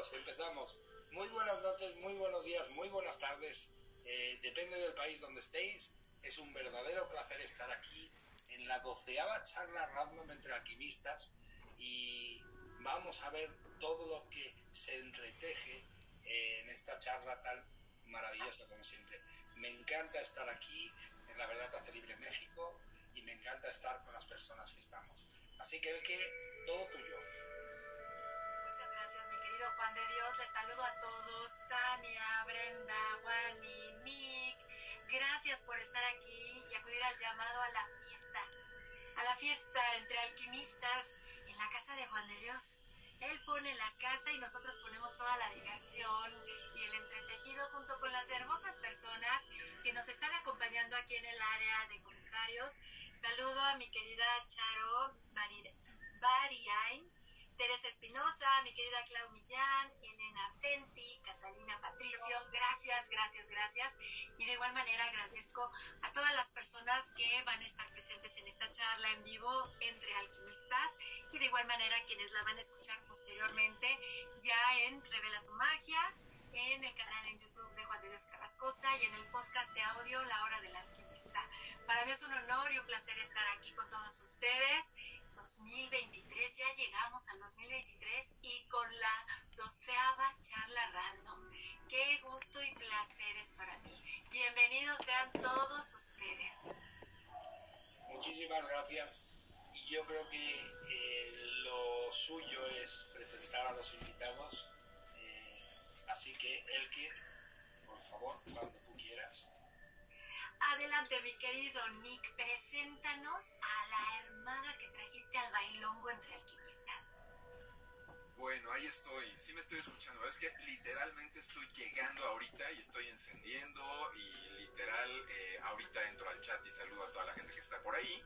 Empezamos. Muy buenas noches, muy buenos días, muy buenas tardes. Eh, depende del país donde estéis. Es un verdadero placer estar aquí en la doceava charla random entre alquimistas y vamos a ver todo lo que se entreteje en esta charla tan maravillosa como siempre. Me encanta estar aquí en la Verdad Hace Libre México y me encanta estar con las personas que estamos. Así que el que todo tuyo. Querido Juan de Dios. Les saludo a todos. Tania, Brenda, Juani, Nick. Gracias por estar aquí y acudir al llamado a la fiesta. A la fiesta entre alquimistas en la casa de Juan de Dios. Él pone la casa y nosotros ponemos toda la diversión y el entretejido junto con las hermosas personas que nos están acompañando aquí en el área de comentarios. Saludo a mi querida Charo Bariain, Teresa Espinosa, mi querida Clau Millán, Elena Fenti, Catalina Patricio, gracias, gracias, gracias. Y de igual manera agradezco a todas las personas que van a estar presentes en esta charla en vivo entre alquimistas y de igual manera quienes la van a escuchar posteriormente ya en Revela tu Magia, en el canal en YouTube de Juan de Dios Carrascosa y en el podcast de audio La Hora del Alquimista. Para mí es un honor y un placer estar aquí con todos ustedes 2023, ya llegamos al 2023 y con la doceava charla random. Qué gusto y placer es para mí. Bienvenidos sean todos ustedes. Muchísimas gracias. Y yo creo que eh, lo suyo es presentar a los invitados. Eh, así que, el que, por favor, cuando. Adelante, mi querido Nick, preséntanos a la hermana que trajiste al bailongo entre alquimistas. Bueno, ahí estoy, sí me estoy escuchando. Es que literalmente estoy llegando ahorita y estoy encendiendo y literal eh, ahorita entro al chat y saludo a toda la gente que está por ahí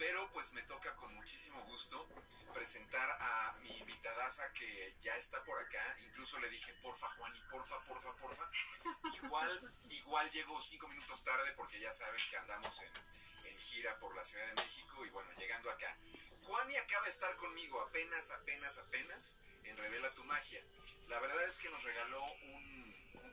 pero pues me toca con muchísimo gusto presentar a mi invitadaza que ya está por acá. Incluso le dije, porfa, Juan, y porfa, porfa, porfa. Igual, igual llego cinco minutos tarde porque ya saben que andamos en, en gira por la Ciudad de México y bueno, llegando acá. Juani acaba de estar conmigo apenas, apenas, apenas en Revela tu Magia. La verdad es que nos regaló un,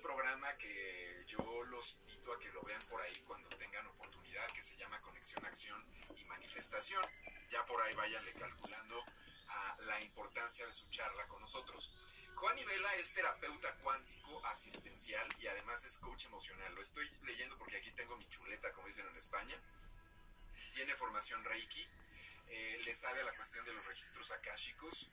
programa que yo los invito a que lo vean por ahí cuando tengan oportunidad, que se llama Conexión, Acción y Manifestación. Ya por ahí váyanle calculando a la importancia de su charla con nosotros. Juan Vela es terapeuta cuántico asistencial y además es coach emocional. Lo estoy leyendo porque aquí tengo mi chuleta, como dicen en España. Tiene formación Reiki, eh, le sabe a la cuestión de los registros akáshicos,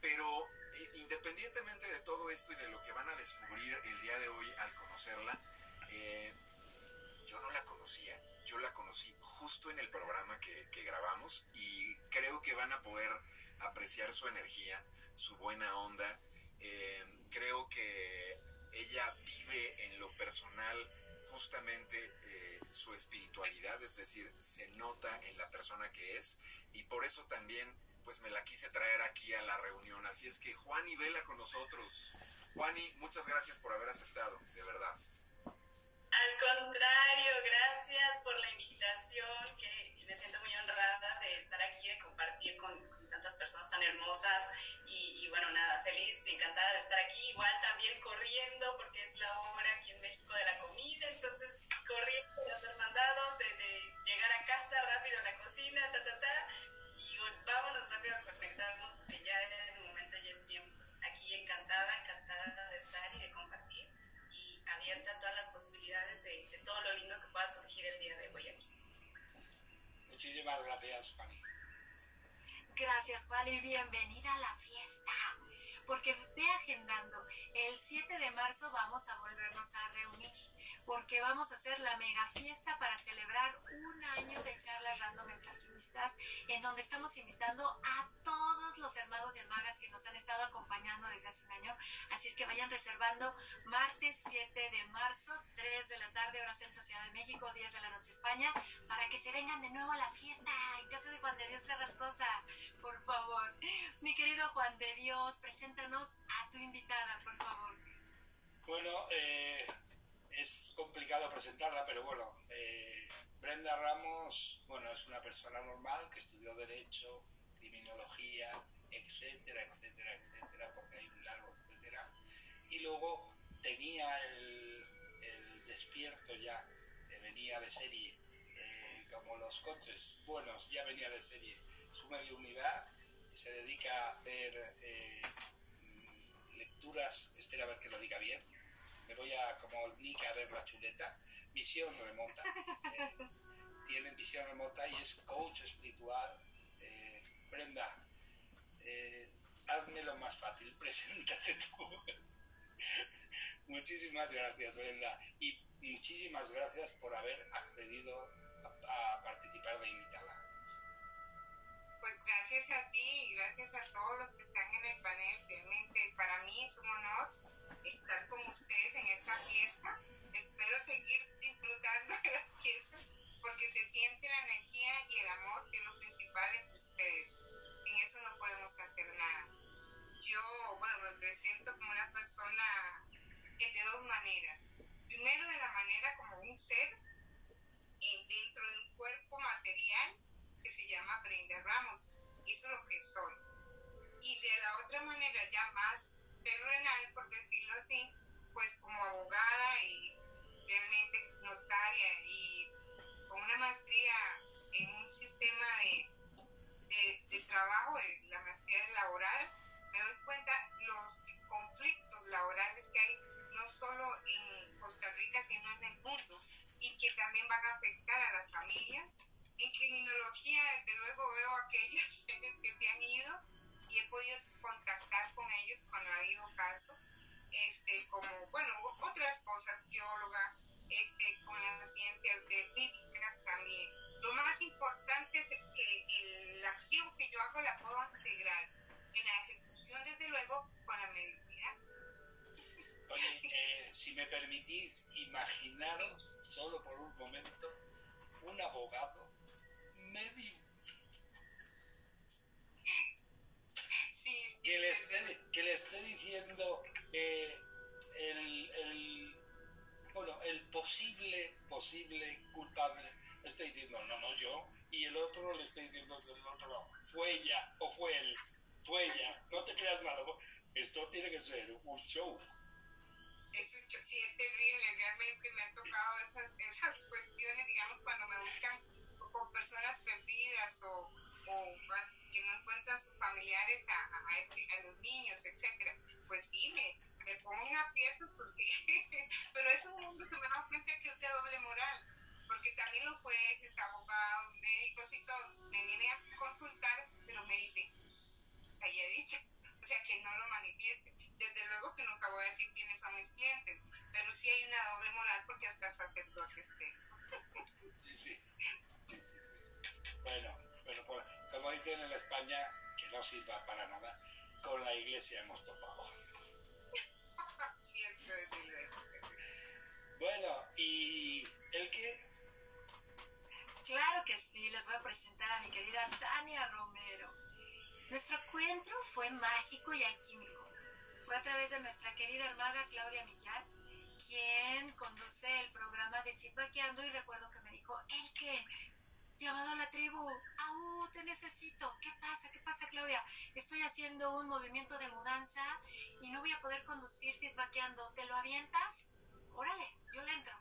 pero eh, independientemente de todo esto y de lo que van a descubrir el día de hoy al conocerla, eh, yo no la conocía, yo la conocí justo en el programa que, grabamos y creo que van a poder apreciar su energía, su buena onda. creo que ella vive en lo personal justamente eh, su espiritualidad, es decir, se nota en la persona que es y por eso también pues me la quise traer aquí a la reunión. Así es que Juan y Vela con nosotros. Juani, muchas gracias por haber aceptado, de verdad. Al contrario, gracias por la invitación, que me siento muy honrada de estar aquí, de compartir con, tantas personas tan hermosas y, bueno, nada, feliz, encantada de estar aquí, igual también corriendo porque es la hora aquí en México de la comida, entonces corriendo de hacer mandados, de, llegar a casa rápido a la cocina, ta, ta, ta, y vámonos rápido a conectarnos, que ya en el momento ya es tiempo. Aquí encantada, encantada de estar y de compartir y abierta a todas las posibilidades de, todo lo lindo que pueda surgir el día de hoy aquí. Muchísimas gracias, Fanny. Gracias, Juan, y bienvenida a la fiesta. Porque ve agendando, el 7 de marzo vamos a volvernos a reunir, porque vamos a hacer la mega fiesta para celebrar un año de charlas random entre alquimistas, en donde estamos invitando a todos los hermanos y hermanas que nos han estado acompañando desde hace un año. Así es que vayan reservando martes 7 de marzo, 3 de la tarde, hora centro Ciudad de México, 10 de la noche España, para que se vengan de nuevo a la fiesta en casa de Juan de Dios Carrascosa por favor. Mi querido Juan de Dios, a tu invitada, por favor. Bueno, eh, es complicado presentarla, pero bueno, eh, Brenda Ramos, bueno, es una persona normal que estudió Derecho criminología, etcétera, etcétera, etcétera, porque hay un largo etcétera. Y luego tenía el, despierto ya, eh, venía de serie, como los coches buenos, ya venía de serie, su medio unidad, se dedica a hacer espera a ver que lo diga bien, me voy a como Nick a ver la chuleta, visión remota. Eh, tiene visión remota y es coach espiritual. Eh, Brenda, eh, hazme lo más fácil, preséntate tú. muchísimas gracias, Brenda. Y muchísimas gracias por haber accedido a, participar de invitada. Pues gracias a ti y gracias a todos los que están en el panel. Realmente para mí es un honor estar con ustedes en esta fiesta. Espero seguir disfrutando de la fiesta porque se siente la energía y el amor que es lo principal entre ustedes. Sin eso no podemos hacer nada. Yo, bueno, me presento como una persona que de dos maneras. Primero de la manera como un ser en- dentro de un cuerpo material que se llama Brenda Ramos. Eso es lo que soy. Y de la otra manera, ya más terrenal, por decirlo así, pues como abogada y realmente notaria y con una maestría en un sistema de, de, de trabajo, de la maestría laboral, me doy cuenta los conflictos laborales que hay no solo en Costa Rica, sino en el mundo, y que también van a afectar a las familias. En criminología, desde luego, veo aquellos seres que se han ido y he podido contactar con ellos cuando ha habido casos, este, como, bueno, otras cosas, geóloga, este, con las ciencias de físicas también. Lo más importante es que el- la acción que yo hago la puedo integrar en la ejecución, desde luego, con la mediunidad. Oye, eh, si me permitís imaginaros, solo por un momento, un abogado medio Sí, que le esté, que le esté diciendo eh, el, el, bueno, el posible, posible culpable, le está diciendo, no, no, yo, y el otro le está diciendo desde el otro lado, fue ella o fue él, fue ella, no te creas nada, esto tiene que ser un show. Eso yo- sí es terrible, realmente me han tocado esas, esas cuestiones, digamos, cuando me buscan personas perdidas o, que no encuentran sus familiares a, a, a este- a los niños, etcétera. Pues sí, me, me pongo en aprietos porque, pero es un mundo que me da cuenta que es de doble moral, porque también los jueces, abogados, médicos y todo me vienen a consultar, pero me dicen, calladita, o sea, que no lo manifieste. Desde luego que nunca voy a decir quiénes son mis clientes, pero sí hay una doble moral porque hasta sacerdotes tengo. Sí, sí. Bueno, bueno por- como dicen en España, que no sirva para nada, con la iglesia hemos topado. Luego. Bueno, ¿y el qué? Claro que sí, les voy a presentar a mi querida Tania Romero. Nuestro encuentro fue mágico y alquímico. Fue a través de nuestra querida hermana Claudia Millán, quien conduce el programa de Feedbackeando y recuerdo que me dijo, el que, llamado a la tribu, ¡au! Te necesito. ¿Qué pasa? ¿Qué pasa, Claudia? Estoy haciendo un movimiento de mudanza y no voy a poder conducir Feedbackeando. ¿Te lo avientas? Órale, yo le entro.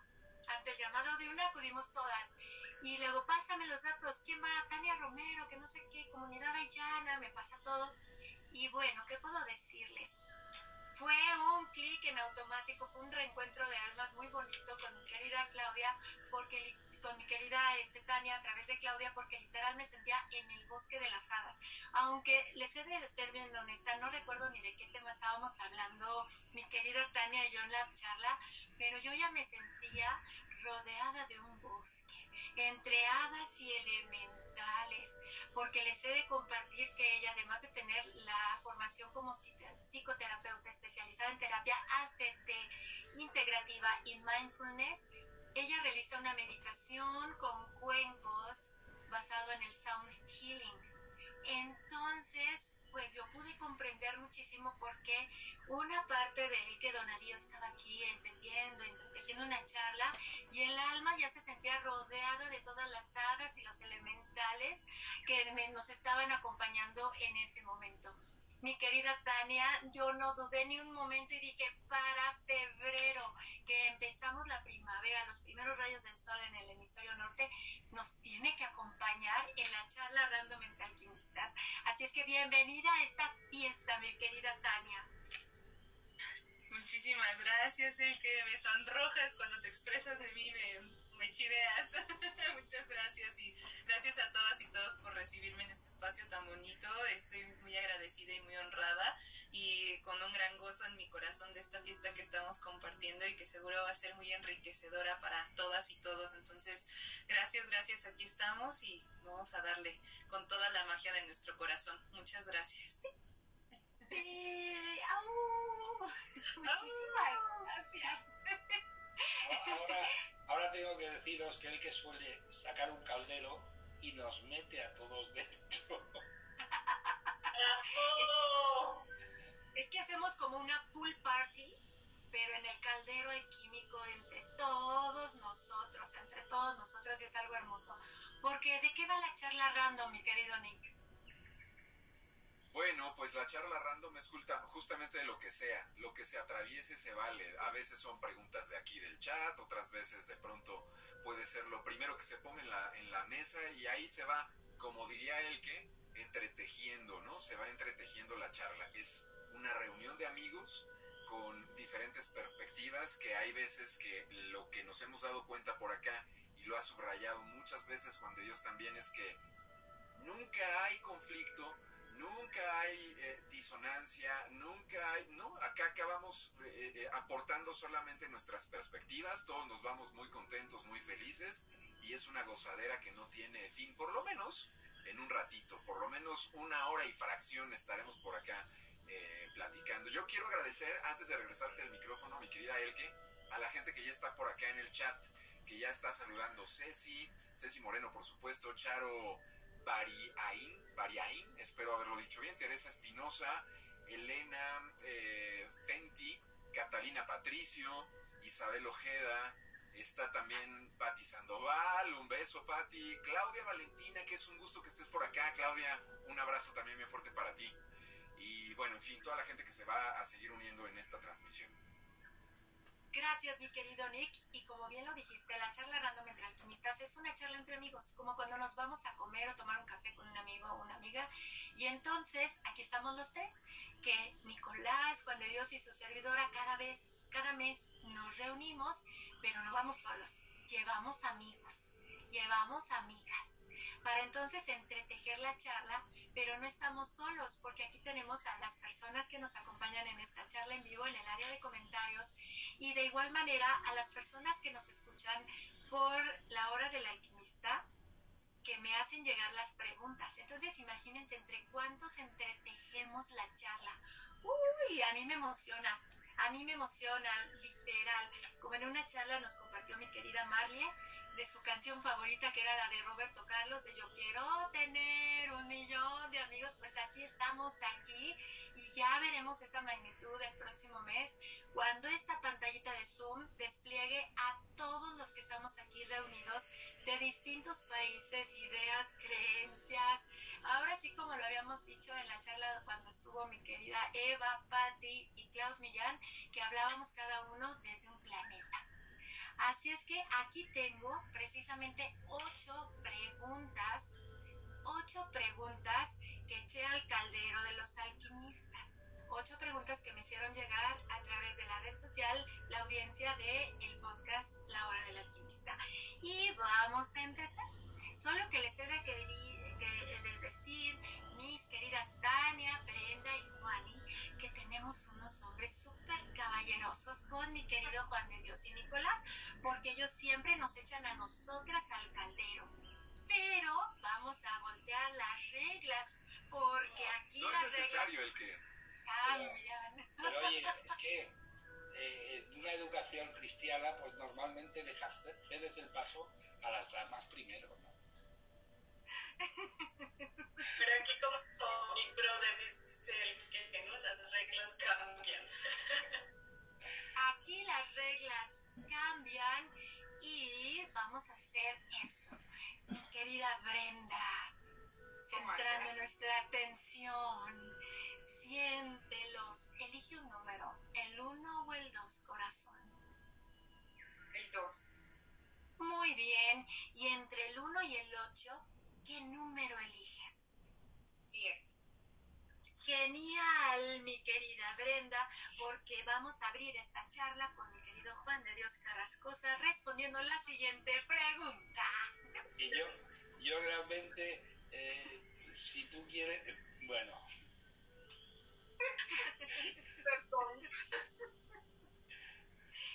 Ante el llamado de una acudimos todas. Y luego pásame los datos. ¿Quién va? Tania Romero, que no sé qué, comunidad haitiana, me pasa todo. Y bueno, ¿qué puedo decirles? Fue un clic en automático, fue un reencuentro de almas muy bonito con mi querida Claudia, porque con mi querida este, Tania a través de Claudia, porque literal me sentía en el bosque de las hadas. Aunque les he de ser bien honesta, no recuerdo ni de qué tema estábamos hablando mi querida Tania y yo en la charla, pero yo ya me sentía rodeada de un bosque, entre hadas y elementales, porque les he de compartir que ella, además de tener la formación como psico- psicoterapeuta especializada en terapia ACT integrativa y mindfulness, ella realiza una meditación con cuencos basado en el sound healing. Entonces, pues yo pude comprender muchísimo por qué una parte de él que Donadío estaba aquí entendiendo, entretejiendo una charla y el alma ya se sentía rodeada de todas las hadas y los elementales que nos estaban acompañando en ese momento mi querida Tania, yo no dudé ni un momento y dije, para febrero, que empezamos la primavera, los primeros rayos del sol en el hemisferio norte, nos tiene que acompañar en la charla random entre alquimistas. Así es que bienvenida a esta fiesta, mi querida Tania. Muchísimas gracias, el que me sonrojas cuando te expresas de mí, me, me chiveas. Muchas gracias y gracias a todas y todos por recibirme en este espacio tan bonito. Estoy muy agradecida y muy honrada y con un gran gozo en mi corazón de esta fiesta que estamos compartiendo y que seguro va a ser muy enriquecedora para todas y todos. Entonces, gracias, gracias, aquí estamos y vamos a darle con toda la magia de nuestro corazón. Muchas gracias. Gracias. Ahora, ahora tengo que deciros que el que suele sacar un caldero y nos mete a todos dentro. Es que hacemos como una pool party, pero en el caldero hay químico entre todos nosotros, entre todos nosotros, y es algo hermoso. Porque, ¿de qué va la charla random, mi querido Nick? Bueno, pues la charla random es justamente de lo que sea, lo que se atraviese se vale. A veces son preguntas de aquí del chat, otras veces de pronto puede ser lo primero que se pone en la, en la mesa y ahí se va, como diría él que, entretejiendo, ¿no? Se va entretejiendo la charla. Es una reunión de amigos con diferentes perspectivas que hay veces que lo que nos hemos dado cuenta por acá y lo ha subrayado muchas veces Juan de Dios también es que nunca hay conflicto nunca hay eh, disonancia, nunca hay, no, acá acabamos eh, eh, aportando solamente nuestras perspectivas, todos nos vamos muy contentos, muy felices y es una gozadera que no tiene fin, por lo menos en un ratito, por lo menos una hora y fracción estaremos por acá platicando. Yo quiero agradecer, antes de regresarte el micrófono, mi querida Elke, a la gente que ya está por acá en el chat, que ya está saludando Ceci, Ceci Moreno, por supuesto, Charo Bariaín, Espero haberlo dicho bien, Teresa Espinosa, Elena eh, Fenti, Catalina Patricio, Isabel Ojeda, está también Patti Sandoval, un beso Patti, Claudia Valentina, que es un gusto que estés por acá, Claudia, un abrazo también muy fuerte para ti. Y bueno, en fin, toda la gente que se va a seguir uniendo en esta transmisión. Gracias, mi querido Nick. Y como bien lo dijiste, la charla random entre alquimistas es una charla entre amigos, como cuando nos vamos a comer o tomar un café con un amigo o una amiga. Y entonces, aquí estamos los tres, que Nicolás, Juan de Dios y su servidora cada vez, cada mes nos reunimos, pero no vamos solos, llevamos amigos, llevamos amigas para entonces entretejer la charla, pero no estamos solos porque aquí tenemos a las personas que nos acompañan en esta charla en vivo en el área de comentarios y de igual manera a las personas que nos escuchan por la hora del alquimista que me hacen llegar las preguntas. Entonces imagínense entre cuántos entretejemos la charla. Uy, a mí me emociona, a mí me emociona, literal. Como en una charla nos compartió mi querida Marlia, de su canción favorita que era la de Roberto Carlos, de Yo quiero tener un millón de amigos, pues así estamos aquí y ya veremos esa magnitud el próximo mes cuando esta pantallita de Zoom despliegue a todos los que estamos aquí reunidos de distintos países, ideas, creencias. Ahora sí, como lo habíamos dicho en la charla cuando estuvo mi querida Eva, Patti y Klaus Millán, que hablábamos cada uno desde un planeta. Así es que aquí tengo precisamente ocho preguntas, ocho preguntas que eché al caldero de los alquimistas. Ocho preguntas que me hicieron llegar a través de la red social, la audiencia del el podcast La Hora del Alquimista. Y vamos a empezar. Solo que les he de, que, decir, mis queridas Tania, Brenda y Juani, que tenemos unos hombres súper caballerosos con mi querido Juan de Dios y Nicolás, porque ellos siempre nos echan a nosotras al caldero. Pero vamos a voltear las reglas, porque aquí no las es necesario reglas el que... cambian. Pero oye, es que una educación cristiana, pues normalmente dejaste, cedes el paso a las damas primero, ¿no? Pero aquí como, mi brother dice el que ¿no? las reglas cambian. Aquí las reglas cambian y vamos a hacer esto. Mi querida Brenda, oh centrando nuestra atención Siéntelos. Elige un número, el 1 o el 2, corazón. El 2. Muy bien. Y entre el 1 y el 8, ¿qué número eliges? 7. Genial, mi querida Brenda, porque vamos a abrir esta charla con mi querido Juan de Dios Carrascosa respondiendo la siguiente pregunta. Y yo, yo realmente, eh, si tú quieres, eh, bueno,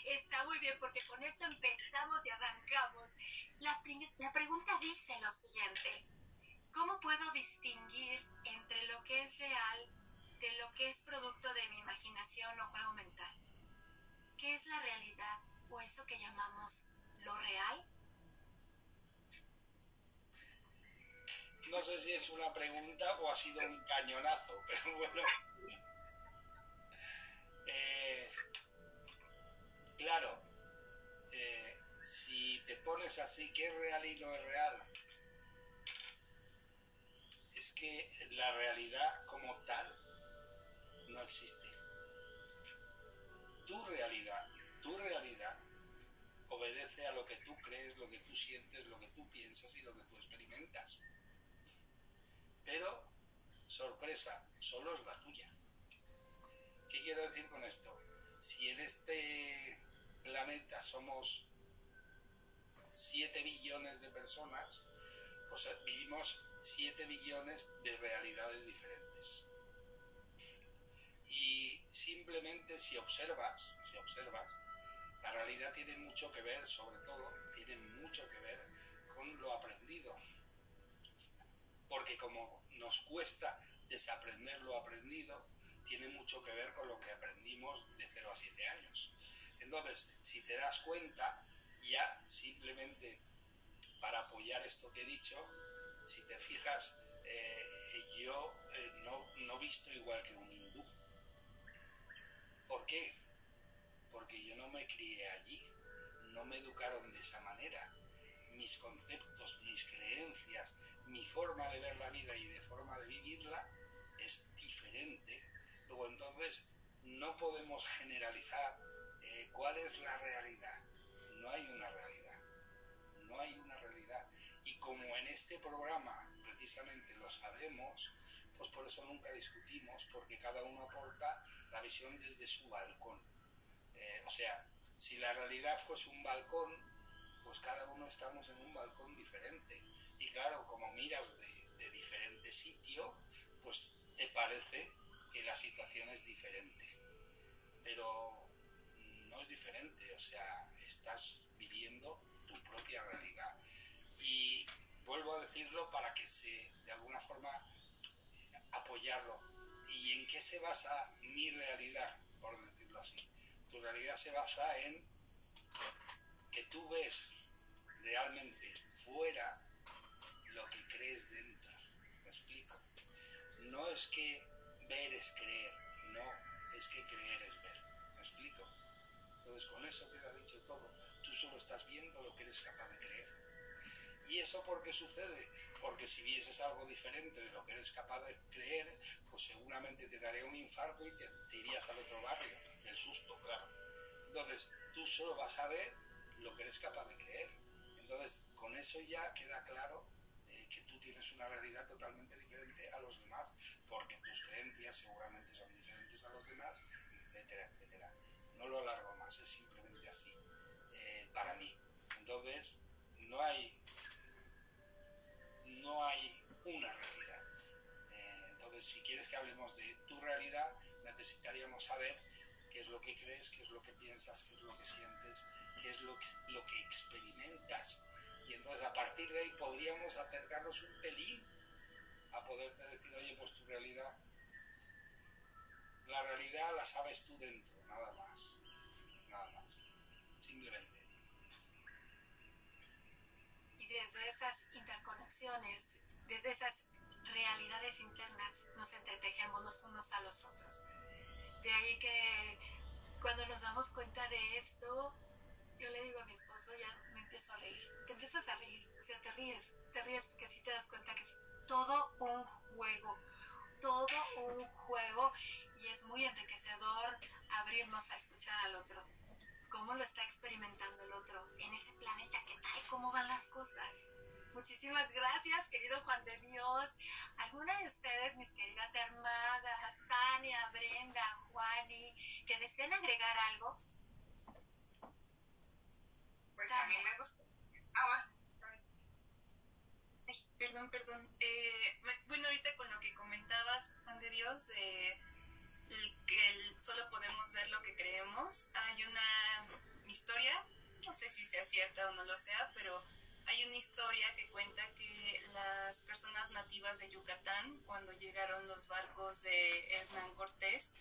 Está muy bien porque con esto empezamos y arrancamos. La, la pregunta dice lo siguiente. ¿Cómo puedo distinguir entre lo que es real de lo que es producto de mi imaginación o juego mental? ¿Qué es la realidad o eso que llamamos lo real? no sé si es una pregunta o ha sido un cañonazo, pero bueno. Claro, eh, si te pones así, ¿qué es real y no es real? Es que la realidad como tal no existe. Tu realidad, tu realidad obedece a lo que tú crees, lo que tú sientes, lo que tú piensas y lo que tú experimentas. Pero, sorpresa, solo es la tuya. ¿Qué quiero decir con esto? Si en este planeta somos 7 billones de personas, pues vivimos 7 billones de realidades diferentes. Y simplemente si observas, si observas, la realidad tiene mucho que ver, sobre todo, tiene mucho que ver con lo aprendido. Porque como nos cuesta desaprender lo aprendido, tiene mucho que ver con lo que aprendimos de 0 a 7 años. Entonces, si te das cuenta, ya simplemente para apoyar esto que he dicho, si te fijas, eh, yo eh, no, no visto igual que un hindú. ¿Por qué? Porque yo no me crié allí, no me educaron de esa manera. Mis conceptos, mis creencias, mi forma de ver la vida y de forma de vivirla es diferente. Luego entonces no podemos generalizar eh, cuál es la realidad. No hay una realidad. No hay una realidad. Y como en este programa precisamente lo sabemos, pues por eso nunca discutimos, porque cada uno aporta la visión desde su balcón. Eh, o sea, si la realidad fuese un balcón, pues cada uno estamos en un balcón diferente. Y claro, como miras de, de diferente sitio, pues te parece que la situación es diferente. Pero no es diferente, o sea, estás viviendo tu propia realidad. Y vuelvo a decirlo para que se, de alguna forma, apoyarlo. ¿Y en qué se basa mi realidad, por decirlo así? Tu realidad se basa en que tú ves realmente fuera lo que crees dentro. ¿Me explico? No es que ver es creer, no, es que creer es ver. ¿Me explico? Entonces con eso queda dicho todo. Tú solo estás viendo lo que eres capaz de creer. ¿Y eso por qué sucede? Porque si vieses algo diferente de lo que eres capaz de creer, pues seguramente te daría un infarto y te, te irías al otro barrio, del susto, claro. Entonces, tú solo vas a ver lo que eres capaz de creer. Entonces, con eso ya queda claro tienes una realidad totalmente diferente a los demás, porque tus creencias seguramente son diferentes a los demás, etcétera, etcétera. No lo alargo más, es simplemente así, eh, para mí. Entonces, no hay, no hay una realidad. Eh, entonces, si quieres que hablemos de tu realidad, necesitaríamos saber qué es lo que crees, qué es lo que piensas, qué es lo que sientes, qué es lo que, lo que experimentas. Y entonces a partir de ahí podríamos acercarnos un pelín a poderte decir, oye, pues tu realidad, la realidad la sabes tú dentro, nada más, nada más, simplemente. Y desde esas interconexiones, desde esas realidades internas, nos entretejemos los unos a los otros. De ahí que cuando nos damos cuenta de esto, yo le digo a mi esposo, ya me empiezo a reír. Te empiezas a reír, o sea, te ríes, te ríes porque así te das cuenta que es todo un juego, todo un juego y es muy enriquecedor abrirnos a escuchar al otro. ¿Cómo lo está experimentando el otro en ese planeta? ¿Qué tal? ¿Cómo van las cosas? Muchísimas gracias, querido Juan de Dios. ¿Alguna de ustedes, mis queridas hermanas, Tania, Brenda, Juani, que deseen agregar algo? Pues a mí me gusta. Ah, perdón, perdón. Eh, bueno, ahorita con lo que comentabas, Juan de Dios, eh, que solo podemos ver lo que creemos, hay una historia, no sé si sea cierta o no lo sea, pero hay una historia que cuenta que las personas nativas de Yucatán, cuando llegaron los barcos de Hernán Cortés,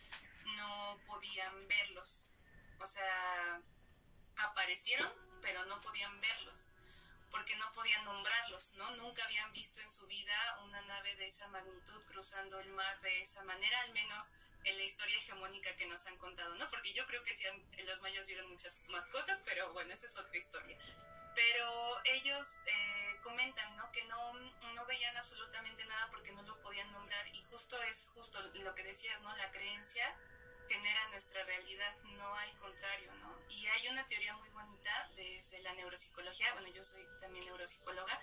no podían verlos. O sea, aparecieron, pero no podían verlos, porque no podían nombrarlos, ¿no? Nunca habían visto en su vida una nave de esa magnitud cruzando el mar de esa manera, al menos en la historia hegemónica que nos han contado, ¿no? Porque yo creo que sí, los mayas vieron muchas más cosas, pero bueno, esa es otra historia pero ellos eh, comentan ¿no? que no, no veían absolutamente nada porque no lo podían nombrar y justo es justo lo que decías, ¿no? La creencia genera nuestra realidad, no al contrario, ¿no? Y hay una teoría muy bonita desde la neuropsicología, bueno, yo soy también neuropsicóloga,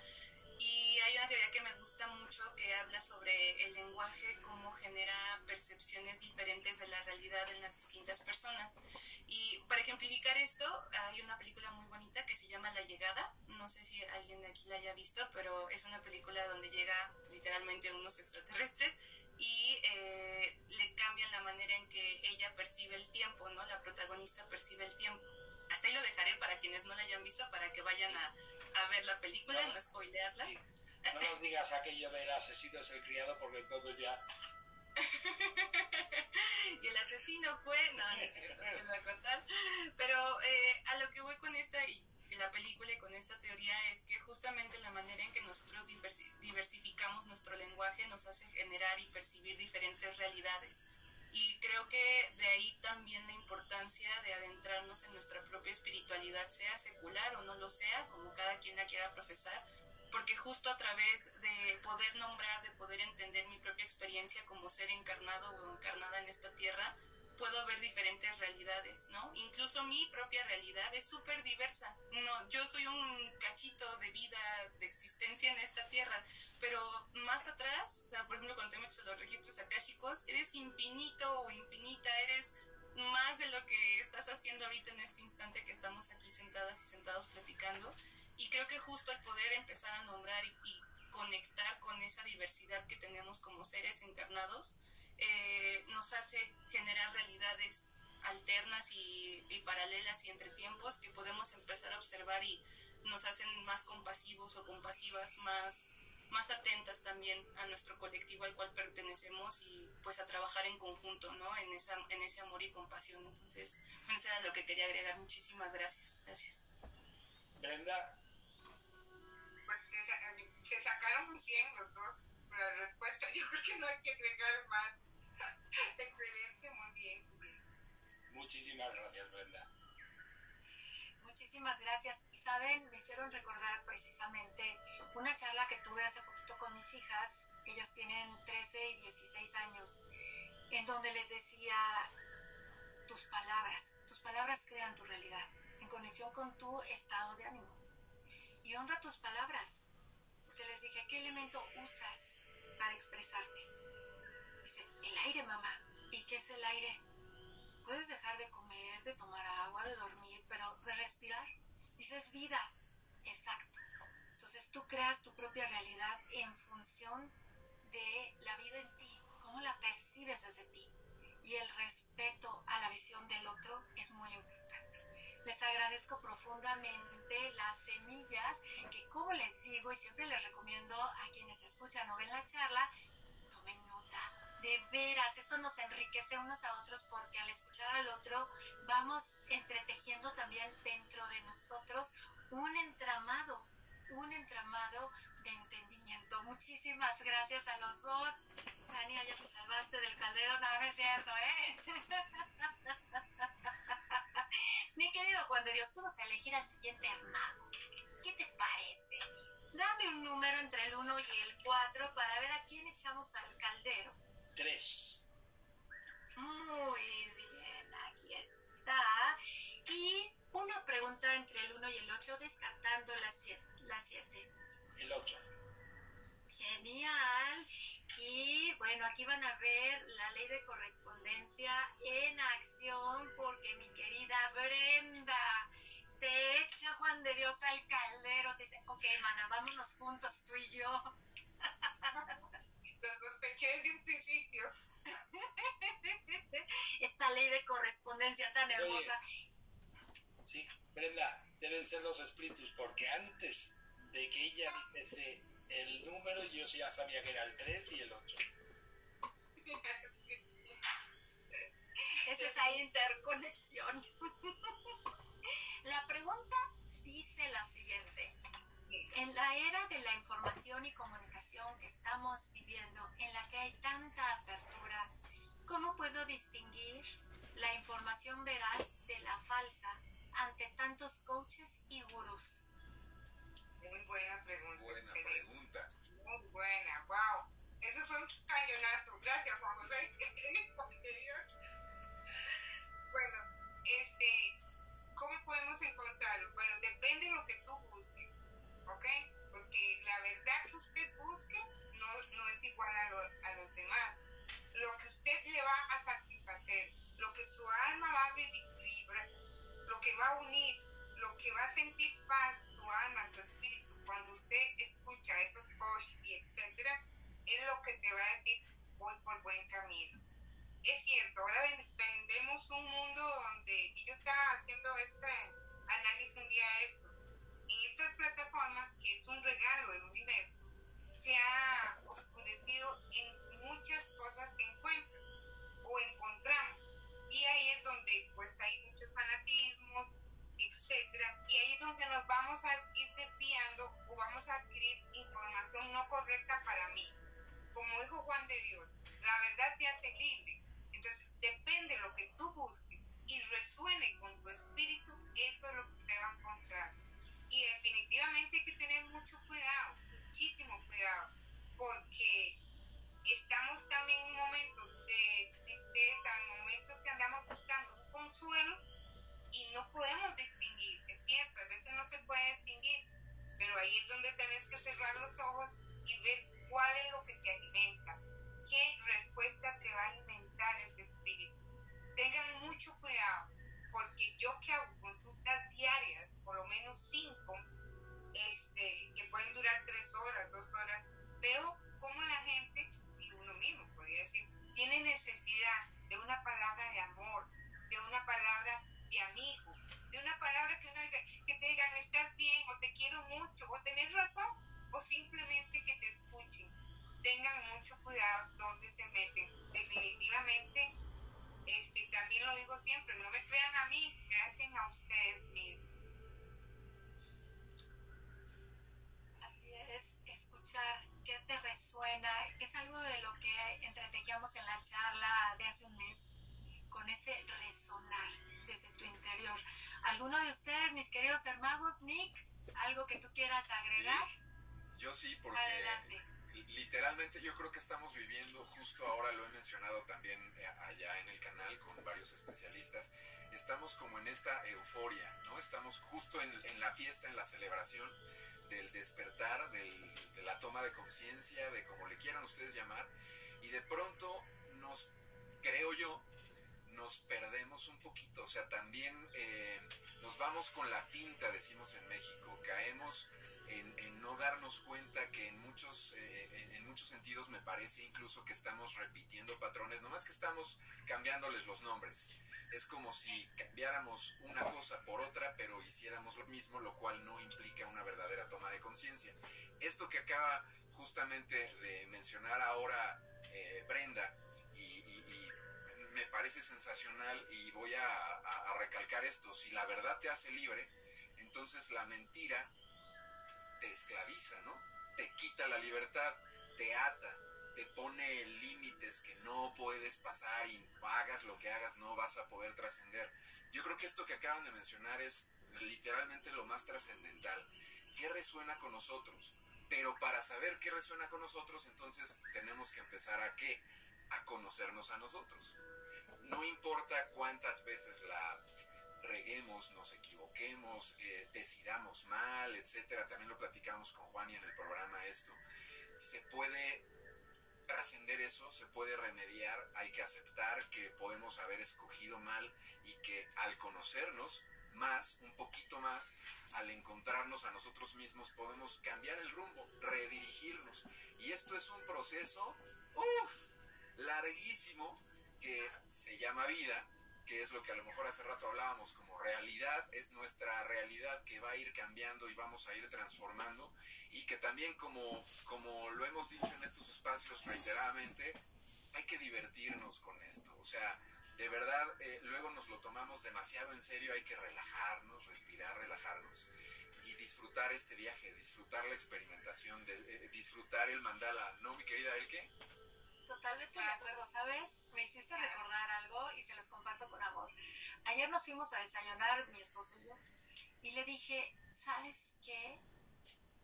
y hay una teoría que me gusta mucho que habla sobre el lenguaje, cómo genera percepciones diferentes de la realidad en las distintas personas. Y para ejemplificar esto, hay una película muy bonita que se llama La Llegada. No sé si alguien de aquí la haya visto, pero es una película donde llega literalmente unos extraterrestres y eh, le cambian la manera en que ella percibe el tiempo, ¿no? La protagonista percibe el tiempo. Hasta ahí lo dejaré para quienes no la hayan visto, para que vayan a, a ver la película, no, no spoilearla. No nos digas aquello del asesino es el criado porque entonces ya... y el asesino fue... No, no es cierto, les voy a contar. Pero eh, a lo que voy con esta y la película y con esta teoría es que justamente la manera en que nosotros diversificamos nuestro lenguaje nos hace generar y percibir diferentes realidades. Y creo que de ahí también la importancia de adentrarnos en nuestra propia espiritualidad, sea secular o no lo sea, como cada quien la quiera profesar, porque justo a través de poder nombrar, de poder entender mi propia experiencia como ser encarnado o encarnada en esta tierra, puedo ver diferentes realidades, ¿no? Incluso mi propia realidad es súper diversa. No, yo soy un cachito de vida, de existencia en esta tierra, pero más atrás, o sea, por ejemplo, cuando te metes a los registros akáshicos, eres infinito o infinita, eres más de lo que estás haciendo ahorita en este instante que estamos aquí sentadas y sentados platicando. Y creo que justo el poder empezar a nombrar y, y conectar con esa diversidad que tenemos como seres encarnados, eh, nos hace generar realidades alternas y, y, paralelas y entre tiempos que podemos empezar a observar y nos hacen más compasivos o compasivas, más, más atentas también a nuestro colectivo al cual pertenecemos y pues a trabajar en conjunto, ¿no? En, esa, en ese amor y compasión. Entonces, eso era lo que quería agregar. Muchísimas gracias. Gracias. Brenda. Pues que se, se sacaron 100 los dos la respuesta. Yo creo que no hay que agregar más. Excelente, muy bien, Muchísimas gracias, Brenda. Muchísimas gracias. Y saben, me hicieron recordar precisamente una charla que tuve hace poquito con mis hijas. Ellas tienen 13 y 16 años, en donde les decía, tus palabras, tus palabras crean tu realidad, en conexión con tu estado de ánimo. Y honra tus palabras. Porque les dije, ¿qué elemento usas para expresarte? Dice, el aire, mamá. ¿Y qué es el aire? Puedes dejar de comer, de tomar agua, de dormir, pero de respirar. Dices vida. Exacto. Entonces tú creas tu propia realidad en función de la vida en ti, cómo la percibes desde ti. Y el respeto a la visión del otro es muy importante. Les agradezco profundamente las semillas que, como les digo y siempre les recomiendo a quienes escuchan o ven la charla, de veras, esto nos enriquece unos a otros porque al escuchar al otro vamos entretejiendo también dentro de nosotros un entramado, un entramado de entendimiento. Muchísimas gracias a los dos. Tania, ya te salvaste del caldero, no, no es cierto, ¿eh? Mi querido Juan de Dios, tú vas a elegir al siguiente mago. ¿Qué te parece? Dame un número entre el 1 y el 4 para ver a quién echamos al caldero. Tres. Muy bien, aquí está. Y una pregunta entre el 1 y el 8, descartando la 7. La siete. El ocho. Genial. Y bueno, aquí van a ver la ley de correspondencia en acción porque mi querida Brenda te echa Juan de Dios al caldero. Te dice, ok, mana, vámonos juntos tú y yo. Lo sospeché desde un principio. Esta ley de correspondencia tan hermosa. Sí, Brenda, deben ser los espíritus porque antes de que ella dijese el número, yo ya sabía que era el 3 y el 8. Es esa interconexión. La pregunta dice la siguiente. En la era de la información y comunicación que estamos viviendo, en la que hay tanta apertura, ¿cómo puedo distinguir la información veraz de la falsa ante tantos coaches y gurús? Muy buena pregunta. Buena Fede. pregunta. Muy buena, wow. Eso fue un cañonazo. Gracias, Juan José. Bueno, este, ¿cómo podemos encontrarlo? Bueno, depende de lo que tú busques, ¿ok? Porque la verdad que usted busque no, no es igual a, lo- a los demás. Lo que usted le va a satisfacer, lo que su alma va a vibrar, lo que va a unir, lo que va a sentir paz, su alma, su espíritu, cuando usted escucha esos posts y etcétera, es lo que te va a decir, voy por buen camino. Es cierto, ahora ven- vendemos un mundo donde, y yo estaba haciendo este análisis un día esto, estas plataformas, que es un regalo del universo, se ha oscurecido en muchas cosas que encuentran o encontramos. Y ahí es donde pues hay muchos fanatismos, etcétera, y ahí es donde nos vamos a ir desviando o vamos a adquirir información no correcta para mí. Como dijo Juan de Dios, la verdad te hace libre. Entonces, depende de lo que tú busques y resuene con cerrar los ojos y ver cuál es lo que te alimenta, qué respuesta te va a alimentar ese espíritu. Tengan mucho cuidado, porque yo que hago consultas diarias, por lo menos cinco, este, que pueden durar tres horas, dos horas, veo cómo la gente, y uno mismo podría decir, tiene necesidad de una palabra de amor, de una palabra de amigo, de una palabra que, uno diga, que te digan estás bien o te quiero mucho o tenés razón o simplemente que te escuchen. Tengan mucho cuidado donde se meten. Definitivamente, este, también lo digo siempre, no me crean a mí, crean a ustedes mismos. Así es, escuchar qué te resuena, que es algo de lo que entretejíamos en la charla de hace un mes, con ese resonar desde tu interior. ¿Alguno de ustedes, mis queridos hermanos, Nick, algo que tú quieras agregar? Yo sí, porque Adelante. Literalmente yo creo que estamos viviendo, justo ahora lo he mencionado también eh, allá en el canal con varios especialistas, estamos como en esta euforia, ¿no? Estamos justo en, en la fiesta, en la celebración del despertar, del- de la toma de conciencia, de como le quieran ustedes llamar, y de pronto nos, creo yo, nos perdemos un poquito, o sea, también eh, nos vamos con la finta, decimos en México, caemos en, no darnos cuenta que en muchos, eh, en, en muchos sentidos me parece incluso que estamos repitiendo patrones, nomás que estamos cambiándoles los nombres. Es como si cambiáramos una cosa por otra, pero hiciéramos lo mismo, lo cual no implica una verdadera toma de conciencia. Esto que acaba justamente de mencionar ahora eh, Brenda, y, y- me parece sensacional, y voy a recalcar esto, si la verdad te hace libre, entonces la mentira te esclaviza, ¿no? Te quita la libertad, te ata, te pone límites que no puedes pasar y hagas lo que hagas, no vas a poder trascender. Yo creo que esto que acaban de mencionar es literalmente lo más trascendental. ¿Qué resuena con nosotros? Pero para saber qué resuena con nosotros, entonces tenemos que empezar a qué? A conocernos a nosotros. No importa cuántas veces la reguemos, nos equivoquemos, eh, decidamos mal, etcétera. También lo platicamos con Juan y en el programa esto. Se puede trascender eso, se puede remediar, hay que aceptar que podemos haber escogido mal y que al conocernos más, un poquito más, al encontrarnos a nosotros mismos podemos cambiar el rumbo, redirigirnos. Y esto es un proceso, uff, larguísimo que se llama vida, que es lo que a lo mejor hace rato hablábamos como realidad, es nuestra realidad que va a ir cambiando y vamos a ir transformando y que también como, como lo hemos dicho en estos espacios reiteradamente, hay que divertirnos con esto, o sea, de verdad eh, luego nos lo tomamos demasiado en serio, hay que relajarnos, respirar, relajarnos y disfrutar este viaje, disfrutar la experimentación, de, eh, disfrutar el mandala, ¿no, mi querida Elke? Totalmente de acuerdo, ¿sabes? Me hiciste recordar algo y se los comparto con amor. Ayer nos fuimos a desayunar, mi esposo y yo, y le dije, ¿sabes qué?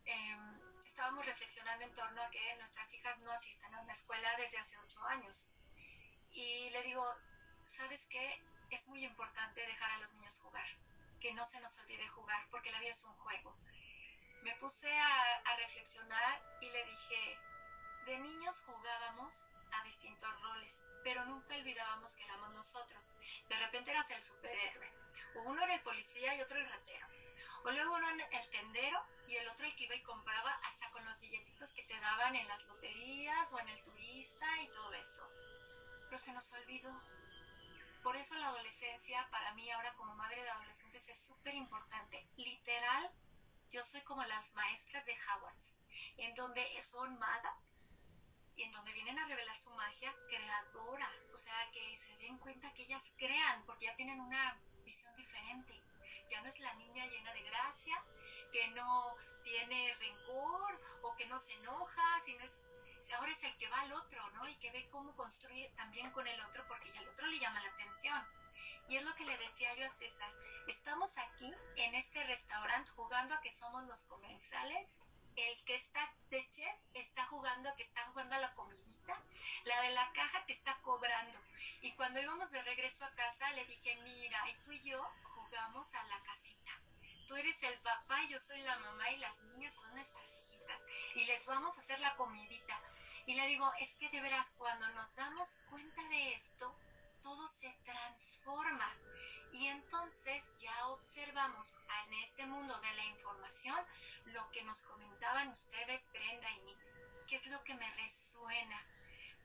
Em, estábamos reflexionando en torno a que nuestras hijas no asisten a una escuela desde hace ocho años. Y le digo, ¿sabes qué? Es muy importante dejar a los niños jugar, que no se nos olvide jugar, porque la vida es un juego. Me puse a, a reflexionar y le dije, de niños jugábamos a distintos roles, pero nunca olvidábamos que éramos nosotros. De repente eras el superhéroe. Uno era el policía y otro el ratero. O luego uno el tendero y el otro el que iba y compraba hasta con los billetitos que te daban en las loterías o en el turista y todo eso. Pero se nos olvidó. Por eso la adolescencia, para mí ahora como madre de adolescentes, es súper importante. Literal, yo soy como las maestras de Hogwarts, en donde son magas en donde vienen a revelar su magia creadora, o sea, que se den cuenta que ellas crean, porque ya tienen una visión diferente. Ya no es la niña llena de gracia, que no tiene rencor o que no se enoja, sino es ahora es el que va al otro, ¿no? Y que ve cómo construye también con el otro, porque ya al otro le llama la atención. Y es lo que le decía yo a César, estamos aquí en este restaurante jugando a que somos los comensales el que está de chef está jugando, que está jugando a la comidita, la de la caja te está cobrando. Y cuando íbamos de regreso a casa le dije, mira, y tú y yo jugamos a la casita. Tú eres el papá, yo soy la mamá y las niñas son nuestras hijitas. Y les vamos a hacer la comidita. Y le digo, es que de veras, cuando nos damos cuenta de esto, todo se transforma. Y entonces ya observamos en este mundo de la información lo que nos comentaban ustedes, Brenda y Nick, que es lo que me resuena.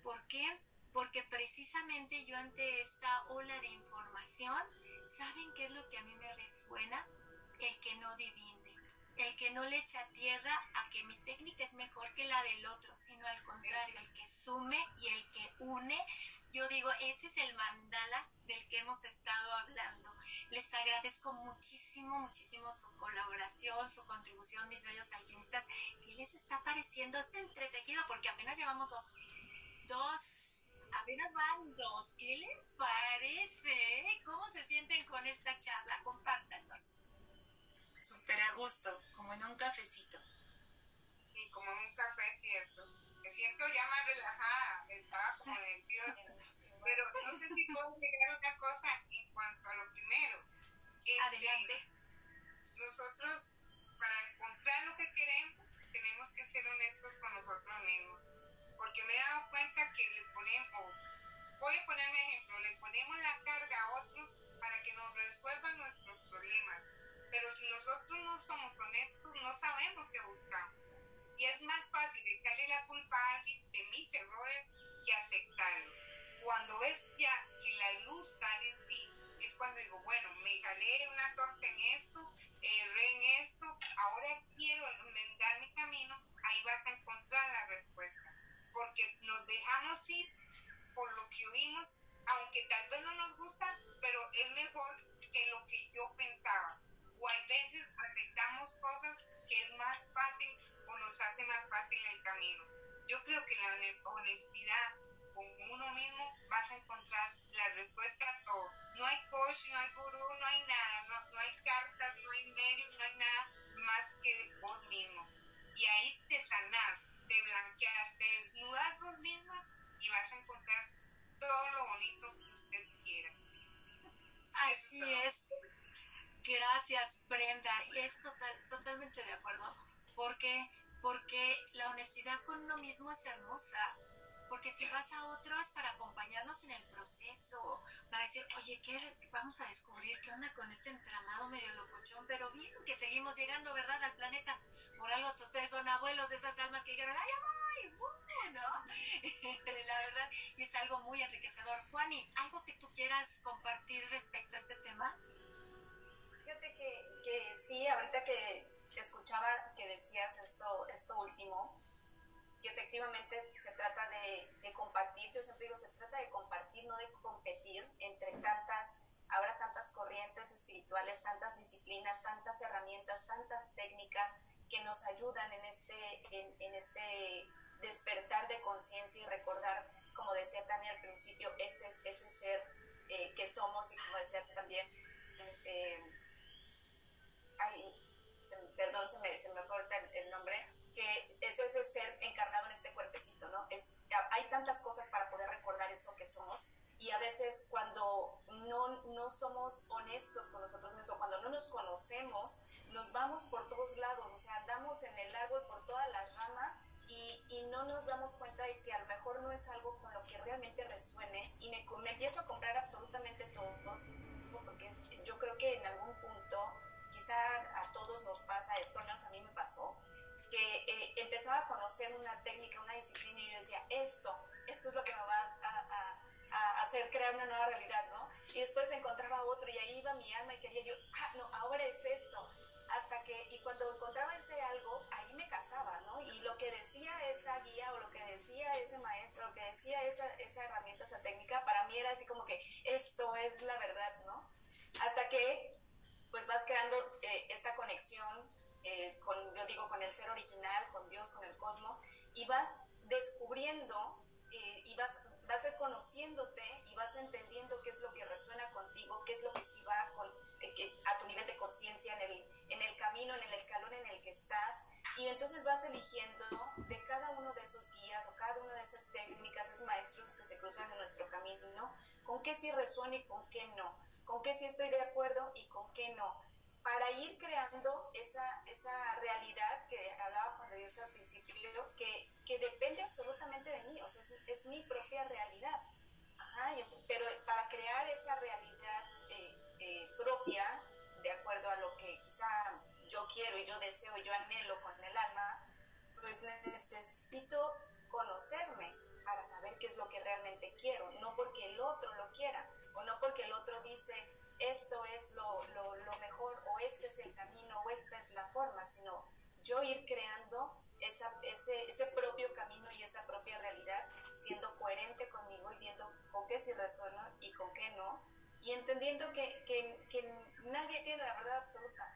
¿Por qué? Porque precisamente yo ante esta ola de información, ¿saben qué es lo que a mí me resuena? El que no divine el que no le echa tierra a que mi técnica es mejor que la del otro, sino al contrario, el que sume y el que une. Yo digo, ese es el mandala del que hemos estado hablando. Les agradezco muchísimo, muchísimo su colaboración, su contribución, mis bellos alquimistas. ¿Qué les está pareciendo este entretejido? Porque apenas llevamos dos, dos, apenas van dos. ¿Qué les parece? ¿Cómo se sienten con esta charla? Compártanos súper a gusto, como en un cafecito. Sí, como en un café, cierto. Me siento ya más relajada, estaba como nerviosa. Pero no sé si puedo llegar a una cosa en cuanto a lo primero. Este, Adelante. Nosotros, para encontrar lo que queremos, tenemos que ser honestos con nosotros mismos. Porque me he dado cuenta que le ponemos, voy a poner un ejemplo, le ponemos la carga a otros para que nos resuelvan nuestros problemas pero si nosotros no somos honestos, no sabemos qué buscamos. Y es más fácil echarle la culpa a alguien de mis errores que aceptarlo. Cuando ves ya que la luz sale en ti, es cuando digo, bueno, me jalé una torta en esto, erré en esto, ahora quiero enmendar mi camino, ahí vas a encontrar la respuesta. Porque nos dejamos ir por lo que oímos, aunque tal vez no nos gusta, pero es mejor que lo que yo pensaba. O hay veces aceptamos cosas que es más fácil hace más fácil el camino. Yo creo que la honestidad con uno mismo vas a encontrar la respuesta a todo. No hay coach, no hay gurú, no hay nada, no, no hay cartas, no hay medios, no hay nada más que vos mismo. Y ahí te sanás, te blanqueas, te desnudas vos misma y vas a encontrar todo lo bonito que usted quiera. Así es. Gracias, Brenda. Es total, totalmente de acuerdo, porque porque la honestidad con uno mismo es hermosa porque si vas a otros para acompañarnos en el proceso, para decir, oye, ¿qué vamos a descubrir? ¿Qué onda con este entramado medio locochón? Pero bien que seguimos llegando, ¿verdad?, al planeta. Por algo hasta ustedes son abuelos de esas almas que dijeron, ¡ay, ya voy! ¿no? La verdad, y es algo muy enriquecedor. Juani, ¿algo que tú quieras compartir respecto a este tema? Fíjate que, que sí, ahorita que escuchaba que decías esto, esto último, y efectivamente se trata de, compartir, yo siempre digo, se trata de compartir, no de competir entre tantas, ahora tantas corrientes espirituales, tantas disciplinas, tantas herramientas, tantas técnicas que nos ayudan en este, en, este despertar de conciencia y recordar, como decía Tania al principio, ese, ese ser eh, que somos y como decía también, eh, ay, se, perdón, se me, se me fue el, el nombre, que es ese ser encarnado en este cuerpecito, ¿no? Es, hay tantas cosas para poder recordar eso que somos y a veces cuando no, no somos honestos con nosotros mismos, cuando no nos conocemos, nos vamos por todos lados, o sea, andamos en el árbol por todas las ramas y, y no nos damos cuenta de que a lo mejor no es algo con lo que realmente resuene y me, me empiezo a comprar absolutamente todo, porque es, yo creo que en algún punto, a todos nos pasa esto, al menos a mí me pasó, que eh, empezaba a conocer una técnica, una disciplina y yo decía, esto, esto es lo que me va a, a, a, hacer crear una nueva realidad, ¿no? Y después encontraba otro y ahí iba mi alma y quería yo, ah, no, ahora es esto. Hasta que, y cuando encontraba ese algo, ahí me casaba, ¿no? Y lo que decía esa guía o lo que decía ese maestro, lo que decía esa, esa herramienta, esa técnica, para mí era así como que esto es la verdad, ¿no? Hasta que, pues vas creando eh, esta conexión eh, con, yo digo, con el ser original, con Dios, con el cosmos, y vas descubriendo eh, y vas, vas reconociéndote y vas entendiendo qué es lo que resuena contigo, qué es lo que sí va con, eh, a tu nivel de conciencia, en el, en el camino, en el escalón en el que estás, y entonces vas eligiendo de cada uno de esos guías o cada una de esas técnicas, esos maestros que se cruzan en nuestro camino, con qué sí resuena y con qué no, con qué sí estoy de acuerdo y con qué no para ir creando esa, esa realidad que hablaba Juan de Dios al principio, que, que depende absolutamente de mí, o sea, es, mi propia realidad. Pero para crear esa realidad eh, eh, propia, de acuerdo a lo que quizá yo quiero y yo deseo y yo anhelo con el alma, pues necesito conocerme para saber qué es lo que realmente quiero, no porque el otro lo quiera, o no porque el otro dice, esto es lo, lo, mejor o este es el camino o esta es la forma, sino yo ir creando ese, ese propio camino y esa propia realidad, siendo coherente conmigo y viendo con qué sí resueno y con qué no, y entendiendo que, que, nadie tiene la verdad absoluta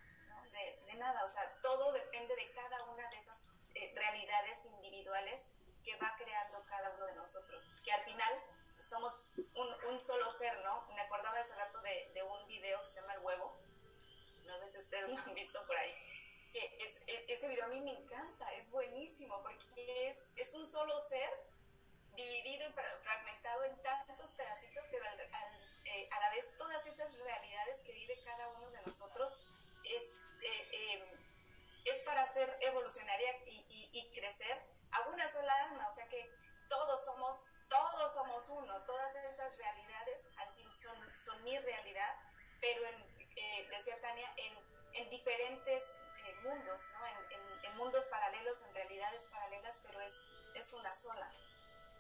de, nada, o sea, todo depende de cada una de esas eh, realidades individuales que va creando cada uno de nosotros, que al final somos un, un, solo ser, ¿no? Me acordaba hace rato de, de, un video que se llama El Huevo, no sé si ustedes lo han visto por ahí, que es, es, ese video a mí me encanta, es buenísimo, porque es, es un solo ser dividido y fragmentado en tantos pedacitos, pero al, al, eh, a la vez todas esas realidades que vive cada uno de nosotros es, eh, eh, es para ser evolucionaria y, y, y crecer a una sola alma, o sea que todos somos todos somos uno, todas esas realidades son, son mi realidad, pero en, eh, decía Tania, en, en diferentes eh, mundos, ¿no? En, en, mundos paralelos, en realidades paralelas, pero es, es una sola.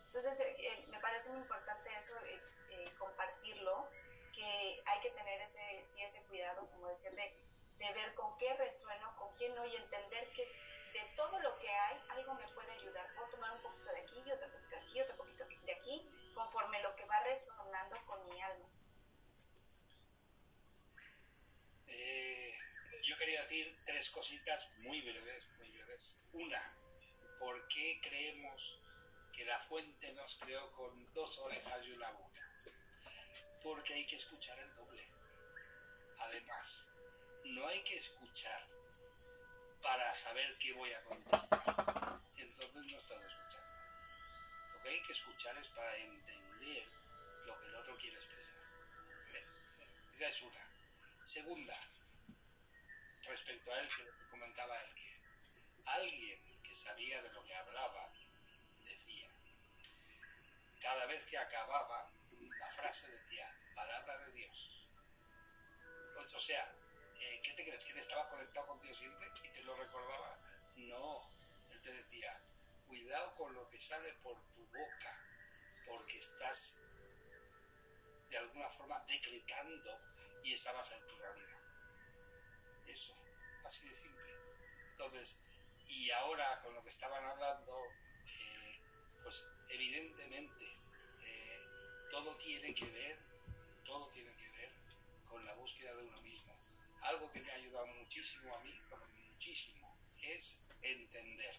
Entonces, eh, me parece muy importante eso, compartirlo, que hay que tener ese, sí, ese cuidado, como decía, de, de ver con qué resueno, con qué no, y entender que de todo lo que hay, algo me puede ayudar. Puedo tomar un poquito de aquí, otro poquito de aquí, otro poquito de aquí, conforme lo que va resonando con mi alma. Eh, yo quería decir tres cositas muy breves, muy breves. Una, ¿por qué creemos que la fuente nos creó con dos orejas y una boca? Porque hay que escuchar el doble. Además, no hay que escuchar para saber qué voy a contestar. Entonces no estás escuchando. Lo que hay que escuchar es para entender lo que el otro quiere expresar. Esa es una. Segunda, respecto a él que comentaba él que alguien que sabía de lo que hablaba decía, cada vez que acababa, la frase decía, palabra de Dios. O sea, eh, ¿qué te crees? ¿Que él estaba conectado con Dios siempre y te lo recordaba? No, él te decía, cuidado con lo que sale por tu boca, porque estás de alguna forma decretando y esa va a ser tu realidad. Eso, así de simple. Entonces, y ahora con lo que estaban hablando, eh, pues evidentemente eh, todo tiene que ver, todo tiene que ver con la búsqueda de uno mismo. Algo que me ha ayudado muchísimo a mí, muchísimo, es entender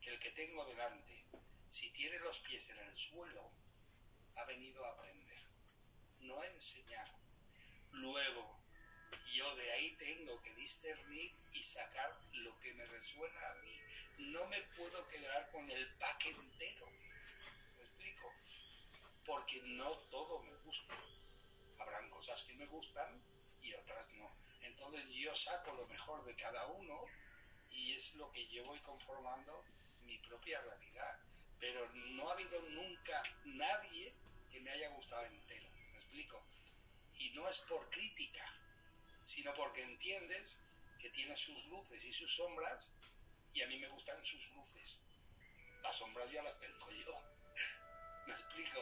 que el que tengo delante, si tiene los pies en el suelo, ha venido a aprender, no a enseñar. Luego, yo de ahí tengo que discernir y sacar lo que me resuena a mí. No me puedo quedar con el paquete entero. ¿Me explico? Porque no todo me gusta. Habrán cosas que me gustan y otras no. Entonces yo saco lo mejor de cada uno y es lo que yo voy conformando mi propia realidad. Pero no ha habido nunca nadie que me haya gustado entero. ¿Me explico? Y no es por crítica, sino porque entiendes que tiene sus luces y sus sombras y a mí me gustan sus luces. Las sombras ya las tengo yo. ¿Me explico?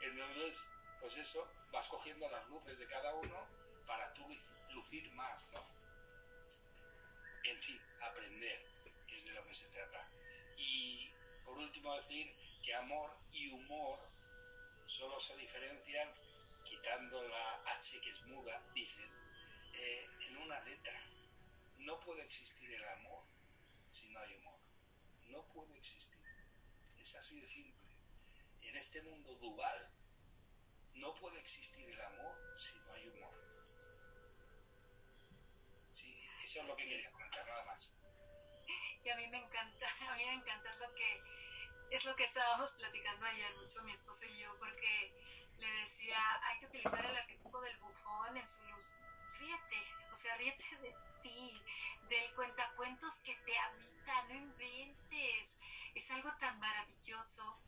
Entonces, pues eso, vas cogiendo las luces de cada uno para tú lucir más, ¿no? En fin, aprender, que es de lo que se trata. Y por último decir que amor y humor solo se diferencian quitando la H que es muda, dicen, eh, en una letra. No puede existir el amor si no hay humor. No puede existir. Es así de simple. En este mundo dual no puede existir el amor si no hay humor. Lo que quería comentar, nada más. Y a mí me encanta, a mí me encanta, es lo que, es lo que estábamos platicando ayer mucho mi esposo y yo, porque le decía, hay que utilizar el arquetipo del bufón en su luz ríete, o sea, ríete de ti, del cuentacuentos que te habita, no inventes. Es algo tan maravilloso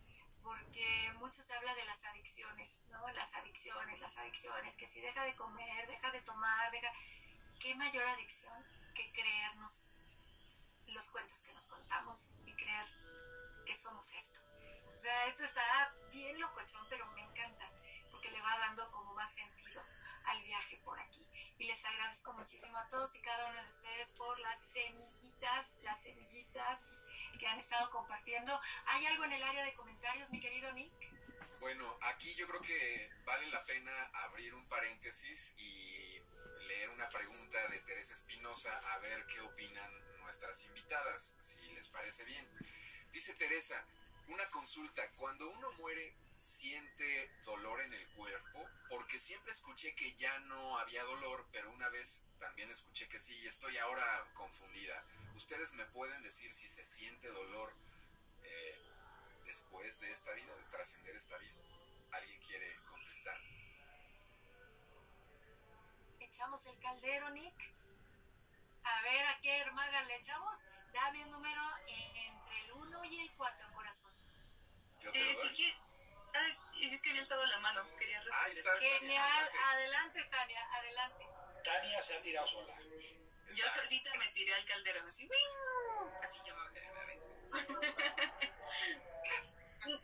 porque mucho se habla de las adicciones, ¿no? Las adicciones, las adicciones, que si deja de comer, deja de tomar, deja... ¿Qué mayor adicción que creernos los cuentos que nos contamos y creer que somos esto? O sea, esto está bien locochón, pero me encanta, porque le va dando como más sentido al viaje por aquí. Y les agradezco muchísimo a todos y cada uno de ustedes por las semillitas, las semillitas que han estado compartiendo. ¿Hay algo en el área de comentarios, mi querido Nick? Bueno, aquí yo creo que vale la pena abrir un paréntesis y leer una pregunta de Teresa Espinosa a ver qué opinan nuestras invitadas, si les parece bien. Dice Teresa, una consulta, cuando uno muere, siente dolor en el cuerpo, porque siempre escuché que ya no había dolor, pero una vez también escuché que sí, y estoy ahora confundida. ¿Ustedes me pueden decir si se siente dolor eh, después de esta vida, de trascender esta vida? ¿Alguien quiere contestar? Echamos el caldero, Nick. A ver, ¿a qué hermaga le echamos? Dame un número entre el 1 y el 4, corazón. Yo te Eh, si doy. quiere- Ah, es que había alzado la mano, quería Ahí está. Genial, adelante, Tania, adelante. Tania se ha tirado sola. Yo Exacto. solita me tiré al caldero, así, ¡wiu! así yo me.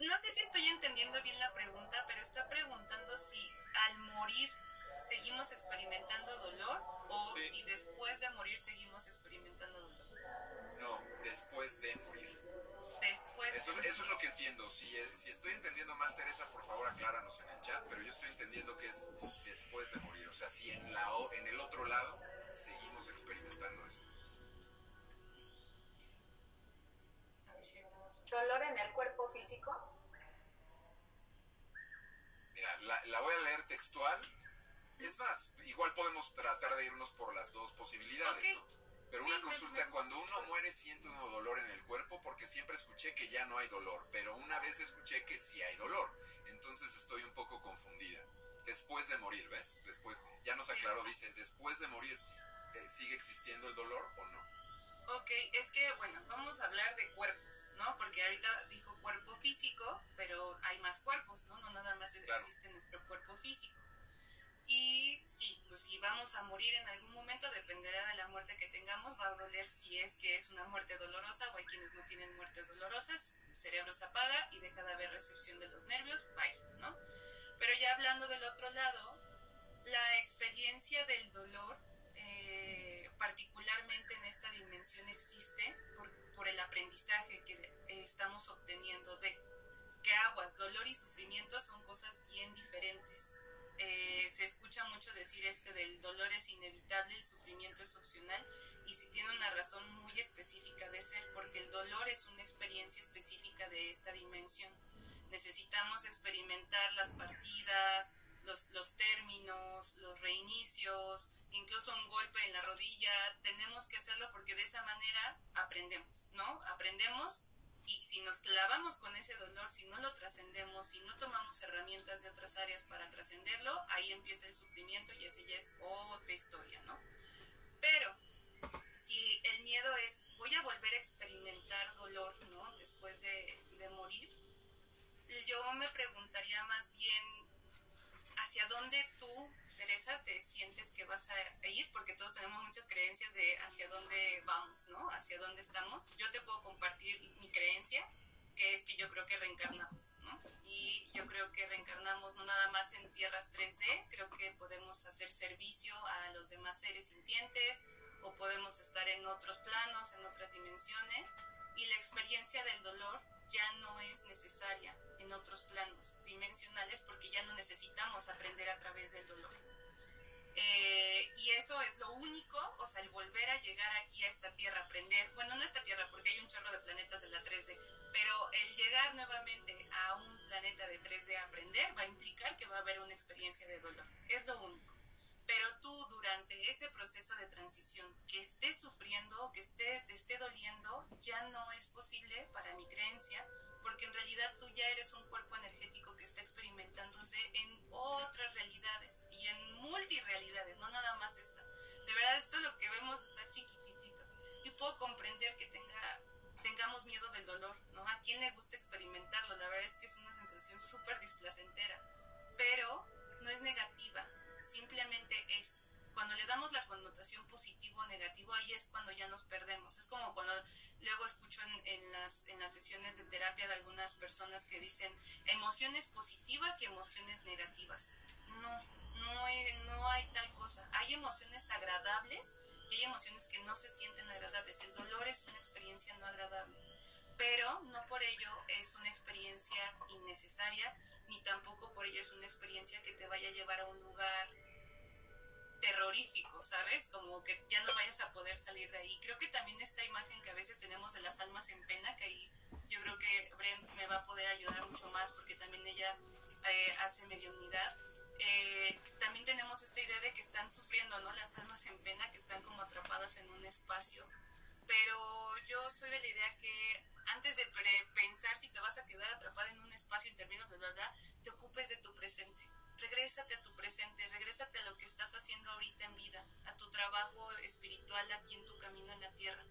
No sé si estoy entendiendo bien la pregunta, pero está preguntando si al morir seguimos experimentando dolor o Sí. si después de morir seguimos experimentando dolor. No, después de morir. Después de Eso, eso es lo que entiendo. Si, eh, si estoy entendiendo mal, Teresa, por favor acláranos en el chat, pero yo estoy entendiendo que es después de morir. O sea, si en, la, o- en el otro lado seguimos experimentando esto. ¿Dolor en el cuerpo físico? Mira, la, la voy a leer textual. Es más, igual podemos tratar de irnos por las dos posibilidades. Pero Sí, una consulta, me- cuando uno muere siente uno dolor en el cuerpo porque siempre escuché que ya no hay dolor, pero una vez escuché que sí hay dolor. Entonces estoy un poco confundida. Después de morir, ¿ves? Después, ya nos aclaró, dice, después de morir. eh, sigue existiendo el dolor o no. Ok, es que, bueno, vamos a hablar de cuerpos, ¿no? Porque ahorita dijo cuerpo físico, pero hay más cuerpos, ¿no? No nada más existe nuestro cuerpo físico. Y sí, pues si vamos a morir en algún momento, dependerá de la muerte que tengamos, va a doler si es que es una muerte dolorosa o hay quienes no tienen muertes dolorosas, el cerebro se apaga y deja de haber recepción de los nervios, bye, ¿no? Pero ya hablando del otro lado, la experiencia del dolor, eh, particularmente en esta dimensión, existe por, por el aprendizaje que eh, estamos obteniendo de que aguas, dolor y sufrimiento son cosas bien diferentes eh, se escucha mucho decir este del dolor es inevitable, el sufrimiento es opcional y si tiene una razón muy específica de ser porque el dolor es una experiencia específica de esta dimensión. Necesitamos experimentar las partidas, los, los términos, los reinicios, incluso un golpe en la rodilla. Tenemos que hacerlo porque de esa manera aprendemos, ¿no? Aprendemos y si nos clavamos con ese dolor, si no lo trascendemos, si no tomamos herramientas de otras áreas para trascenderlo, ahí empieza el sufrimiento y ese ya es otra historia, ¿no? Pero si el miedo es, voy a volver a experimentar dolor, ¿no? Después de, de morir, yo me preguntaría más bien, ¿hacia dónde tú Teresa, te sientes que vas a ir, porque todos tenemos muchas creencias de hacia dónde vamos, ¿no? Hacia dónde estamos. Yo te puedo compartir mi creencia, que es que yo creo que reencarnamos, ¿no? Y yo creo que reencarnamos no nada más en tierras 3D, creo que podemos hacer servicio a los demás seres sintientes o podemos estar en otros planos, en otras dimensiones, y la experiencia del dolor ya no es necesaria en otros planos dimensionales porque ya no necesitamos aprender a través del dolor. Eh, y eso es lo único, o sea, el volver a llegar aquí a esta tierra, aprender, bueno, no esta tierra porque hay un chorro de planetas de la 3D, pero el llegar nuevamente a un planeta de 3D a aprender va a implicar que va a haber una experiencia de dolor, es lo único. Pero tú durante ese proceso de transición que estés sufriendo, que esté, te esté doliendo, ya no es posible para mi creencia porque en realidad tú ya eres un cuerpo energético que está experimentándose en otras realidades y en multirealidades, no nada más esta. De verdad, esto lo que vemos está chiquititito. Y puedo comprender que tenga, tengamos miedo del dolor, ¿no? A quién le gusta experimentarlo, la verdad es que es una sensación súper displacentera, pero no es negativa, simplemente es cuando le damos la connotación positivo o negativo, ahí es cuando ya nos perdemos. Es como cuando luego escucho en, las, en las sesiones de terapia de algunas personas que dicen emociones positivas y emociones negativas. No, no hay, no hay tal cosa. Hay emociones agradables y hay emociones que no se sienten agradables. El dolor es una experiencia no agradable. Pero no por ello es una experiencia innecesaria, ni tampoco por ello es una experiencia que te vaya a llevar a un lugar terrorífico, ¿sabes? Como que ya no vayas a poder salir de ahí. Creo que también esta imagen que a veces tenemos de las almas en pena, que ahí yo creo que Brent me va a poder ayudar mucho más porque también ella eh, hace mediunidad. Eh, también tenemos esta idea de que están sufriendo, ¿no? Las almas en pena, que están como atrapadas en un espacio. Pero yo soy de la idea que antes de pensar si te vas a quedar atrapada en un espacio intermedio, bla, bla, bla, te ocupes de tu presente regrésate a tu presente, regrésate a lo que estás haciendo ahorita en vida, a tu trabajo espiritual aquí en tu camino en la tierra.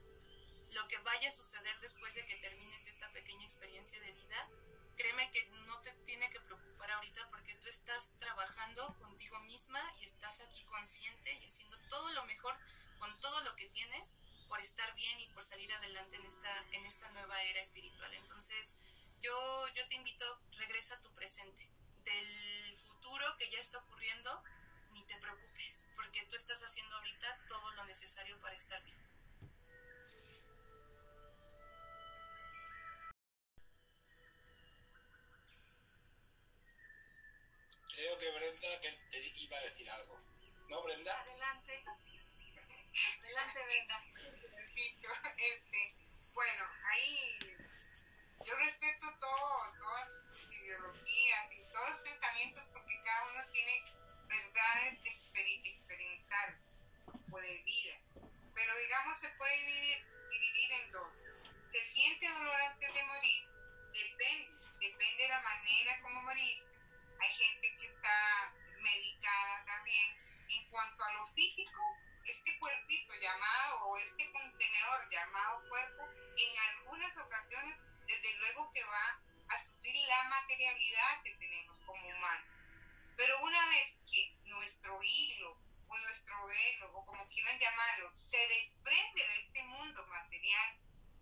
Lo que vaya a suceder después de que termines esta pequeña experiencia de vida, créeme que no te tiene que preocupar ahorita porque tú estás trabajando contigo misma y estás aquí consciente y haciendo todo lo mejor con todo lo que tienes por estar bien y por salir adelante en esta, en esta nueva era espiritual. Entonces, yo, yo te invito, regresa a tu presente del futuro que ya está ocurriendo, ni te preocupes, porque tú estás haciendo ahorita todo lo necesario para estar bien. Creo que Brenda que te iba a decir algo. ¿No, Brenda? Adelante. Adelante, Brenda. Este, bueno, ahí yo respeto todo, todas las ideologías y todos los pensamientos porque cada uno tiene verdades experimentales o de vida. Pero digamos se puede dividir, dividir en dos. Se siente dolor antes de morir, depende, depende de la manera Pero una vez que nuestro hilo o nuestro velo, o como quieran llamarlo, se desprende de este mundo material,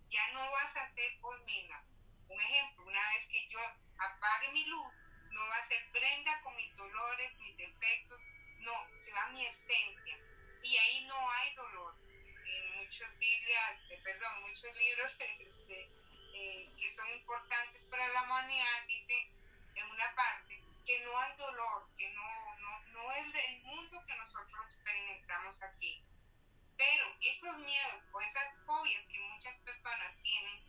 ya no vas a ser misma. Un ejemplo, una vez que yo apague mi luz, no va a ser Brenda con mis dolores, mis defectos, no, se va mi esencia. Y ahí no hay dolor. En muchas Biblias, eh, perdón, muchos libros eh, que son importantes para la humanidad, dice en una parte que no hay dolor, que no, no, no es el mundo que nosotros experimentamos aquí. Pero esos miedos o esas fobias que muchas personas tienen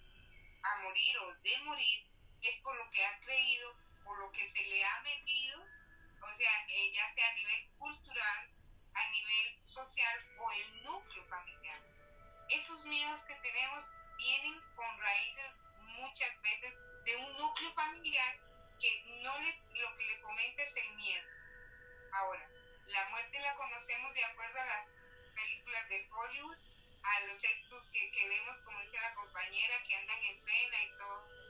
a morir o de morir es por lo que han creído, por lo que se le ha metido, o sea, ya sea a nivel cultural, a nivel social o el núcleo familiar. Esos miedos que tenemos vienen con raíces muchas veces de un núcleo familiar que no le, lo que le comenta es el miedo. Ahora, la muerte la conocemos de acuerdo a las películas de Hollywood, a los estos que, que vemos, como dice la compañera, que andan en pena y todo.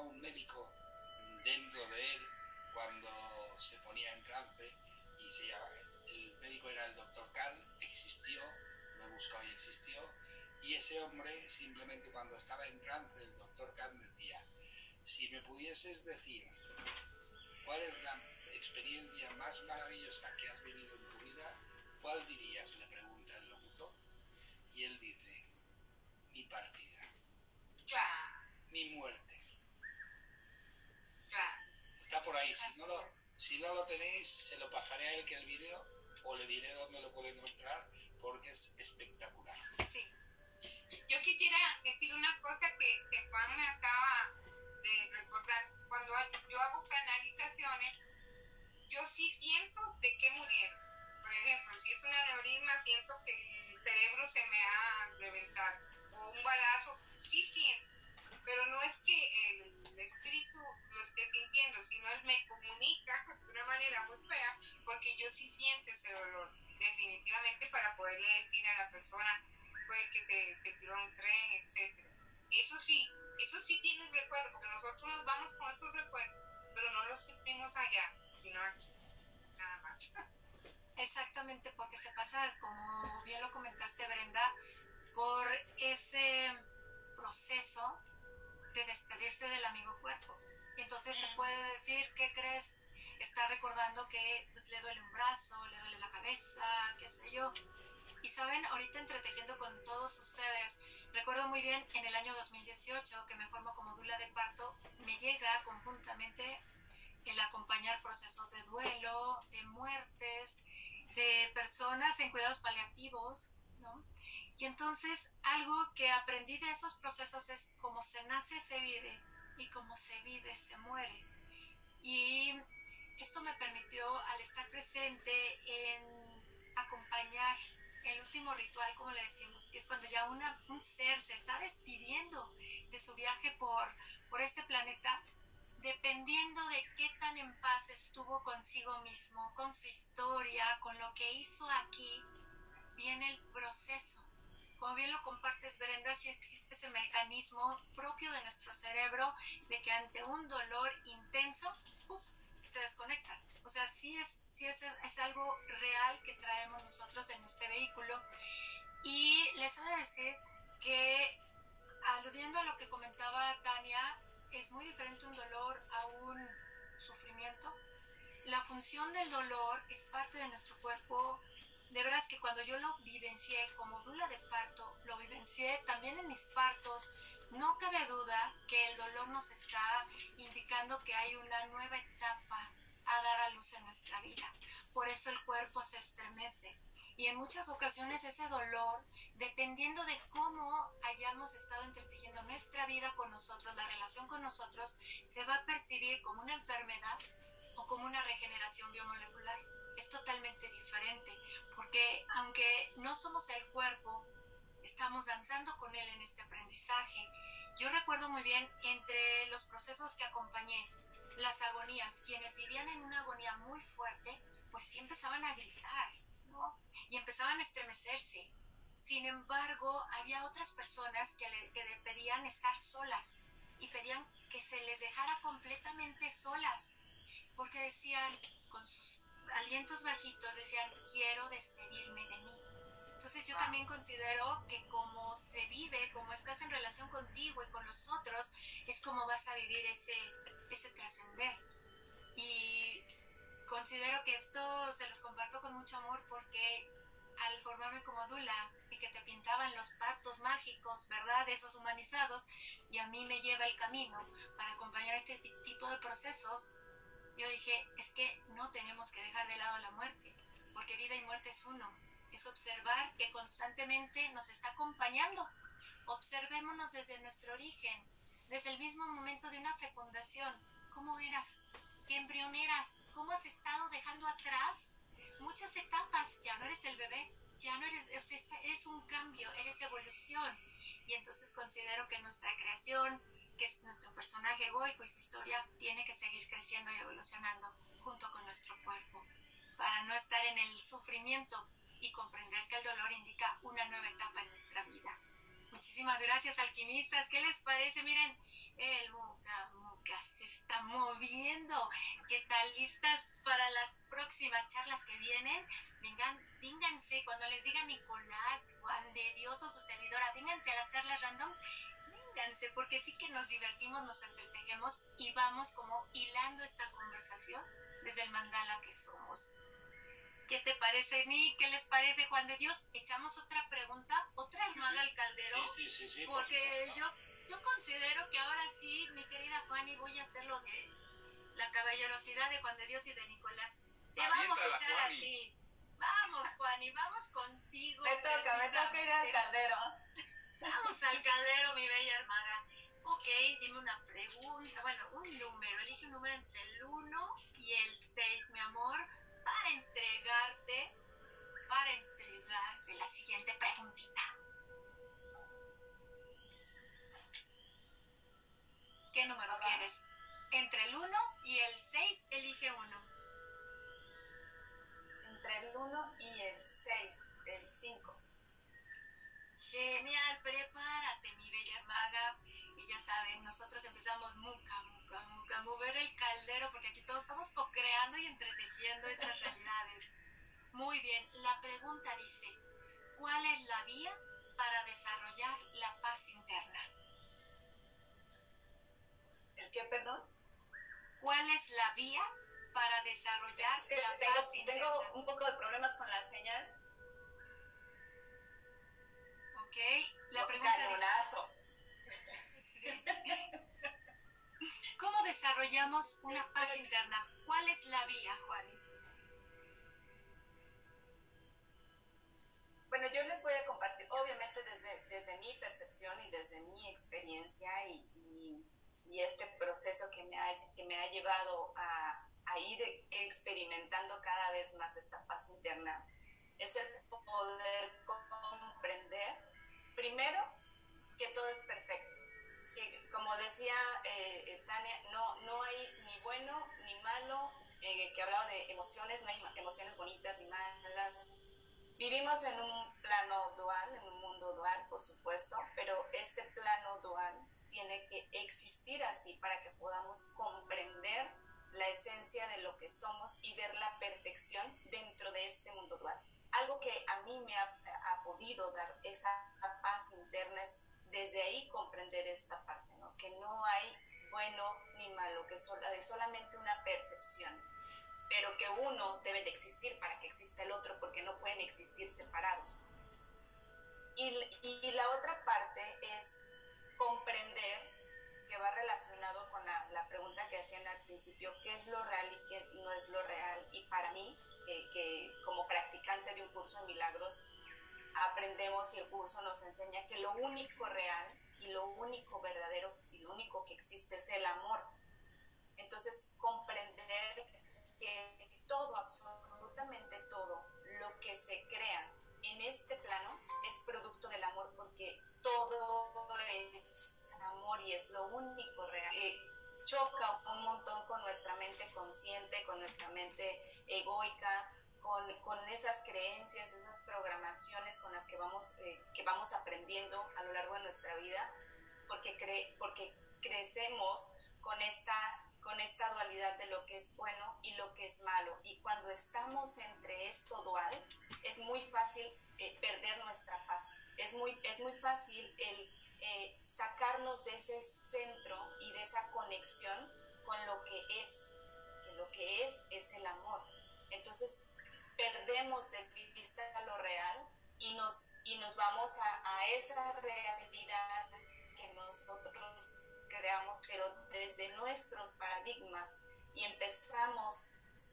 Un médico dentro de él cuando se ponía en trance y se llamaba, el médico era el doctor Carl, existió, lo buscó y existió, y ese hombre simplemente cuando estaba en trance el doctor Carl decía, si me pudieses decir cuál es la experiencia más maravillosa que has vivido en tu vida, ¿cuál dirías? le pregunta el locutor, y él dice, mi partida. Mi muerte. Por ahí. Si no, lo, si no lo tenéis, se lo pasaré a él que el vídeo o le diré dónde lo puede encontrar porque es espectacular. Yo quisiera decir una cosa que, que Juan me acaba de recordar. Cuando yo hago canalizaciones, yo sí siento de qué murieron. Por ejemplo, si es un aneurisma, siento que el cerebro se me ha reventado. O un balazo, sí siento pero no es que el espíritu lo esté sintiendo, sino él me comunica de una manera muy fea, porque yo sí siento ese dolor, definitivamente, para poderle decir a la persona puede que se, se tiró un tren, etc. Eso sí, eso sí tiene un recuerdo, porque nosotros nos vamos con estos recuerdos, pero no los sentimos allá, sino aquí, nada más. Exactamente, porque se pasa, como bien lo comentaste, Brenda, por ese proceso de despedirse del amigo cuerpo. Entonces se puede decir, ¿qué crees? está recordando que pues, le duele un brazo, le duele la cabeza, qué sé yo. Y saben, ahorita entretejiendo con todos ustedes, recuerdo muy bien en el año 2018 que me formo como dula de parto, me llega conjuntamente el acompañar procesos de duelo, de muertes, de personas en cuidados paliativos. Y entonces algo que aprendí de esos procesos es como se nace, se vive, y como se vive, se muere. Y esto me permitió, al estar presente, en acompañar el último ritual, como le decimos, que es cuando ya un ser se está despidiendo de su viaje por, por este planeta, dependiendo de qué tan en paz estuvo consigo mismo, con su historia, con lo que hizo aquí, viene el proceso. Como bien lo compartes, Brenda, si existe ese mecanismo propio de nuestro cerebro de que ante un dolor intenso, se desconecta. O sea, sí, es, sí es, es algo real que traemos nosotros en este vehículo. Y les voy a decir que, aludiendo a lo que comentaba Tania, es muy diferente un dolor a un sufrimiento. La función del dolor es parte de nuestro cuerpo. De veras que cuando yo lo vivencié como dula de parto, lo vivencié también en mis partos, no cabe duda que el dolor nos está indicando que hay una nueva etapa a dar a luz en nuestra vida. Por eso el cuerpo se estremece. Y en muchas ocasiones ese dolor, dependiendo de cómo hayamos estado entretejiendo nuestra vida con nosotros, la relación con nosotros, se va a percibir como una enfermedad o como una regeneración biomolecular. Es totalmente diferente, porque aunque no somos el cuerpo, estamos danzando con él en este aprendizaje. Yo recuerdo muy bien entre los procesos que acompañé, las agonías, quienes vivían en una agonía muy fuerte, pues sí empezaban a gritar, ¿no? Y empezaban a estremecerse. Sin embargo, había otras personas que que pedían estar solas y pedían que se les dejara completamente solas, porque decían, con sus alientos bajitos, decían, quiero despedirme de mí. Entonces yo también considero que como se vive, como estás en relación contigo y con los otros, es como vas a vivir ese, ese trascender. Y considero que esto se los comparto con mucho amor porque al formarme como Dula y que te pintaban los partos mágicos, ¿verdad? Esos humanizados, y a mí me lleva el camino para acompañar este tipo de procesos, yo dije, es que no tenemos que dejar de lado la muerte, porque vida y muerte es uno. Es observar que constantemente nos está acompañando. Observémonos desde nuestro origen, desde el mismo momento de una fecundación. ¿Cómo eras? ¿Qué embrión eras? ¿Cómo has estado dejando atrás muchas etapas? Ya no eres el bebé, ya no eres, eres un cambio, eres evolución. Y entonces considero que nuestra creación, que es nuestro personaje egoico y su historia, tiene que seguir creciendo y evolucionando junto con nuestro cuerpo, para no estar en el sufrimiento y comprender que el dolor indica una nueva etapa en nuestra vida. Muchísimas gracias, alquimistas. ¿Qué les parece? Miren, el Muca Muca se está moviendo. ¿Qué tal? ¿Listas para las próximas charlas que vienen? Vengan, vénganse. Cuando les diga Nicolás, Juan de Dios o su servidora, vénganse a las charlas random. Vénganse, porque sí que nos divertimos, nos entretejemos y vamos como hilando esta conversación desde el mandala que somos. ¿Qué te parece, Nick? ¿Qué les parece, Juan de Dios? ¿Echamos otra pregunta? ¿Otra no haga el caldero? Sí, sí, sí, Porque yo, yo considero que ahora sí, mi querida Juani, voy a hacer lo de la caballerosidad de Juan de Dios y de Nicolás. Te vamos a echar a ti. Vamos, Juani, vamos contigo. Me toca, me toca ir al caldero. Vamos al caldero, mi bella hermana. Ok, dime una pregunta. Bueno, un número. Elige un número entre el 1 y el 6, mi amor, para entregarte, para entregarte la siguiente preguntita. ¿Qué número Ajá. quieres? Entre el 1 y el 6, elige uno. Entre el 1 y el 6, el 5. Genial, prepárate, mi bella maga. Y ya saben, nosotros empezamos muca, muca, muca, mover el caldero, porque aquí todos estamos co-creando y entretejiendo estas realidades. Muy bien, la pregunta dice, ¿cuál es la vía para desarrollar la paz interna? ¿El qué, perdón? ¿Cuál es la vía para desarrollar la tengo, paz tengo interna. un poco de problemas con la señal. Ok, la pregunta sí. ¿cómo desarrollamos una paz interna? ¿Cuál es la vía, Juan? Bueno, yo les voy a compartir, obviamente desde, desde mi percepción y desde mi experiencia y, y- y este proceso que me ha, que me ha llevado a, a ir experimentando cada vez más esta paz interna, es el poder comprender, primero, que todo es perfecto. Que, como decía eh, eh, Tania, no, no hay ni bueno ni malo, eh, que hablaba de emociones, no hay emociones bonitas ni malas, Vivimos en un plano dual, en un mundo dual, por supuesto, pero este plano dual tiene que existir así para que podamos comprender la esencia de lo que somos y ver la perfección dentro de este mundo dual. Algo que a mí me ha, ha podido dar esa paz interna es desde ahí comprender esta parte, ¿no? que no hay bueno ni malo, que sol- es solamente una percepción pero que uno debe de existir para que exista el otro, porque no pueden existir separados. Y, y la otra parte es comprender, que va relacionado con la, la pregunta que hacían al principio, qué es lo real y qué no es lo real. Y para mí, que, que como practicante de un curso de milagros, aprendemos y el curso nos enseña que lo único real y lo único verdadero y lo único que existe es el amor. Entonces, comprender que todo, absolutamente todo, lo que se crea en este plano es producto del amor, porque todo es amor y es lo único real. Eh, choca un montón con nuestra mente consciente, con nuestra mente egoica, con, con esas creencias, esas programaciones con las que vamos, eh, que vamos aprendiendo a lo largo de nuestra vida, porque, cre porque crecemos con esta con esta dualidad de lo que es bueno y lo que es malo. Y cuando estamos entre esto dual, es muy fácil eh, perder nuestra paz. Es muy, es muy fácil el eh, sacarnos de ese centro y de esa conexión con lo que es, que lo que es es el amor. Entonces perdemos de vista lo real y nos, y nos vamos a, a esa realidad que nosotros creamos, pero desde nuestros paradigmas y empezamos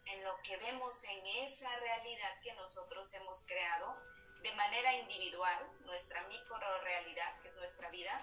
en lo que vemos en esa realidad que nosotros hemos creado de manera individual, nuestra micro realidad, que es nuestra vida,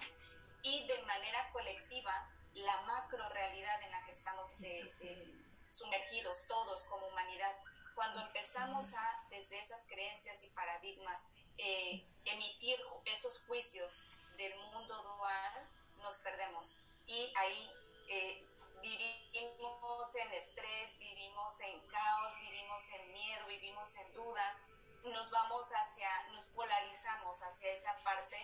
y de manera colectiva, la macro realidad en la que estamos eh, eh, sumergidos todos como humanidad. Cuando empezamos a, desde esas creencias y paradigmas, eh, emitir esos juicios del mundo dual, nos perdemos. Y ahí eh, vivimos en estrés, vivimos en caos, vivimos en miedo, vivimos en duda, nos vamos hacia, nos polarizamos hacia esa parte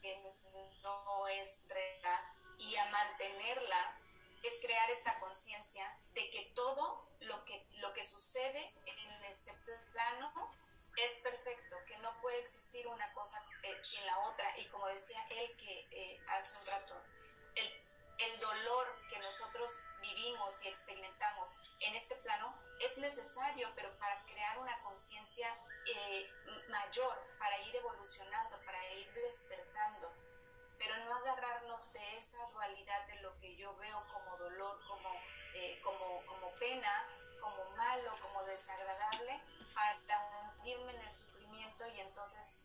que no es real y a mantenerla es crear esta conciencia de que todo lo que, lo que sucede en este plano es perfecto, que no puede existir una cosa sin la otra. Y como decía él que eh, hace un rato, el, el, dolor que nosotros vivimos y experimentamos en este plano es necesario, pero para crear una conciencia eh, mayor, para ir evolucionando, para ir despertando, pero no agarrarnos de esa dualidad de lo que yo veo como dolor, como, como, como pena, como malo, como desagradable, para hundirme en el sufrimiento y entonces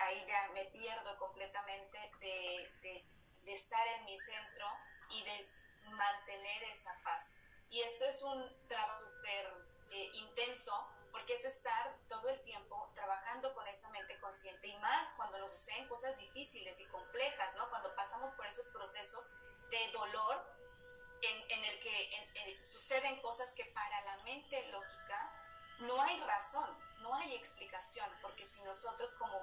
ahí ya me pierdo completamente de, de, de estar en mi centro y de mantener esa paz. Y esto es un trabajo súper eh, intenso porque es estar todo el tiempo trabajando con esa mente consciente y más cuando nos suceden cosas difíciles y complejas, ¿no? Cuando pasamos por esos procesos de dolor en, en el que en, en, suceden cosas que para la mente lógica no hay razón, no hay explicación, porque si nosotros como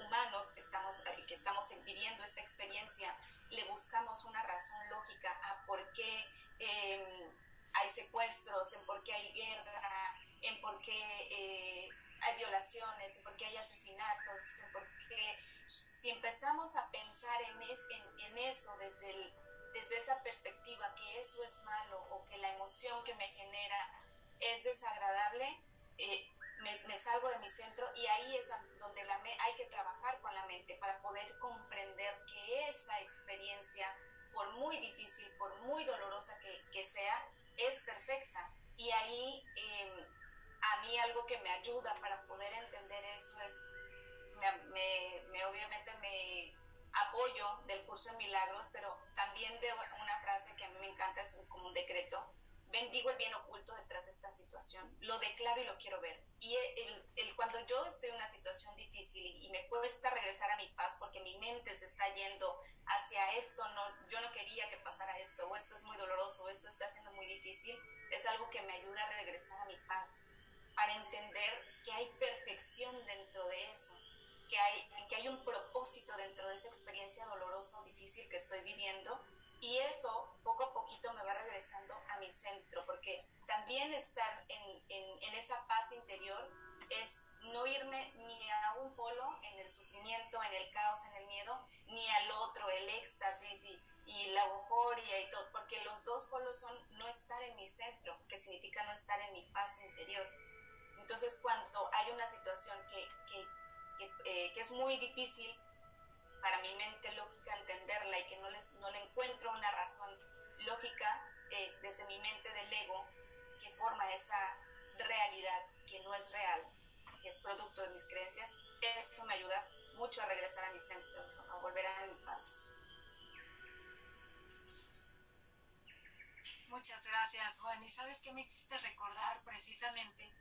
humanos estamos, que estamos viviendo esta experiencia le buscamos una razón lógica a por qué eh, hay secuestros, en por qué hay guerra, en por qué eh, hay violaciones, en por qué hay asesinatos, en por qué... Si empezamos a pensar en, es, en, en eso desde el, desde esa perspectiva que eso es malo o que la emoción que me genera es desagradable, eh, me, salgo de mi centro y ahí es donde la hay que trabajar con la mente para poder comprender que esa experiencia, por muy difícil, por muy dolorosa que, sea, es perfecta. Y ahí em, a mí algo que me ayuda para poder entender eso es, me, obviamente me apoyo del curso de milagros, pero también de una frase que a mí me encanta, es como un decreto, bendigo el bien oculto detrás de esta situación, lo declaro y lo quiero ver. Y cuando yo estoy en una situación difícil y, me cuesta regresar a mi paz porque mi mente se está yendo hacia esto, no, yo no quería que pasara esto, o esto es muy doloroso, o esto está siendo muy difícil, es algo que me ayuda a regresar a mi paz, para entender que hay perfección dentro de eso, que hay, que hay un propósito dentro de esa experiencia dolorosa o difícil que estoy viviendo y eso poco a poquito me va regresando a mi centro, porque también estar en, en, esa paz interior es no irme ni a un polo en el sufrimiento, en el caos, en el miedo, ni al otro, el éxtasis y, y, la euforia y todo, porque los dos polos son no estar en mi centro, que significa no estar en mi paz interior. Entonces cuando hay una situación que, que, que, eh, que es muy difícil, para mi mente lógica entenderla y que no, les, no le encuentro una razón lógica eh, desde mi mente del ego que forma esa realidad que no es real, que es producto de mis creencias, eso me ayuda mucho a regresar a mi centro, a volver a mi paz. Muchas gracias, Juan. ¿Y sabes qué me hiciste recordar precisamente?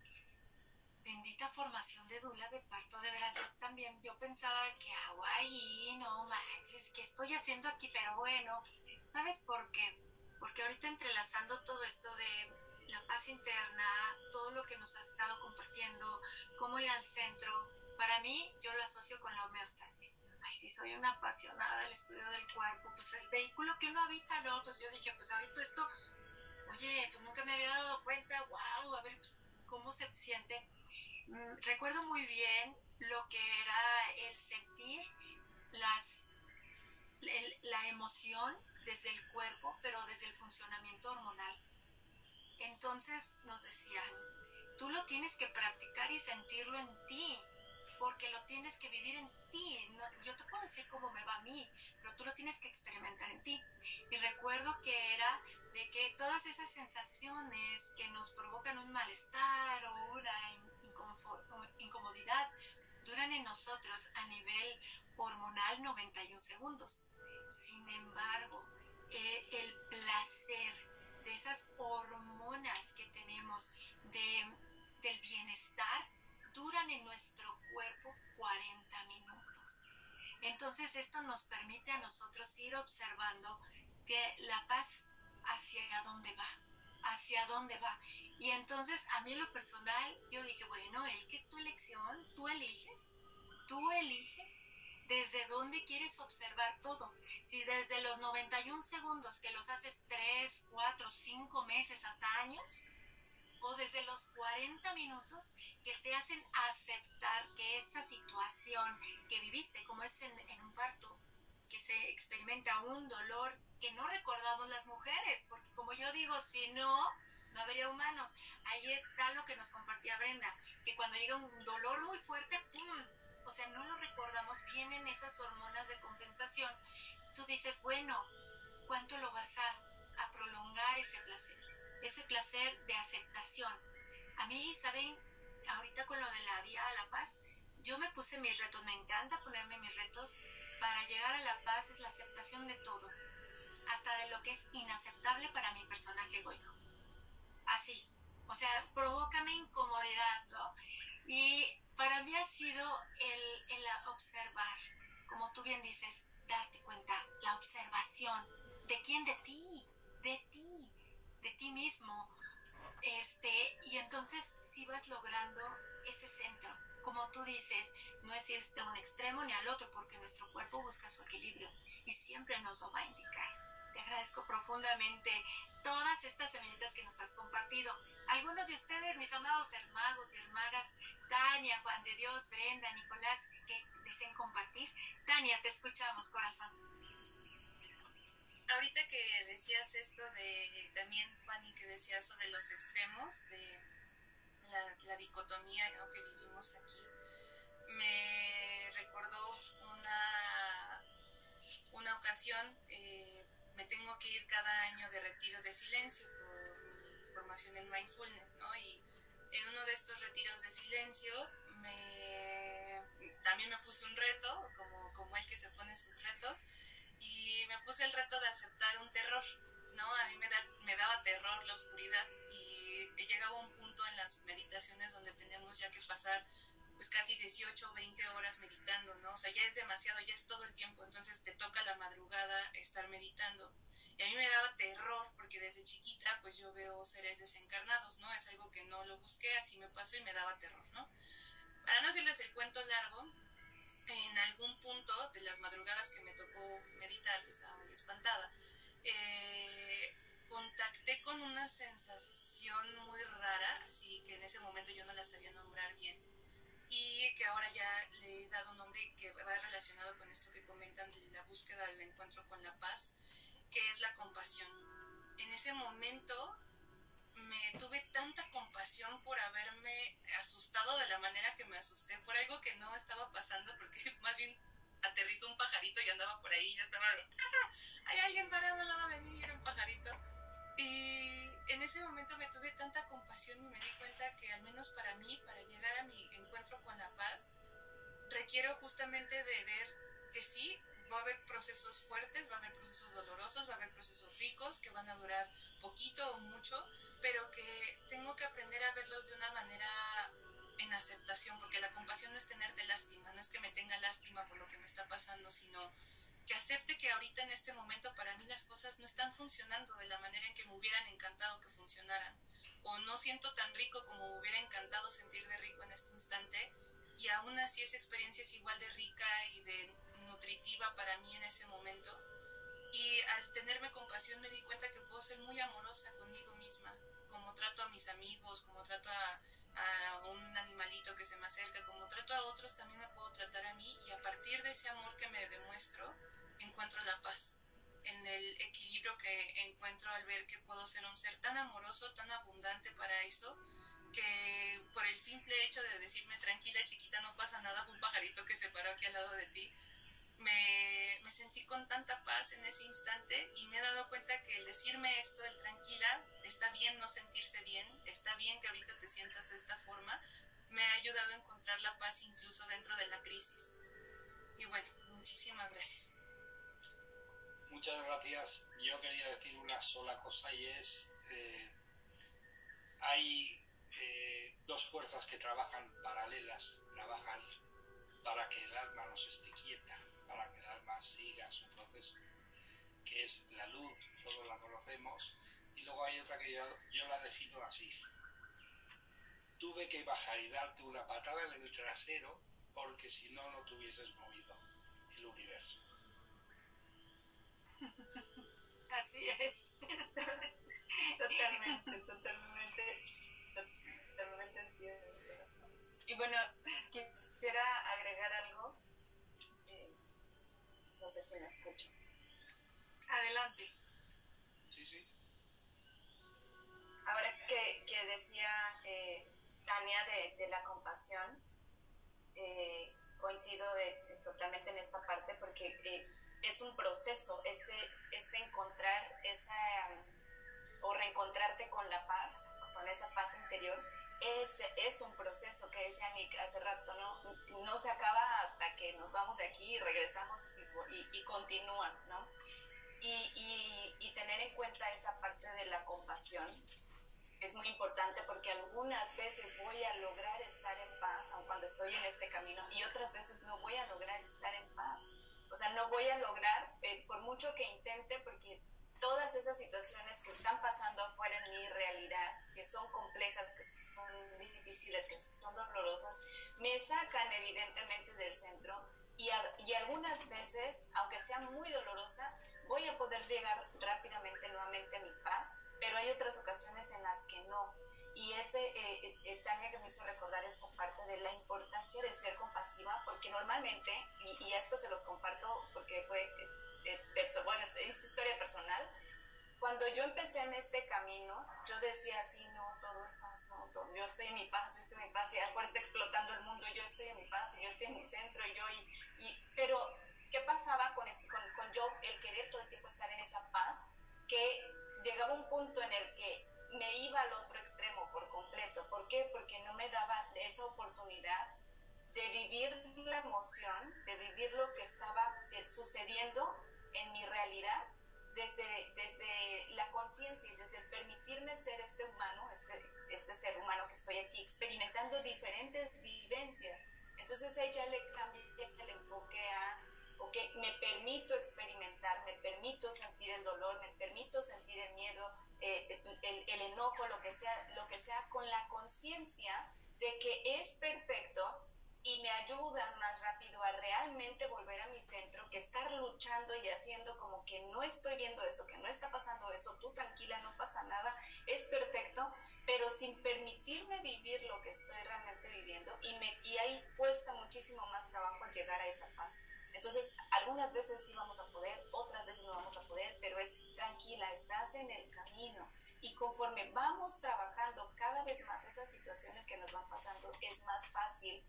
Bendita formación de dula de parto, de veras, también yo pensaba que hago ahí, no manches, ¿qué estoy haciendo aquí? Pero bueno, ¿sabes por qué? Porque ahorita entrelazando todo esto de la paz interna, todo lo que nos has estado compartiendo, cómo ir al centro, para mí yo lo asocio con la homeostasis. Ay, sí, soy una apasionada del estudio del cuerpo, pues el vehículo que uno habita, ¿no? Pues yo dije, pues ahorita esto, oye, pues nunca me había dado cuenta, wow, a ver, pues, cómo se siente. Mm, recuerdo muy bien lo que era el sentir las, la emoción desde el cuerpo, pero desde el funcionamiento hormonal. Entonces nos decían, tú lo tienes que practicar y sentirlo en ti, porque lo tienes que vivir en ti. yo te puedo decir cómo me va a mí, pero tú lo tienes que experimentar en ti. Y recuerdo que era de que todas esas sensaciones que nos provocan un malestar o una incomodidad duran en nosotros a nivel hormonal 91 segundos. Sin embargo, eh, el placer de esas hormonas que tenemos de, del bienestar duran en nuestro cuerpo 40 minutos. Entonces esto nos permite a nosotros ir observando que la paz hacia dónde va, hacia dónde va. Y entonces a mí en lo personal yo dije, bueno, el que es tu elección, tú eliges, tú eliges desde dónde quieres observar todo. Si desde los 91 segundos que los haces 3, 4, 5 meses hasta años, o desde los 40 minutos que te hacen aceptar que esa situación que viviste, como es en, en un parto, que se experimenta un dolor que no recordamos las mujeres, porque como yo digo, si no, no habría humanos. Ahí está lo que nos compartía Brenda, que cuando llega un dolor muy fuerte, ¡pum! O sea, no lo recordamos, vienen esas hormonas de compensación. Tú dices, bueno, ¿cuánto lo vas a, a prolongar ese placer? Ese placer de aceptación. A mí, ¿saben? Ahorita con lo de la vía a la paz, yo me puse mis retos, me encanta ponerme mis retos. Para llegar a la paz es la aceptación de todo, hasta de lo que es inaceptable para mi personaje egoico así. O sea, provócame incomodidad, ¿no? Y para mí ha sido el, el observar, como tú bien dices, darte cuenta, la observación. ¿De quién? De ti, de ti, de ti mismo. Este, y entonces si vas logrando ese centro. Como tú dices, no es ir de un extremo ni al otro, porque nuestro cuerpo busca su equilibrio y siempre nos lo va a indicar. Te agradezco profundamente todas estas semillitas que nos has compartido. Algunos de ustedes, mis amados hermanos y hermanas, Tania, Juan de Dios, Brenda, Nicolás, que deseen compartir. Tania, te escuchamos, corazón. ahorita que decías esto de también, Fanny, que decías sobre los extremos de la, dicotomía que vivimos aquí, me recordó una, una ocasión, eh, me tengo que ir cada año de retiro de silencio por mi formación en mindfulness, ¿no? Y en uno de estos retiros de silencio me, también me puse un reto, como, como el que se pone sus retos, y me puse el reto de aceptar un terror, ¿no? A mí me, da, me daba terror la oscuridad y llegaba un punto en las meditaciones donde teníamos ya que pasar pues casi 18 o 20 horas meditando, ¿no? O sea, ya es demasiado, ya es todo el tiempo, entonces te toca la madrugada estar meditando. Y a mí me daba terror porque desde chiquita pues yo veo seres desencarnados, ¿no? Es algo que no lo busqué, así me pasó y me daba terror, ¿no? Para no hacerles el cuento largo, en algún punto de las madrugadas que me tocó meditar, yo estaba muy espantada, eh, contacté con una sensación muy rara, así que en ese momento yo no la sabía nombrar bien, y que ahora ya le he dado un nombre que va relacionado con esto que comentan de la búsqueda del encuentro con la paz, que es la compasión. En ese momento me tuve tanta compasión por haberme asustado de la manera que me asusté, por algo que no estaba pasando, porque más bien aterrizó un pajarito y andaba por ahí ya estaba ¡Ah! hay alguien parado al lado de mí, era un pajarito. Y en ese momento me tuve tanta compasión y me di cuenta que al menos para mí, para llegar a mi encuentro con la paz, requiero justamente de ver que sí, va a haber procesos fuertes, va a haber procesos dolorosos, va a haber procesos ricos que van a durar poquito o mucho, pero que tengo que aprender a verlos de una manera en aceptación, porque la compasión no es tenerte lástima, no es que me tenga lástima por lo que me está pasando, sino que acepte que ahorita en este momento para mí las cosas no están funcionando de la manera en que me hubieran encantado que funcionaran, o no siento tan rico como me hubiera encantado sentir de rico en este instante, y aún así esa experiencia es igual de rica y de nutritiva para mí en ese momento. Y al tenerme compasión me di cuenta que puedo ser muy amorosa conmigo misma, como trato a mis amigos, como trato a, un animalito que se me acerca, como trato a otros, también me puedo tratar a mí y a partir de ese amor que me demuestro, encuentro la paz, en el equilibrio que encuentro al ver que puedo ser un ser tan amoroso, tan abundante para eso, que por el simple hecho de decirme tranquila chiquita, no pasa nada, un pajarito que se paró aquí al lado de ti, me, me, sentí con tanta paz en ese instante y me he dado cuenta que el decirme esto, el tranquila, está bien no sentirse bien, está bien que ahorita te sientas de esta forma, me ha ayudado a encontrar la paz incluso dentro de la crisis. Y bueno, muchísimas gracias. Muchas gracias. Yo quería decir una sola cosa y es, eh, hay eh, dos fuerzas que trabajan paralelas, trabajan para que el alma no esté quieta para que el alma siga su proceso, que es la luz, todos la conocemos, y luego hay otra que yo, la defino así. Tuve que bajar y darte una patada en el trasero porque si no, no te hubieses movido Totalmente, totalmente, totalmente cierto. Y bueno, quisiera agregar algo no sé si me escuchan. Adelante. Sí, sí. Ahora que, que decía eh, Tania de, de, la compasión, eh, coincido totalmente en esta parte porque eh, es un proceso, este, este encontrar esa, o reencontrarte con la paz, con esa paz interior, es, es un proceso que decía Nick hace rato, ¿no? No se acaba hasta que nos vamos de aquí y regresamos y, y continúa, ¿no? Y, y, y, tener en cuenta esa parte de la compasión es muy importante porque algunas veces voy a lograr estar en paz, aun cuando estoy en este camino, y otras veces no voy a lograr estar en paz. O sea, no voy a lograr, eh, por mucho que intente, porque todas esas situaciones que están pasando afuera en mi realidad, que son complejas, que son difíciles, que son dolorosas, me sacan evidentemente del centro y, y algunas veces, aunque sea muy dolorosa, voy a poder llegar rápidamente nuevamente a mi paz, pero hay otras ocasiones en las que no. Y ese, eh, eh, Tania que me hizo recordar esta parte de la importancia de ser compasiva, porque normalmente, y, y esto se los comparto porque fue eh, bueno, es historia personal. Cuando yo empecé en este camino, yo decía así, no, todo es paz, no, todo, yo estoy en mi paz, yo estoy en mi paz, y algo está explotando el mundo, yo estoy en mi paz, y yo estoy en mi centro, y yo, y, y pero, ¿qué pasaba con, con, con yo, el querer todo el tiempo estar en esa paz? Que llegaba un punto en el que me iba al otro extremo por completo. ¿Por qué? Porque no me daba esa oportunidad de vivir la emoción, de vivir lo que estaba eh, sucediendo en mi realidad desde, desde la conciencia y desde permitirme ser este humano, este, este ser humano que estoy aquí experimentando diferentes vivencias. Entonces ella le cambia el enfoque a ok, me permito experimentar, me permito sentir el dolor, me permito sentir el miedo, eh, el, el, enojo, lo que sea, lo que sea, con la conciencia de que es perfecto y me ayuda más rápido a realmente volver a mi centro que estar luchando y haciendo como que no estoy viendo eso, que no está pasando eso, tú tranquila, no pasa nada, es perfecto, pero sin permitirme vivir lo que estoy realmente viviendo y, me, y ahí cuesta muchísimo más trabajo llegar a esa paz. Entonces, algunas veces sí vamos a poder, otras veces no vamos a poder, pero es tranquila, estás en el camino. Y conforme vamos trabajando cada vez más esas situaciones que nos van pasando, es más fácil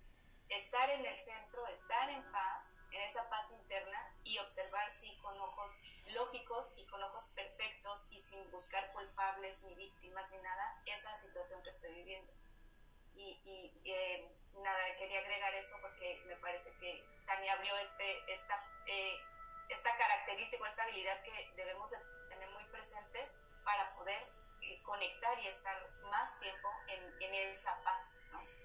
estar en el centro, estar en paz, en esa paz interna y observar, sí, con ojos lógicos y con ojos perfectos y sin buscar culpables ni víctimas ni nada, esa situación que estoy viviendo. Y, y eh, nada, quería agregar eso porque me parece que Tania abrió este, esta, eh, esta característica, esta habilidad que debemos tener muy presentes para poder eh, conectar y estar más tiempo en, en esa paz,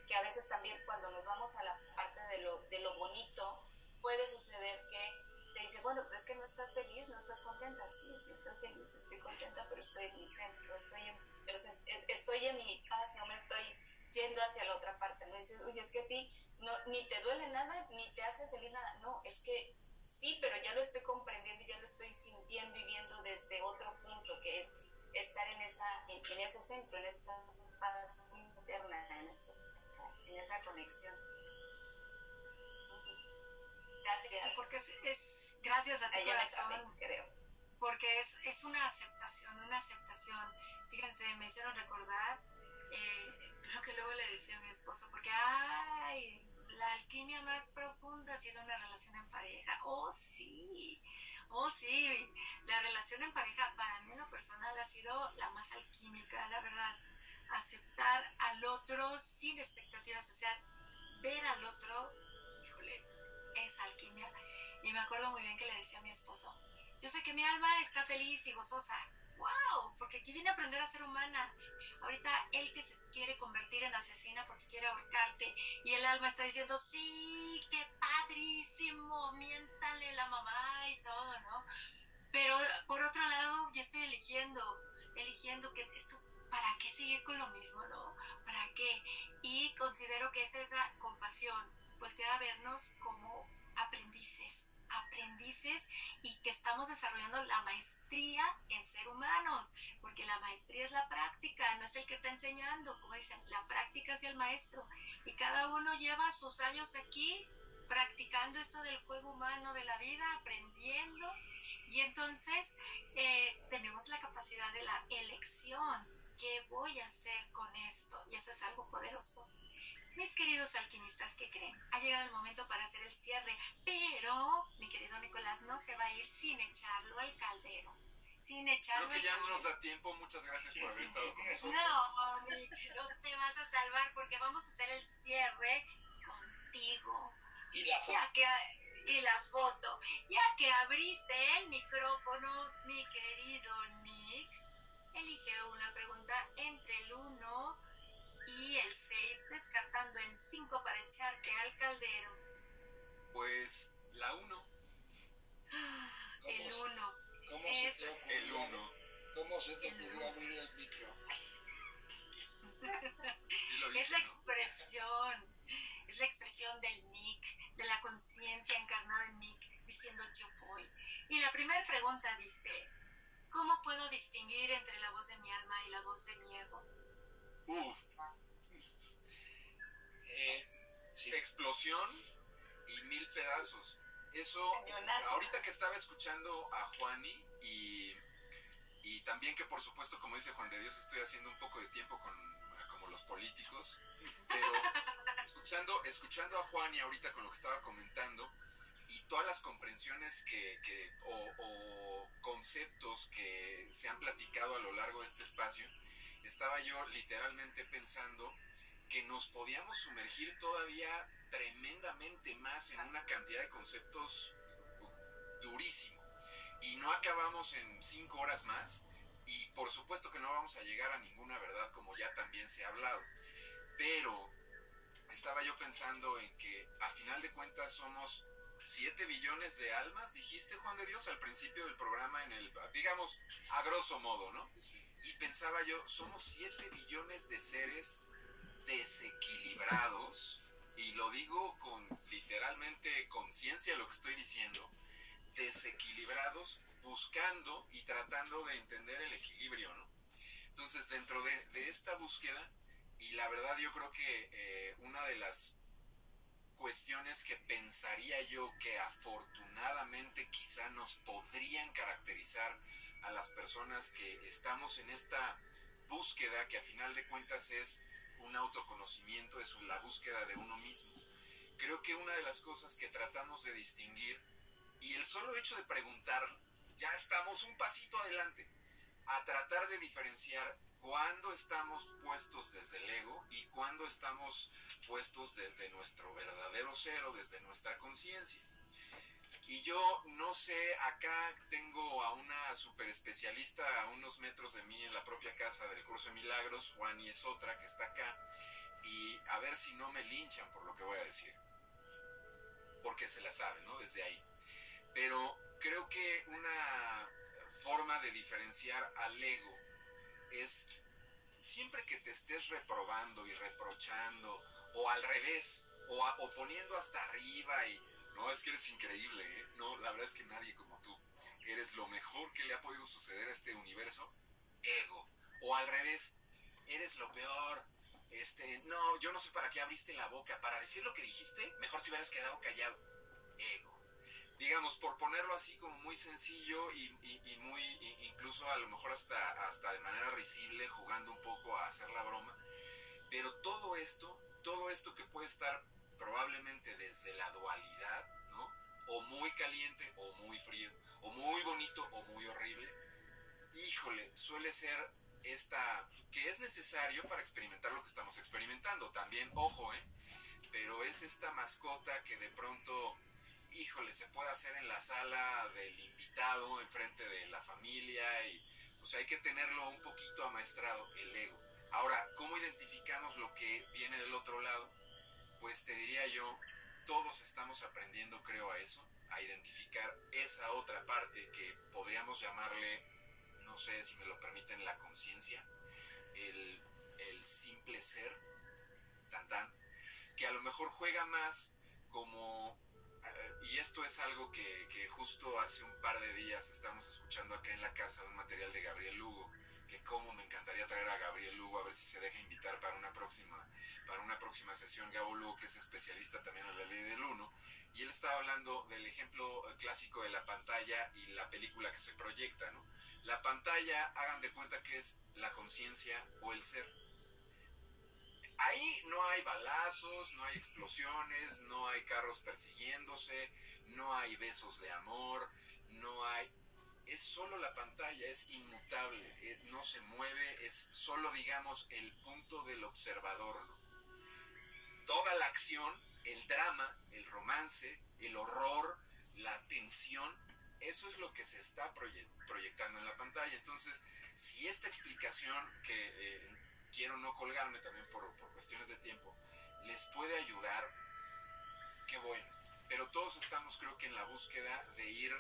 que a veces también cuando nos vamos a la parte de lo, de lo bonito, puede suceder que te dice, bueno, pero es que no estás feliz, no estás contenta. Sí, sí, estoy feliz, estoy contenta, pero estoy en mi centro, estoy en, pero estoy en mi paz, no me estoy yendo hacia la otra parte. No dices, oye, es que a ti no, ni te duele nada, ni te hace feliz nada. No, es que sí, pero ya lo estoy comprendiendo, ya lo estoy sintiendo, viviendo desde otro punto, que es estar en, esa, en, ese centro, en esta paz interna, en, en esa conexión. Gracias. porque es, gracias a tu corazón. creo. Porque es, es una aceptación, una aceptación. Fíjense, me hicieron recordar eh, lo que luego le decía a mi esposo, porque, ay, la alquimia más profunda ha sido una relación en pareja. Oh, sí, oh, sí, la relación en pareja para mí en lo personal ha sido la más alquímica, la verdad. Aceptar al otro sin expectativas, o sea, ver al otro, es alquimia. Y me acuerdo muy bien que le decía a mi esposo, yo sé que mi alma está feliz y gozosa. ¡Wow! Porque aquí viene a aprender a ser humana. Ahorita él que se quiere convertir en asesina porque quiere ahorcarte y el alma está diciendo, sí, qué padrísimo, miéntale la mamá y todo, ¿no? Pero por otro lado, yo estoy eligiendo, eligiendo que esto, ¿para qué seguir con lo mismo, no? ¿Para qué? Y considero que es esa compasión, voltear a vernos como aprendices, aprendices y que estamos desarrollando la maestría en ser humanos, porque la maestría es la práctica, no es el que está enseñando, como dicen, la práctica es el maestro y cada uno lleva sus años aquí practicando esto del juego humano de la vida, aprendiendo y entonces eh, tenemos la capacidad de la elección, ¿qué voy a hacer con esto? Y eso es algo poderoso. Mis queridos alquimistas, ¿qué creen? Ha llegado el momento para hacer el cierre, pero mi querido Nicolás no se va a ir sin echarlo al caldero. Sin echarlo Creo que ya no nos da tiempo. Muchas gracias por haber estado con nosotros. No, Nick, no te vas a salvar porque vamos a hacer el cierre contigo. Y la foto. Ya que, y la foto. Ya que abriste el micrófono, mi querido Nick, elige una pregunta entre el 1 y el 6 descartando en 5 para echarte al caldero. Pues la 1. El 1. ¿Cómo se te El 1. ¿Cómo se te ocurrió abrir el micro? es la expresión, es la expresión del Nick, de la conciencia encarnada en Nick, diciendo yo voy. Y la primera pregunta dice, ¿cómo puedo distinguir entre la voz de mi alma y la voz de mi ego? Uf. Eh, Explosión y mil pedazos. eso, ahorita que estaba escuchando a Juani y, y también que por supuesto, como dice Juan de Dios, estoy haciendo un poco de tiempo con como los políticos, pero escuchando, escuchando a Juani ahorita con lo que estaba comentando y todas las comprensiones que, que o, o conceptos que se han platicado a lo largo de este espacio, estaba yo literalmente pensando que nos podíamos sumergir todavía tremendamente más en una cantidad de conceptos durísimo. Y no acabamos en cinco horas más y por supuesto que no vamos a llegar a ninguna verdad como ya también se ha hablado. Pero estaba yo pensando en que a final de cuentas somos 7 billones de almas, dijiste Juan de Dios al principio del programa en el, digamos, a grosso modo, ¿no? Y pensaba yo, somos 7 billones de seres desequilibrados, y lo digo con literalmente conciencia de lo que estoy diciendo, desequilibrados buscando y tratando de entender el equilibrio, ¿no? Entonces, dentro de, esta búsqueda, y la verdad yo creo que eh, una de las cuestiones que pensaría yo que afortunadamente quizá nos podrían caracterizar a las personas que estamos en esta búsqueda que a final de cuentas es un autoconocimiento, es la búsqueda de uno mismo. Creo que una de las cosas que tratamos de distinguir y el solo hecho de preguntar, ya estamos un pasito adelante a tratar de diferenciar cuándo estamos puestos desde el ego y cuándo estamos puestos desde nuestro verdadero cero, desde nuestra conciencia. Y yo no sé, acá tengo a una super especialista a unos metros de mí en la propia casa del curso de milagros, Juan y es otra que está acá, y a ver si no me linchan por lo que voy a decir. Porque se la sabe, ¿no? Desde ahí. Pero creo que una forma de diferenciar al ego es siempre que te estés reprobando y reprochando, o al revés, o, poniendo hasta arriba y no, es que eres increíble, ¿eh? No, la verdad es que nadie como tú. Eres lo mejor que le ha podido suceder a este universo. Ego. O al revés, eres lo peor. Este, no, yo no sé para qué abriste la boca. Para decir lo que dijiste, mejor te hubieras quedado callado. Ego. Digamos, por ponerlo así como muy sencillo y, muy, incluso a lo mejor hasta, hasta de manera risible, jugando un poco a hacer la broma. Pero todo esto, todo esto que puede estar probablemente desde la dualidad, ¿no? O muy caliente o muy frío, o muy bonito o muy horrible. Híjole, suele ser esta, que es necesario para experimentar lo que estamos experimentando. También, ojo, ¿eh? Pero es esta mascota que de pronto, híjole, se puede hacer en la sala del invitado, enfrente de la familia, y, o sea, hay que tenerlo un poquito amaestrado, el ego. Ahora, ¿cómo identificamos lo que viene del otro lado? Pues te diría yo, todos estamos aprendiendo, creo, a eso, a identificar esa otra parte que podríamos llamarle, no sé si me lo permiten, la conciencia, el, simple ser, tan tan, que a lo mejor juega más como, eh, y esto es algo que, que justo hace un par de días estamos escuchando acá en la casa un material de Gabriel Lugo, cómo me encantaría traer a Gabriel Lugo a ver si se deja invitar para una próxima para una próxima sesión Gabo Lugo que es especialista también en la ley del uno y él estaba hablando del ejemplo clásico de la pantalla y la película que se proyecta, ¿no? La pantalla, hagan de cuenta que es la conciencia o el ser. Ahí no hay balazos, no hay explosiones, no hay carros persiguiéndose, no hay besos de amor, no hay es solo la pantalla, es inmutable, eh, no se mueve, es solo, digamos, el punto del observador. Toda la acción, el drama, el romance, el horror, la tensión, eso es lo que se está proyectando en la pantalla. Entonces, si esta explicación, que eh, quiero no colgarme también por, cuestiones de tiempo, les puede ayudar, qué bueno. Pero todos estamos, creo que, en la búsqueda de ir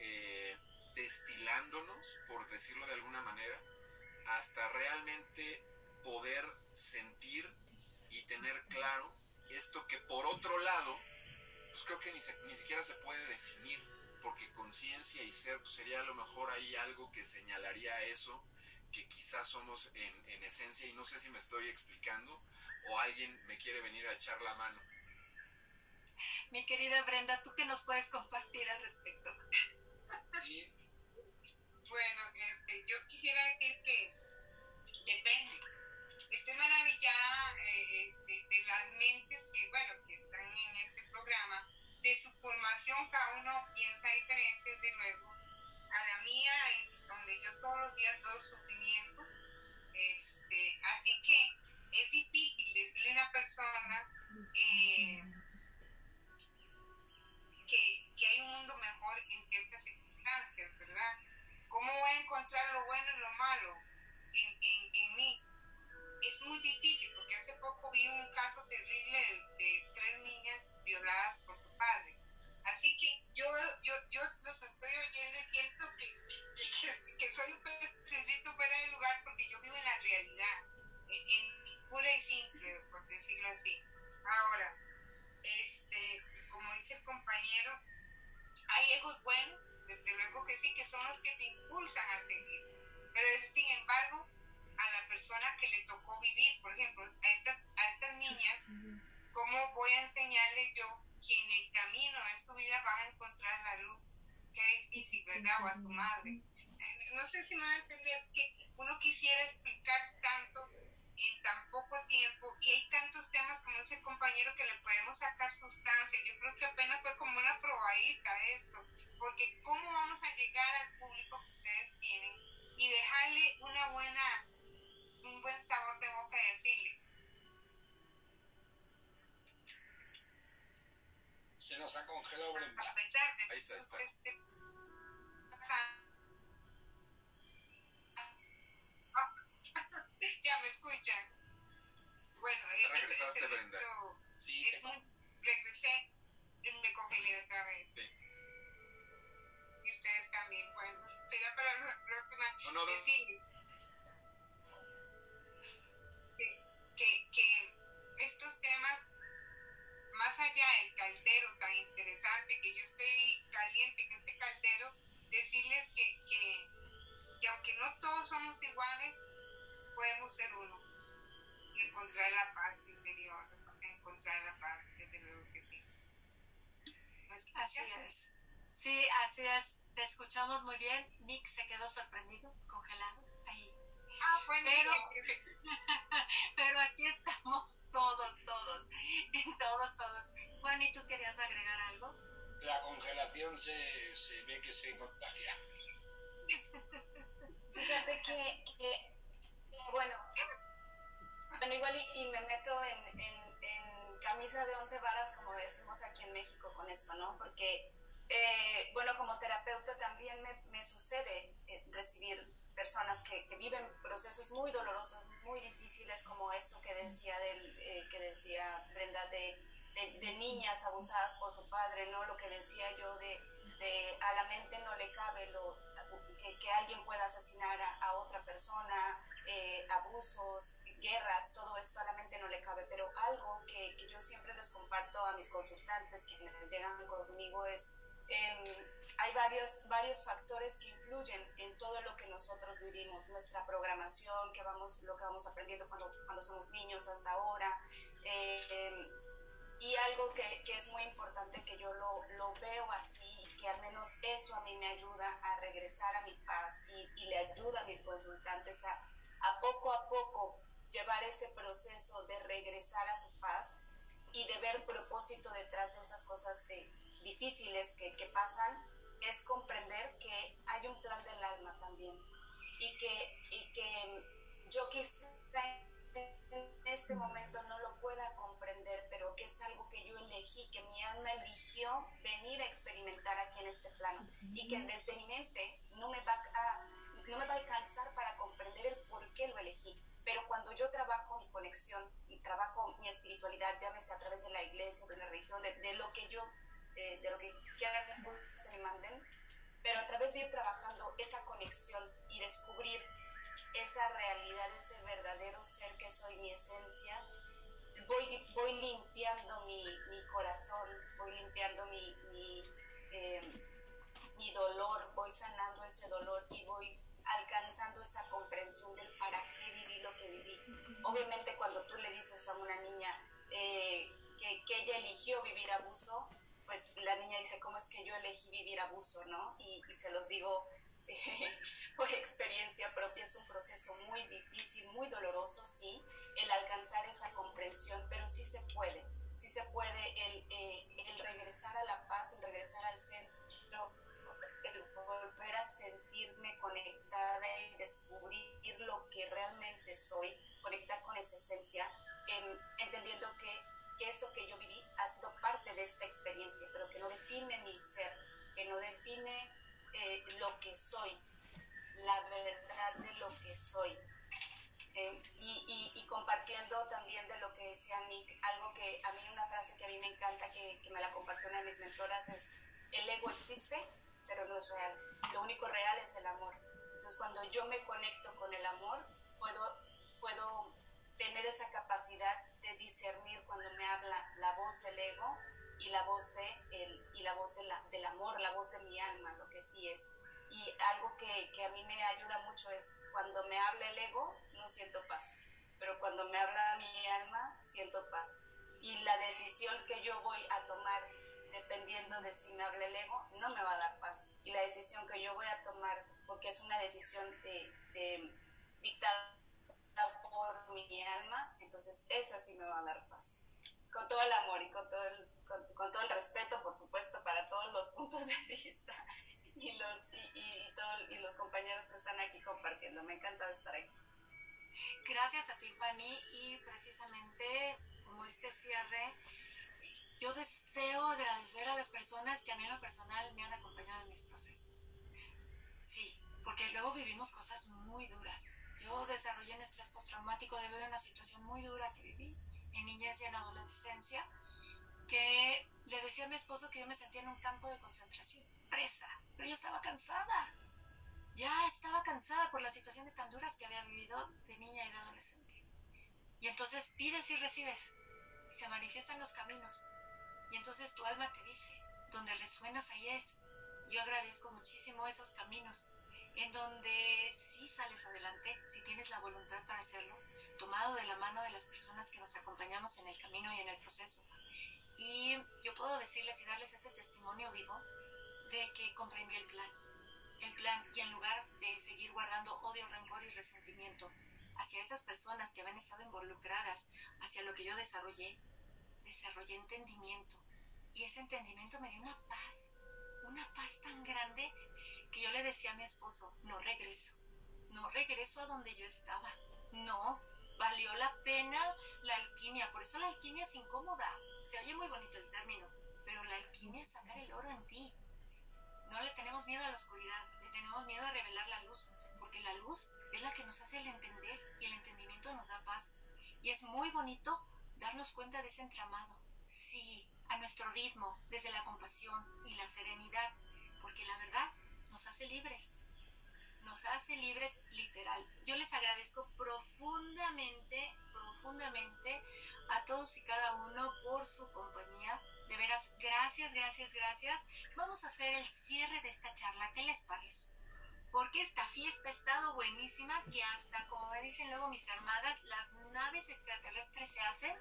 eh, destilándonos, por decirlo de alguna manera, hasta realmente poder sentir y tener claro esto que por otro lado, pues creo que ni, ni siquiera se puede definir, porque conciencia y ser pues sería a lo mejor ahí algo que señalaría eso, que quizás somos en, en esencia, y no sé si me estoy explicando, o alguien me quiere venir a echar la mano. Mi querida Brenda, ¿tú qué nos puedes compartir al respecto? Sí. Bueno, este, yo quisiera decir que depende. Estoy maravillada eh, este, de las mentes que, bueno, que están en este programa, de su formación, cada uno piensa diferente, desde luego. A la mía, donde yo todos los días veo sufrimiento, este, así que es difícil decirle a una persona eh, que, que hay un mundo mejor en ciertas circunstancias, ¿verdad? ¿Cómo voy lo bueno y lo malo en, en, en mí? Es muy difícil porque hace poco vi un caso terrible de, tres niñas violadas por su padre. Así que yo, yo, yo los estoy oyendo y siento que, que, soy un pececito fuera del lugar porque yo vivo en la realidad, en pura y simple, por decirlo así. Ahora, este, como dice el compañero, hay egos buenos, desde luego que sí, que son los que te impulsan a seguir. Pero es, sin embargo, a la persona que le tocó vivir, por ejemplo, a estas, a estas niñas, ¿cómo voy a enseñarles yo que en el camino de su vida van a encontrar la luz? Qué difícil, ¿verdad? O a su madre. No sé si me van a entender que uno quisiera explicar tanto en tan poco tiempo y hay tantos temas como ese compañero que le podemos sacar sustancia. Yo creo que apenas fue como una probadita esto, porque cómo vamos a llegar al público que ustedes tienen y dejarle una buena, un buen sabor de boca y decirle, Se nos ha congelado Brenda. a pesar de Ahí está, está. este pasando, ya me escuchan. Bueno, Ya regresaste, esto- Brenda. Sí, es. Sí, así es. Te escuchamos muy bien. Nick se quedó sorprendido, congelado, ahí. Ah, bueno, Pero- sí. Pero aquí estamos todos, todos, todos, todos. Juan, ¿y tú querías agregar algo? la congelación se, se ve que se contagia. Fíjate que, que bueno, bueno, igual y, y me meto en camisa de once varas, como decimos aquí en México con esto, ¿no? Porque, eh, bueno, como terapeuta también me, me sucede eh, recibir personas que, viven procesos muy dolorosos, muy difíciles, como esto que decía, del, eh, que decía Brenda, de, de, de niñas abusadas por su padre, ¿no? Lo que decía yo de, de a la mente no le cabe lo, que, que alguien pueda asesinar a, a otra persona, eh, abusos, guerras, todo esto a la mente no le cabe, pero algo que, que yo siempre les comparto a mis consultantes quienes llegan conmigo es, eh, hay varios, varios factores que influyen en todo lo que nosotros vivimos, nuestra programación, que vamos, lo que vamos aprendiendo cuando, cuando somos niños hasta ahora. eh, y algo que, que, es muy importante que yo lo, lo, veo así que al menos eso a mí me ayuda a regresar a mi paz y, y le ayuda a mis consultantes a, a, poco a poco llevar ese proceso de regresar a su paz y de ver propósito detrás de esas cosas de, difíciles que, que pasan, es comprender que hay un plan del alma también y que, y que yo quizá en este momento no lo pueda comprender, pero que es algo que yo elegí, que mi alma eligió venir a experimentar aquí en este plano y que desde mi mente no me va a, no me va a alcanzar para comprender el por qué lo elegí. Pero cuando yo trabajo mi conexión y trabajo mi espiritualidad, llámese a través de la iglesia, de la religión, de, de lo que yo, de, de lo que quieran se me manden, pero a través de ir trabajando esa conexión y descubrir esa realidad, ese verdadero ser que soy, mi esencia, voy, voy limpiando mi, mi corazón, voy limpiando mi, eh, mi, dolor, voy sanando ese dolor y voy alcanzando esa comprensión del para qué viví lo que viví. Obviamente cuando tú le dices a una niña, eh, que, que ella eligió vivir abuso, pues la niña dice, ¿cómo es que yo elegí vivir abuso, no? Y, y se los digo por experiencia propia, es un proceso muy difícil, muy doloroso, sí, el alcanzar esa comprensión, pero sí se puede, sí se puede el, eh, el regresar a la paz, el regresar al centro, el volver a sentirme conectada y descubrir lo que realmente soy, conectar con esa esencia, em, entendiendo que, que eso que yo viví ha sido parte de esta experiencia, pero que no define mi ser, que no define lo que soy, la verdad de lo que soy. Eh, y, compartiendo también de lo que decía Nick, algo que a mí una frase que a mí me encanta, que, que me la compartió una de mis mentoras, es, el ego existe, pero no es real. Lo único real es el amor. Entonces cuando yo me conecto con el amor, puedo, puedo tener esa capacidad de discernir cuando me habla la voz del ego y la voz de el, y la voz de la, del amor, la voz de mi alma, lo que sí es. Y algo que, que, a mí me ayuda mucho es cuando me habla el ego, no siento paz, pero cuando me habla mi alma, siento paz. Y la decisión que yo voy a tomar dependiendo de si me habla el ego, no me va a dar paz. Y la decisión que yo voy a tomar, porque es una decisión de, de dictada por mi alma, entonces esa sí me va a dar paz. Con todo el amor y con todo el con, con, todo el respeto, por supuesto, para todos los puntos de vista y los, y, y, y, todo, y los compañeros que están aquí compartiendo. Me encanta estar aquí. Gracias a ti, Fanny, y precisamente como este cierre, yo deseo agradecer a las personas que a mí en lo personal me han acompañado en mis procesos. Sí, porque luego vivimos cosas muy duras. Yo desarrollé un estrés postraumático debido a una situación muy dura que viví en niñez y en adolescencia que le decía a mi esposo que yo me sentía en un campo de concentración, presa, pero yo estaba cansada. Ya estaba cansada por las situaciones tan duras que había vivido de niña y de adolescente. Y entonces pides y recibes. Y se manifiestan los caminos. Y entonces tu alma te dice, donde resuenas ahí es. Yo agradezco muchísimo esos caminos, en donde sí sales adelante, si tienes la voluntad para hacerlo, tomado de la mano de las personas que nos acompañamos en el camino y en el proceso y yo puedo decirles y darles ese testimonio vivo de que comprendí el plan. El plan y en lugar de seguir guardando odio, rencor y resentimiento hacia esas personas que habían estado involucradas, hacia lo que yo desarrollé, desarrollé entendimiento. Y ese entendimiento me dio una paz, una paz tan grande que yo le decía a mi esposo, no regreso, no regreso a donde yo estaba, no, valió la pena la alquimia, por eso la alquimia es incómoda, se oye muy bonito el término, pero la alquimia es sacar el oro en ti. No le tenemos miedo a la oscuridad, le tenemos miedo a revelar la luz, porque la luz es la que nos hace el entender y el entendimiento nos da paz. Y es muy bonito darnos cuenta de ese entramado, sí, a nuestro ritmo, desde la compasión y la serenidad, porque la verdad nos hace libres, nos hace libres literal. Yo les agradezco profundamente, profundamente a todos y cada uno por su compañía. De veras, gracias, gracias, gracias. Vamos a hacer el cierre de esta charla. ¿Qué les parece? Porque esta fiesta ha estado buenísima, que hasta, como me dicen luego mis hermanas, las naves extraterrestres se hacen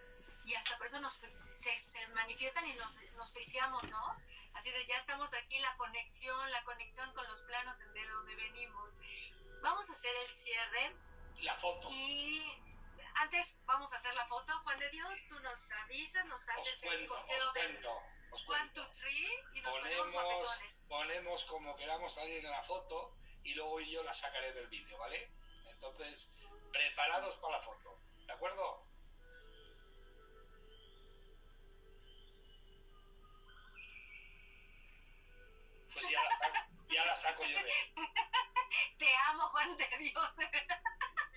y hasta por eso nos, se, se manifiestan y nos, nos friciamos, ¿no? Así de ya estamos aquí, la conexión, la conexión con los planos de donde venimos. Vamos a hacer el cierre. La foto. Y antes vamos a hacer la foto, Juan de Dios, tú nos avisas, nos haces cuento, el conteo de one, two, three y nos ponemos, ponemos Ponemos como queramos salir en la foto y luego yo la sacaré del vídeo, ¿vale? Entonces, preparados para la foto, ¿de acuerdo? Pues ya la saco, ya la saco yo de Te amo, Juan de Dios.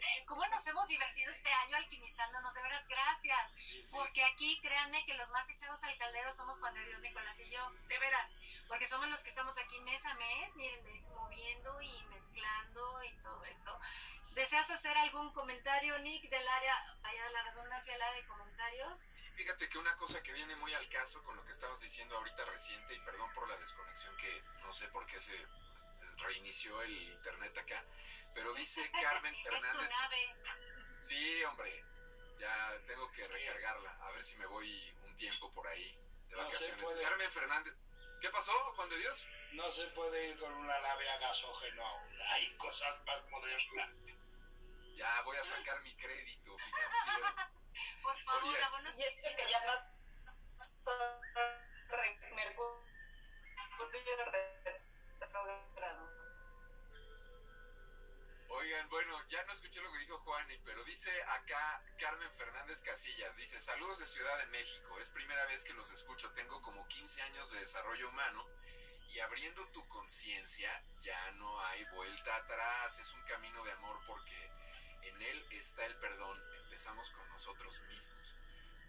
¿Cómo nos hemos divertido este año alquimizándonos? De veras, gracias. Porque aquí, créanme que los más echados al caldero somos Juan de Dios, Nicolás y yo. De veras. Porque somos los que estamos aquí mes a mes, miren, moviendo y mezclando y todo esto. ¿Deseas hacer algún comentario, Nick, del área, vaya de la redundancia, el área de comentarios? Fíjate que una cosa que viene muy al caso con lo que estabas diciendo ahorita reciente, y perdón por la desconexión que no sé por qué se reinició el internet acá, pero dice Carmen Fernández. Es tu nave. Sí, hombre, ya tengo que recargarla. A ver si me voy un tiempo por ahí de vacaciones. Carmen Fernández. ¿Qué pasó, Juan de Dios? No se puede ir con una nave a gasógeno aún. Hay cosas más modernas. Ya voy a sacar mi crédito financiero. Por favor, abonos y este que ya pasó Mercurio Oigan, bueno, ya no escuché lo que dijo Juani, pero dice acá Carmen Fernández Casillas, dice, saludos de Ciudad de México, es primera vez que los escucho, tengo como 15 años de desarrollo humano y abriendo tu conciencia ya no hay vuelta atrás, es un camino de amor porque en él está el perdón, empezamos con nosotros mismos,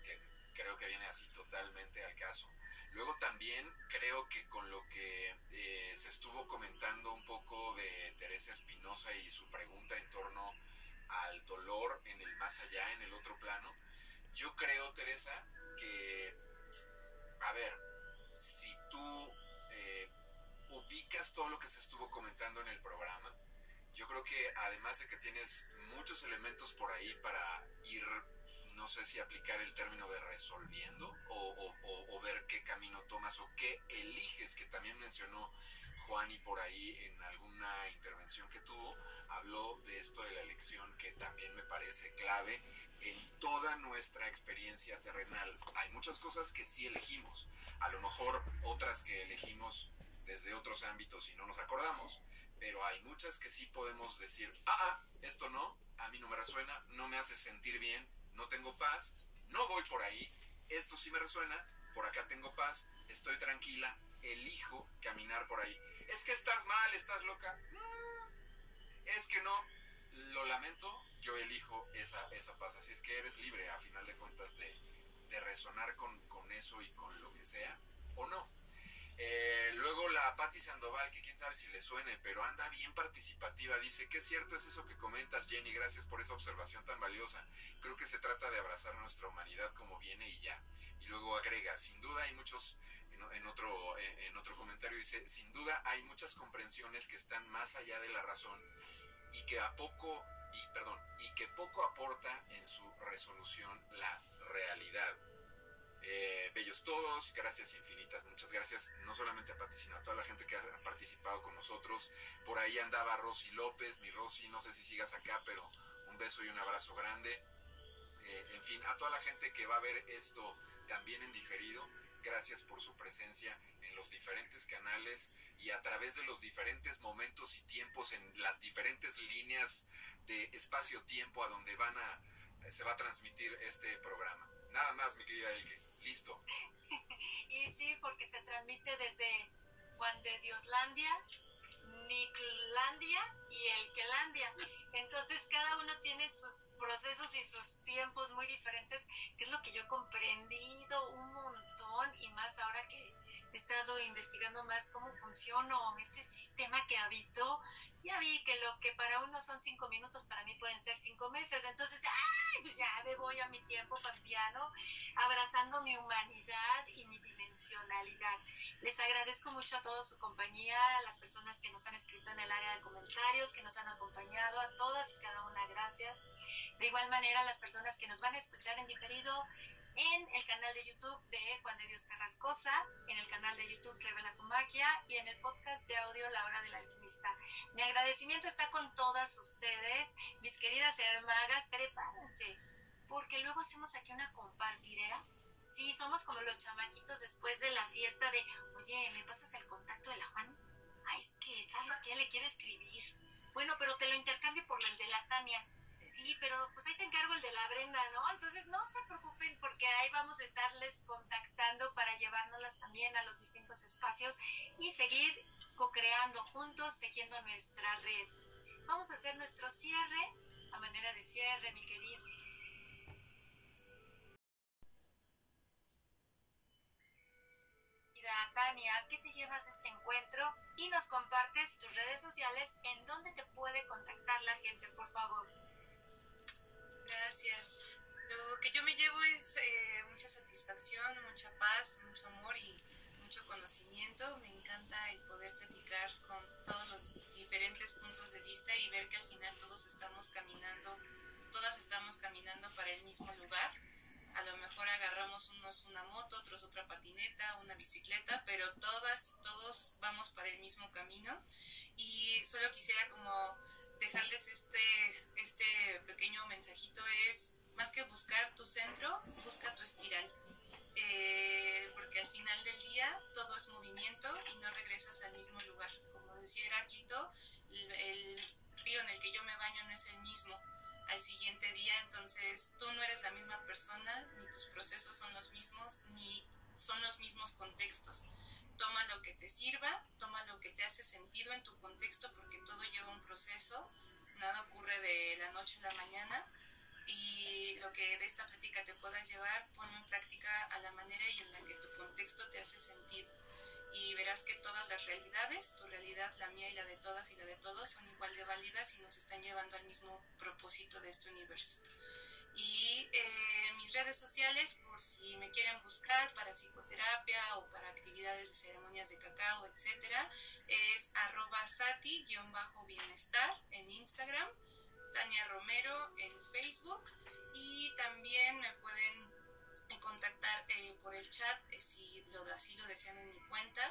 que creo que viene así totalmente al caso. Luego también creo que con lo que eh, se estuvo comentando un poco de Teresa Espinosa y su pregunta en torno al dolor en el más allá, en el otro plano, yo creo, Teresa, que, a ver, si tú eh, ubicas todo lo que se estuvo comentando en el programa, yo creo que además de que tienes muchos elementos por ahí para ir no sé si aplicar el término de resolviendo o, ver qué camino tomas o qué eliges, que también mencionó Juan y por ahí en alguna intervención que tuvo, habló de esto de la elección que también me parece clave en toda nuestra experiencia terrenal. Hay muchas cosas que sí elegimos, a lo mejor otras que elegimos desde otros ámbitos y no nos acordamos, pero hay muchas que sí podemos decir, ah, ah, esto no, a mí no me resuena, no me hace sentir bien, no tengo paz, no voy por ahí, esto sí me resuena, por acá tengo paz, estoy tranquila, elijo caminar por ahí. Es que estás mal, estás loca. Mm, es que no, lo lamento, yo elijo esa, esa paz. Así es que eres libre, a final de cuentas, de, de resonar con, con eso y con lo que sea, o no. Eh, luego la Patti Sandoval, que quién sabe si le suene, pero anda bien participativa, dice, ¿qué cierto es eso que comentas, Jenny? Gracias por esa observación tan valiosa. Creo que se trata de abrazar nuestra humanidad como viene y ya. Y luego agrega, sin duda hay muchos, en, otro, en otro comentario dice, sin duda hay muchas comprensiones que están más allá de la razón y que a poco, y perdón, y que poco aporta en su resolución la realidad eh, bellos todos, gracias infinitas, muchas gracias, no solamente a Pati, sino a toda la gente que ha participado con nosotros. Por ahí andaba Rosy López, mi Rosy, no sé si sigas acá, pero un beso y un abrazo grande. Eh, en fin, a toda la gente que va a ver esto también en diferido, gracias por su presencia en los diferentes canales y a través de los diferentes momentos y tiempos en las diferentes líneas de espacio-tiempo a donde van a, se va a transmitir este programa. Nada más, mi querida Elke. Listo. y sí, porque se transmite desde Juan de Dioslandia, Niclandia y Elkelandia. Entonces cada uno tiene sus procesos y sus tiempos muy diferentes, que es lo que yo he comprendido un montón y más ahora que he estado investigando más cómo funciona este sistema que habito, ya vi que lo que para uno son cinco minutos, para mí pueden ser cinco meses. Entonces, ¡ay! Pues ya me voy a mi tiempo pampiano, abrazando mi humanidad y mi dimensionalidad. Les agradezco mucho a toda su compañía, a las personas que nos han escrito en el área de comentarios, que nos han acompañado, a todas y cada una, gracias. De igual manera, a las personas que nos van a escuchar en diferido en el canal de YouTube de Juan de Dios Carrascosa, en el canal de YouTube Revela tu Magia y en el podcast de audio La Hora del Alquimista. Mi agradecimiento está con todas ustedes, mis queridas hermagas, prepárense, porque luego hacemos aquí una compartidera. Sí, somos como los chamaquitos después de la fiesta de, oye, ¿me pasas el contacto de la Juan? Ay, es que, ¿sabes qué? Le quiero escribir. Bueno, pero te lo intercambio por el de la Tania sí, pero pues ahí te encargo el de la Brenda, ¿no? Entonces no se preocupen porque ahí vamos a estarles contactando para llevárnoslas también a los distintos espacios y seguir co-creando juntos, tejiendo nuestra red. Vamos a hacer nuestro cierre, a manera de cierre, mi querido. Tania, ¿qué te llevas de este encuentro? Y nos compartes tus redes sociales en donde te puede contactar la gente, por favor. Gracias. Lo que yo me llevo es eh, mucha satisfacción, mucha paz, mucho amor y mucho conocimiento. Me encanta el poder platicar con todos los diferentes puntos de vista y ver que al final todos estamos caminando, todas estamos caminando para el mismo lugar. a lo mejor agarramos unos una moto, otros otra patineta, una bicicleta, pero todas, todos vamos para el mismo camino. Y solo quisiera como dejarles este, este pequeño mensajito es, más que buscar tu centro, busca tu espiral. Eh, porque al final del día todo es movimiento y no regresas al mismo lugar. Como decía Heráclito, el, el río en el que yo me baño no es el mismo al siguiente día, entonces tú no eres la misma persona, ni tus procesos son los mismos, ni son los mismos contextos. Toma lo que te sirva, toma lo que te hace sentido en tu contexto, porque todo lleva un proceso, nada ocurre de la noche a la mañana, y lo que de esta plática te puedas llevar, ponlo en práctica a la manera y en la que tu contexto te hace sentido y verás que todas las realidades, tu realidad, la mía y la de todas y la de todos, son igual de válidas y nos están llevando al mismo propósito de este universo. Y eh, mis redes sociales, por si me quieren buscar para psicoterapia o para actividades de ceremonias de cacao, etcétera, es arroba sati-bienestar en Instagram, Tania Romero en Facebook y también me pueden contactar eh, por el chat eh, si lo, así lo desean en mi cuenta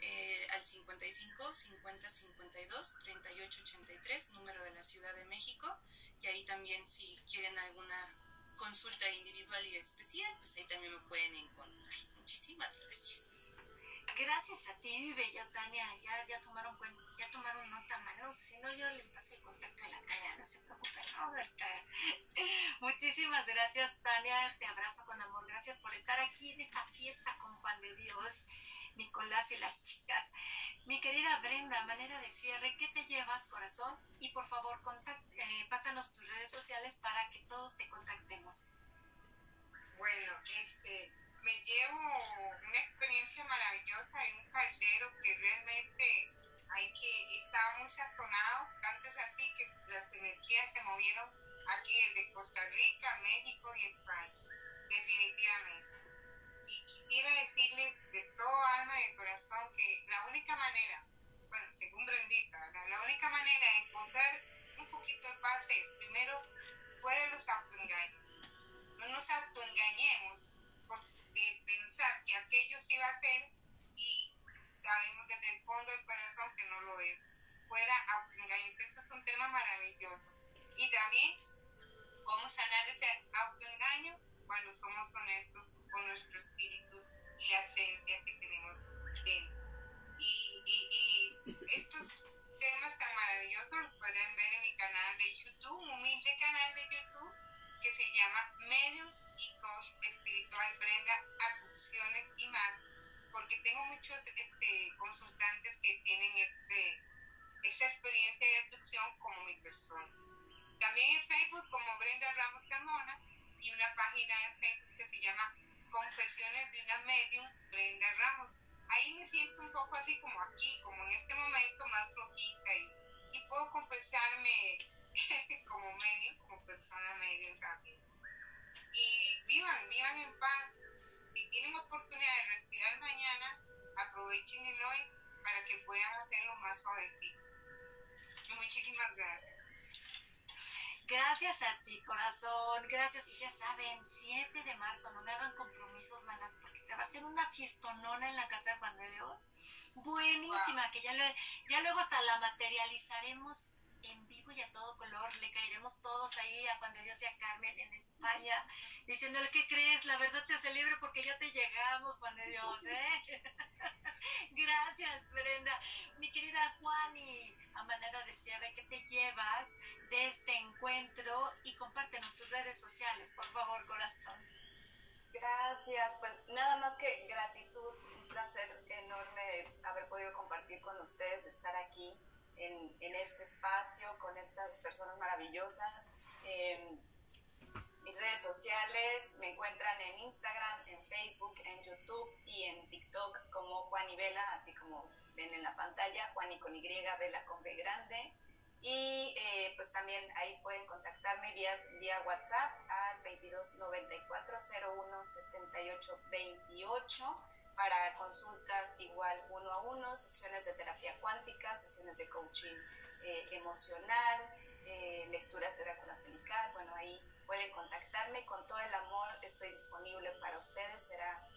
eh, al 55 50 52 38 83 número de la Ciudad de México y ahí también si quieren alguna consulta individual y especial pues ahí también me pueden encontrar muchísimas gracias Gracias a ti, mi bella Tania. Ya, ya, tomaron, ya tomaron nota, mano. Si no, yo les paso el contacto a la Tania. No se preocupen, no, estar. Muchísimas gracias, Tania. Te abrazo con amor. Gracias por estar aquí en esta fiesta con Juan de Dios, Nicolás y las chicas. Mi querida Brenda, manera de cierre, ¿qué te llevas, corazón? Y por favor, eh, pásanos tus redes sociales para que todos te contactemos. Bueno, este me llevo una experiencia maravillosa en un caldero que realmente hay que estaba muy sazonado, tanto es así que las energías se movieron aquí desde Costa Rica, México y España, definitivamente. Y quisiera decirles de todo alma y corazón que la única manera, bueno, según Brendita, la única manera de encontrar un poquito de bases, primero, fuera de los autoengaños. No nos autoengañemos de pensar que aquello sí va a ser y sabemos desde el fondo del corazón que no lo es. Fuera autoengaños, eso es un tema maravilloso. Y también cómo sanar ese autoengaño cuando somos honestos con nuestro espíritu y la esencia que tenemos dentro. Y, y, y estos temas tan maravillosos los pueden ver en mi canal de YouTube, un humilde canal de YouTube que se llama Medium y coach espiritual Brenda Abducciones y más, porque tengo muchos este, consultantes que tienen este, esa experiencia de abducción como ya luego hasta la materializaremos en vivo y a todo color. Le caeremos todos ahí a Juan de Dios y a Carmen en España, diciéndole, ¿qué crees? La verdad te hace libre porque ya te llegamos, Juan de Dios, ¿eh? Gracias, Brenda. Mi querida Juani, a manera de cierre, ¿qué te llevas de este encuentro? Y compártenos tus redes sociales, por favor, corazón. Gracias, pues nada más que gratitud, un placer enorme haber podido compartir con ustedes, de estar aquí en, en este espacio con estas personas maravillosas. Eh, mis redes sociales me encuentran en Instagram, en Facebook, en YouTube y en TikTok como Juan y Vela, así como ven en la pantalla, Juan y con Y, Vela con B grande. Y eh, pues también ahí pueden contactarme vía, vía WhatsApp al 2294 01 78 28 para consultas igual uno a uno, sesiones de terapia cuántica, sesiones de coaching eh, emocional, eh, lecturas de oráculo angelical, bueno, ahí pueden contactarme. Con todo el amor, estoy disponible para ustedes, será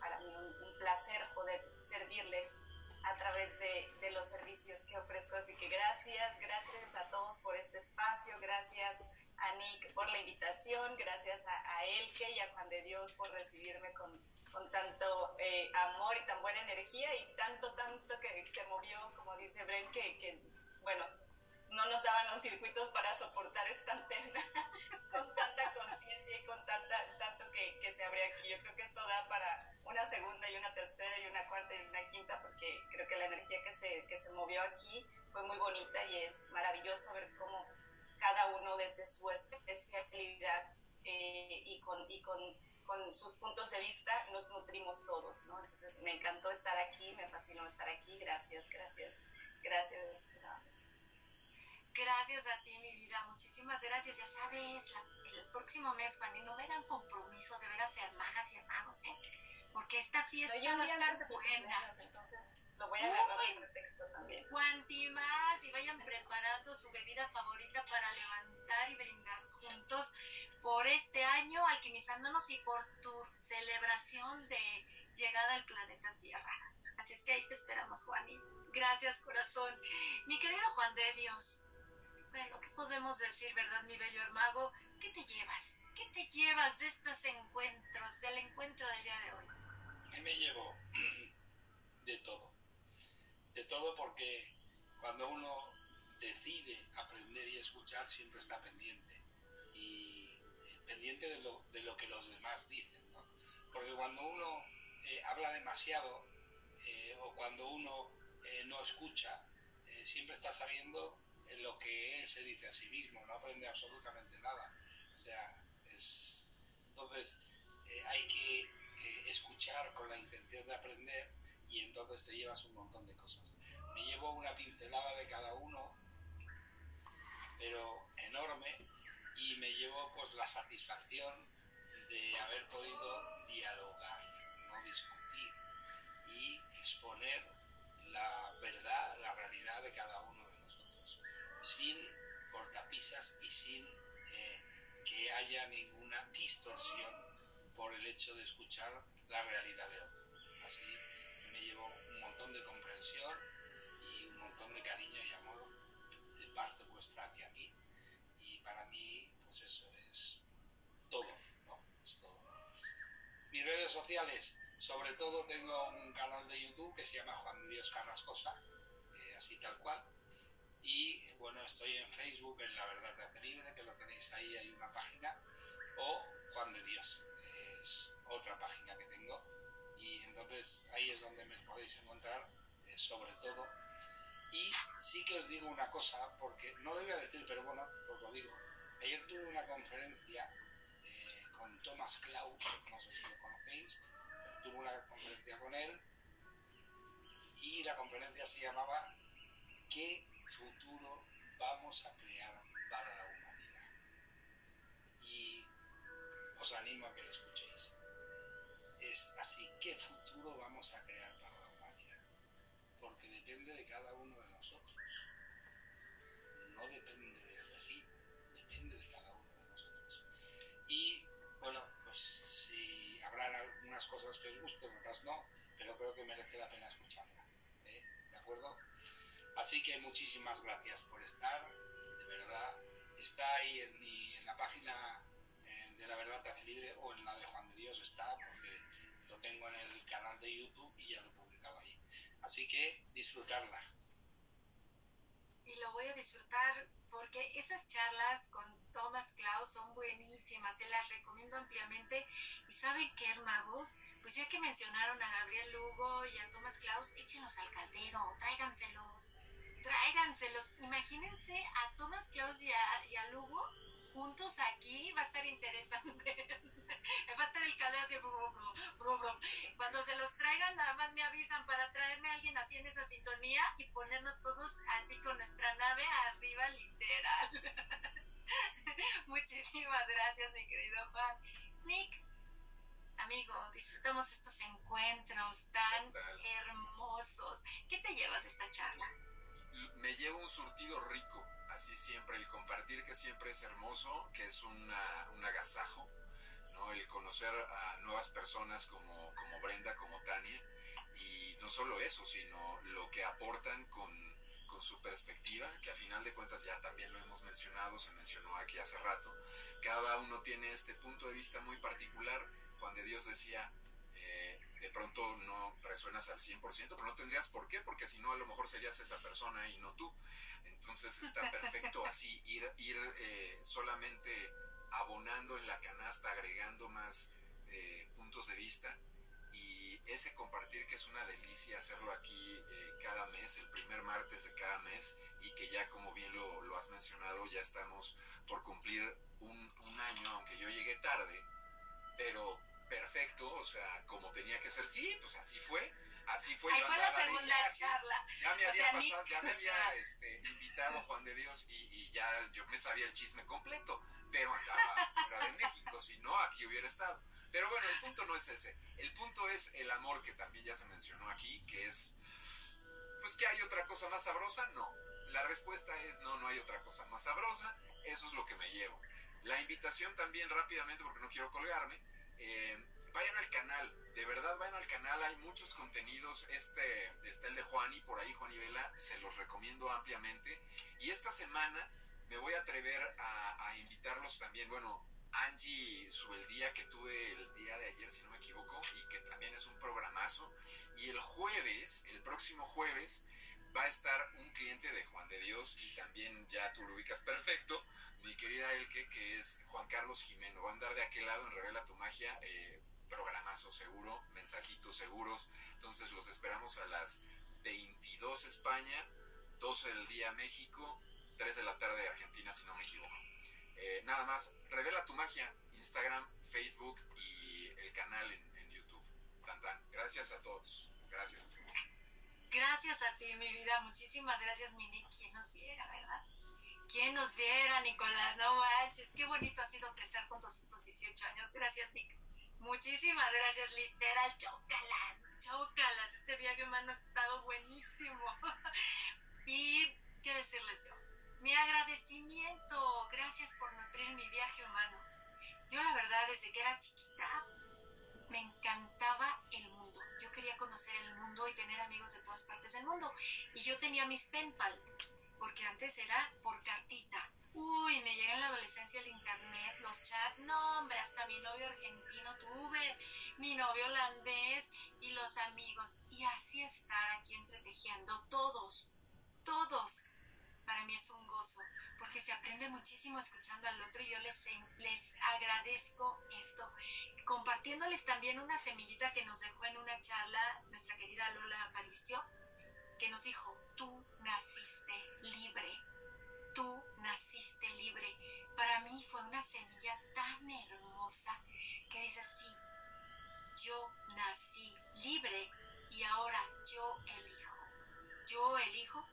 para mí un, placer poder servirles a través de, de, los servicios que ofrezco. Así que gracias, gracias a todos por este espacio, gracias a Nick por la invitación, gracias a, a Elke y a Juan de Dios por recibirme con, con tanto eh, amor y tan buena energía y tanto, tanto que se movió, como dice Brent, que, que bueno, no nos daban los circuitos para soportar esta antena con tanta conciencia y con tanta, que, que, se abre aquí. Yo creo que esto da para una segunda y una tercera y una cuarta y una quinta, porque creo que la energía que se, que se movió aquí fue muy bonita y es maravilloso ver cómo cada uno desde su especialidad eh, y, con, y con, con, sus puntos de vista nos nutrimos todos, ¿no? Entonces me encantó estar aquí, me fascinó estar aquí, gracias, gracias, gracias. Gracias a ti, mi vida, muchísimas gracias. Ya sabes, el próximo mes, Fanny, no me dan compromisos de ver a ser magas y hermanos, ¿eh? Porque esta fiesta no, va a estar buena. Lo voy a agarrar en pretexto también. Cuanti más y vayan preparando su bebida favorita para levantar y brindar juntos por este año, alquimizándonos y por tu celebración de llegada al planeta Tierra. Así es que ahí te esperamos, Juani. Gracias, corazón. Mi querido Juan de Dios, bueno, ¿qué podemos decir, verdad, mi bello hermago? ¿Qué te llevas? ¿Qué te llevas de estos encuentros, del encuentro del día de hoy? ¿Qué me llevo? De todo. De todo porque cuando uno decide aprender y escuchar siempre está pendiente. Y pendiente de lo, de lo que los demás dicen, ¿no? Porque cuando uno eh, habla demasiado eh, o cuando uno eh, no escucha, siempre está sabiendo lo que él se dice a sí mismo, no aprende absolutamente nada. O sea, es, entonces eh, hay que escuchar con la intención de aprender y entonces te llevas un montón de cosas. Me llevo una pincelada de cada uno, pero enorme, y me llevo pues la satisfacción de haber podido dialogar, no discutir, y exponer la verdad, la realidad de cada uno sin cortapisas y sin eh, que haya ninguna distorsión por el hecho de escuchar la realidad de otro. Así me llevo un montón de comprensión y un montón de cariño y amor de parte vuestra hacia mí. Y para mí, pues eso es todo, ¿no? Es todo. Mis redes sociales, sobre todo tengo un canal de YouTube que se llama Juan Dios Carrascosa, eh, así tal cual y bueno, estoy en Facebook, en La Verdad de Hace que lo tenéis ahí, hay una página, o Juan de Dios, es otra página que tengo. Y entonces ahí es donde me podéis encontrar, eh, sobre todo. Y sí que os digo una cosa, porque no lo voy a decir, pero bueno, os lo digo. Ayer tuve una conferencia eh, con Thomas Klaus, no sé si lo conocéis, tuve una conferencia con él y la conferencia se llamaba ¿Qué futuro vamos a crear para la humanidad. Y os animo a que lo escuchéis. Es así, ¿qué futuro vamos a crear para la humanidad? Porque depende de cada uno de nosotros. No depende del vecino, depende de cada uno de nosotros. Y bueno, pues si habrán algunas cosas que os gusten, otras no, pero creo que merece la pena escucharla. ¿eh? ¿De acuerdo? Así que muchísimas gracias por estar, de verdad. Está ahí en, la página eh, de La Verdad Te Libre o en la de Juan de Dios está, porque lo tengo en el canal de YouTube y ya lo he publicado ahí. Así que disfrutarla. Y lo voy a disfrutar porque esas charlas con Thomas Klaus son buenísimas, se las recomiendo ampliamente. Y saben qué, hermagos, pues ya que mencionaron a Gabriel Lugo y a Thomas Klaus, échenlos al caldero, tráiganselos tráiganselos. Imagínense a Thomas Klaus y a, Lugo juntos aquí, va a estar interesante. va a estar el calor así. Cuando se los traigan, nada más me avisan para traerme a alguien así en esa sintonía y ponernos todos así con nuestra nave arriba, literal. Muchísimas gracias, mi querido Juan. Nick, amigo, disfrutamos estos encuentros tan hermosos. ¿Qué te llevas de esta charla? Me llevo un surtido rico, así siempre, el compartir que siempre es hermoso, que es una, un agasajo, ¿no? El conocer a nuevas personas como, como Brenda, como Tania, y no solo eso, sino lo que aportan con, con su perspectiva, que a final de cuentas ya también lo hemos mencionado, se mencionó aquí hace rato, cada uno tiene este punto de vista muy particular, Juan de Dios decía, eh, de pronto no resuenas al 100%, pero no tendrías por qué, porque si no a lo mejor serías esa persona y no tú. Entonces está perfecto así, ir, ir eh, solamente abonando en la canasta, agregando más eh, puntos de vista y ese compartir que es una delicia hacerlo aquí cada mes, el primer martes de cada mes y que ya como bien lo, lo has mencionado, ya estamos por cumplir un, un año, aunque yo llegué tarde, pero perfecto, o sea, como tenía que ser. Sí, pues así fue. Así fue. Ahí fue la segunda charla. Ya me había pasado, ya me había este, invitado Juan de Dios y, y, ya yo me sabía el chisme completo, pero andaba fuera de México, si no, aquí hubiera estado. Pero bueno, el punto no es ese. El punto es el amor que también ya se mencionó aquí, que es, pues que hay otra cosa más sabrosa, no. La respuesta es no, no hay otra cosa más sabrosa, eso es lo que me llevo. La invitación también rápidamente, porque no quiero colgarme, eh, vayan al canal, de verdad vayan al canal, hay muchos contenidos, este está el de Juan y por ahí Juan y Vela, se los recomiendo ampliamente. Y esta semana me voy a atrever a, invitarlos también, bueno, Angie día que tuve el día de ayer, si no me equivoco, y que también es un programazo. Y el jueves, el próximo jueves, va a estar un cliente de Juan de Dios y también ya tú lo ubicas perfecto, mi querida Elke, que es Juan Carlos Jimeno. Va a andar de aquel lado en Revela tu Magia, eh, programazo seguro, mensajitos seguros. Entonces los esperamos a las 22 España, 12 del día México, 3 de la tarde Argentina, si no me equivoco. Eh, nada más, Revela tu Magia, Instagram, Facebook y el canal en, YouTube. Tan, tan. Gracias a todos. Gracias. Gracias a ti, mi vida. Muchísimas gracias, Mini. ¿Quién nos viera, verdad? ¿Quién nos viera, Nicolás? No manches. Qué bonito ha sido crecer juntos estos 18 años. Gracias, Nick. Muchísimas gracias, literal. Chócalas, chócalas. Este viaje humano ha estado buenísimo. y, ¿qué decirles yo? Mi agradecimiento. Gracias por nutrir mi viaje humano. Yo, la verdad, desde que era chiquita, me encantaba el mundo. Quería conocer el mundo y tener amigos de todas partes del mundo. Y yo tenía mis penpal, porque antes era por cartita. Uy, me llega en la adolescencia el internet, los chats, no hombre, hasta mi novio argentino tuve, mi novio holandés y los amigos. Y así estar aquí entretejiendo todos, todos. Para mí es un gozo, porque se aprende muchísimo escuchando al otro y yo les, les agradezco esto. Compartiéndoles también una semillita que nos dejó en una charla nuestra querida Lola Aparicio, que nos dijo, tú naciste libre, tú naciste libre. Para mí fue una semilla tan hermosa que dice así, yo nací libre y ahora yo elijo. Yo elijo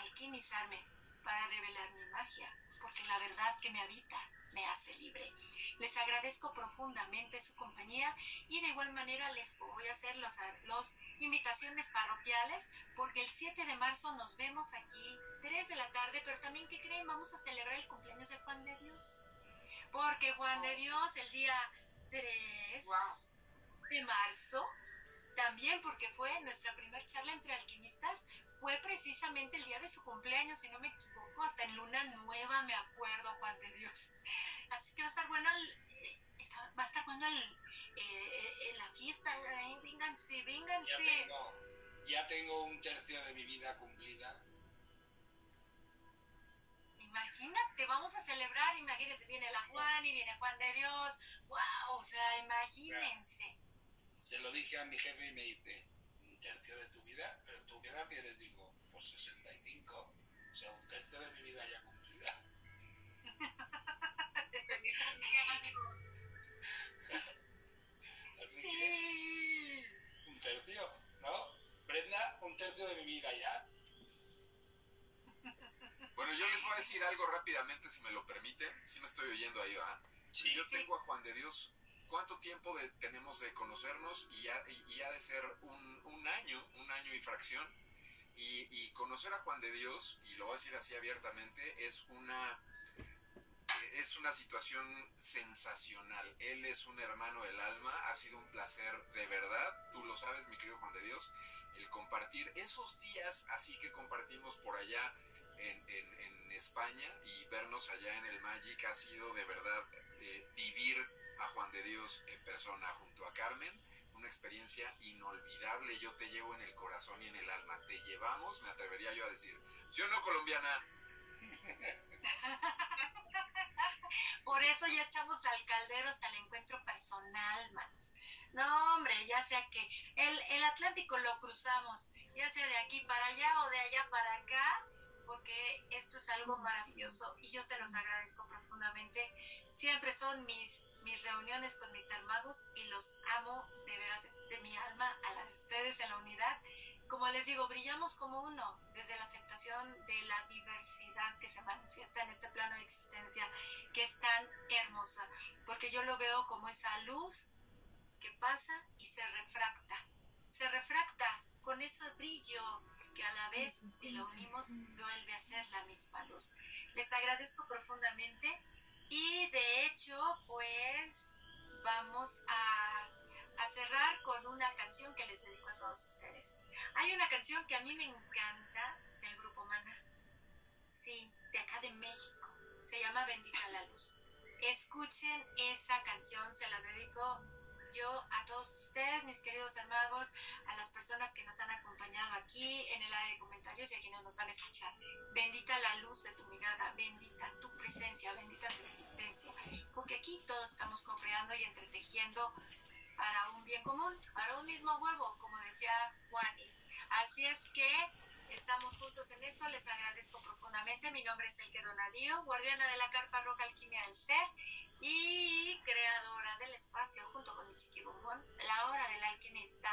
alquimizarme para revelar mi magia, porque la verdad que me habita me hace libre. Les agradezco profundamente su compañía y de igual manera les voy a hacer los, los invitaciones parroquiales porque el 7 de marzo nos vemos aquí 3 de la tarde, pero también que creen vamos a celebrar el cumpleaños de Juan de Dios. Porque Juan de Dios el día 3 de marzo también porque fue nuestra primera charla entre alquimistas, fue precisamente el día de su cumpleaños, si no me equivoco, hasta en Luna Nueva, me acuerdo, Juan de Dios. Así que va a estar bueno el, va a estar bueno el, eh, la fiesta, ¿eh? vénganse, vénganse. Ya tengo, ya tengo un tercio de mi vida cumplida. Imagínate, vamos a celebrar, imagínate, viene la Juan y viene Juan de Dios, wow, o sea, imagínense. Se lo dije a mi jefe y me dice, un tercio de tu vida, pero tú qué edad tienes, digo, por 65, o sea, un tercio de mi vida ya cumplida. Así sí. que, un tercio, ¿no? Brenda, un tercio de mi vida ya. Bueno, yo les voy a decir algo rápidamente, si me lo permiten. Si me estoy oyendo ahí, ¿va? Sí. Yo tengo a Juan de Dios cuánto tiempo de, tenemos de conocernos y ya, y de ser un, un, año, un año y fracción. Y, conocer a Juan de Dios, y lo voy a decir así abiertamente, es una es una situación sensacional. Él es un hermano del alma, ha sido un placer de verdad, tú lo sabes, mi querido Juan de Dios, el compartir esos días así que compartimos por allá en, España y vernos allá en el Magic ha sido de verdad eh, vivir a Juan de Dios en persona junto a Carmen una experiencia inolvidable. Yo te llevo en el corazón y en el alma. Te llevamos, me atrevería yo a decir. ¿Sí o no, colombiana? Por eso ya echamos al caldero hasta el encuentro personal, manos. No, hombre, ya sea que el, el Atlántico lo cruzamos, ya sea de aquí para allá o de allá para acá, porque esto es algo maravilloso y yo se los agradezco profundamente. Siempre son mis, mis reuniones con mis hermanos y los amo de veras de mi alma a las de ustedes en la unidad. Como les digo, brillamos como uno desde la aceptación de la diversidad que se manifiesta en este plano de existencia que es tan hermosa, porque yo lo veo como esa luz que pasa y se refracta. Se refracta con ese brillo que a la vez, si lo unimos, vuelve a ser la misma luz. Les agradezco profundamente y de hecho, pues vamos a, a cerrar con una canción que les dedico a todos ustedes. Hay una canción que a mí me encanta del grupo Mana. Sí, de acá de México. Se llama Bendita la Luz. Escuchen esa canción, se las dedico yo a todos ustedes, mis queridos hermanos, a las personas que nos han acompañado aquí en el área de comentarios y a quienes nos van a escuchar. Bendita la luz de tu mirada, bendita tu presencia, bendita tu existencia, porque aquí todos estamos co-creando y entretejiendo para un bien común, para un mismo huevo, como decía Juan. Así es que Estamos juntos en esto, les agradezco profundamente. Mi nombre es Elke Donadío, guardiana de la Carpa Roja Alquimia del Ser y creadora del espacio junto con mi chiqui bombón, la hora del alquimista.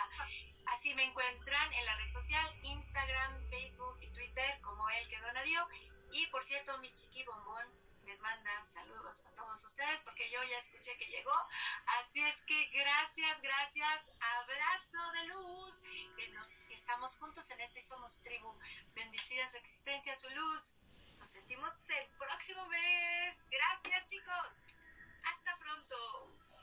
Así me encuentran en la red social Instagram, Facebook y Twitter como Elke Donadío. Y por cierto, mi chiqui bombón les manda saludos a todos ustedes porque yo ya escuché que llegó. Así es que gracias, gracias, abrazo de luz, que estamos juntos en esto y somos tribu. Bendecida su existencia, su luz. Nos sentimos el próximo mes. Gracias, chicos. Hasta pronto.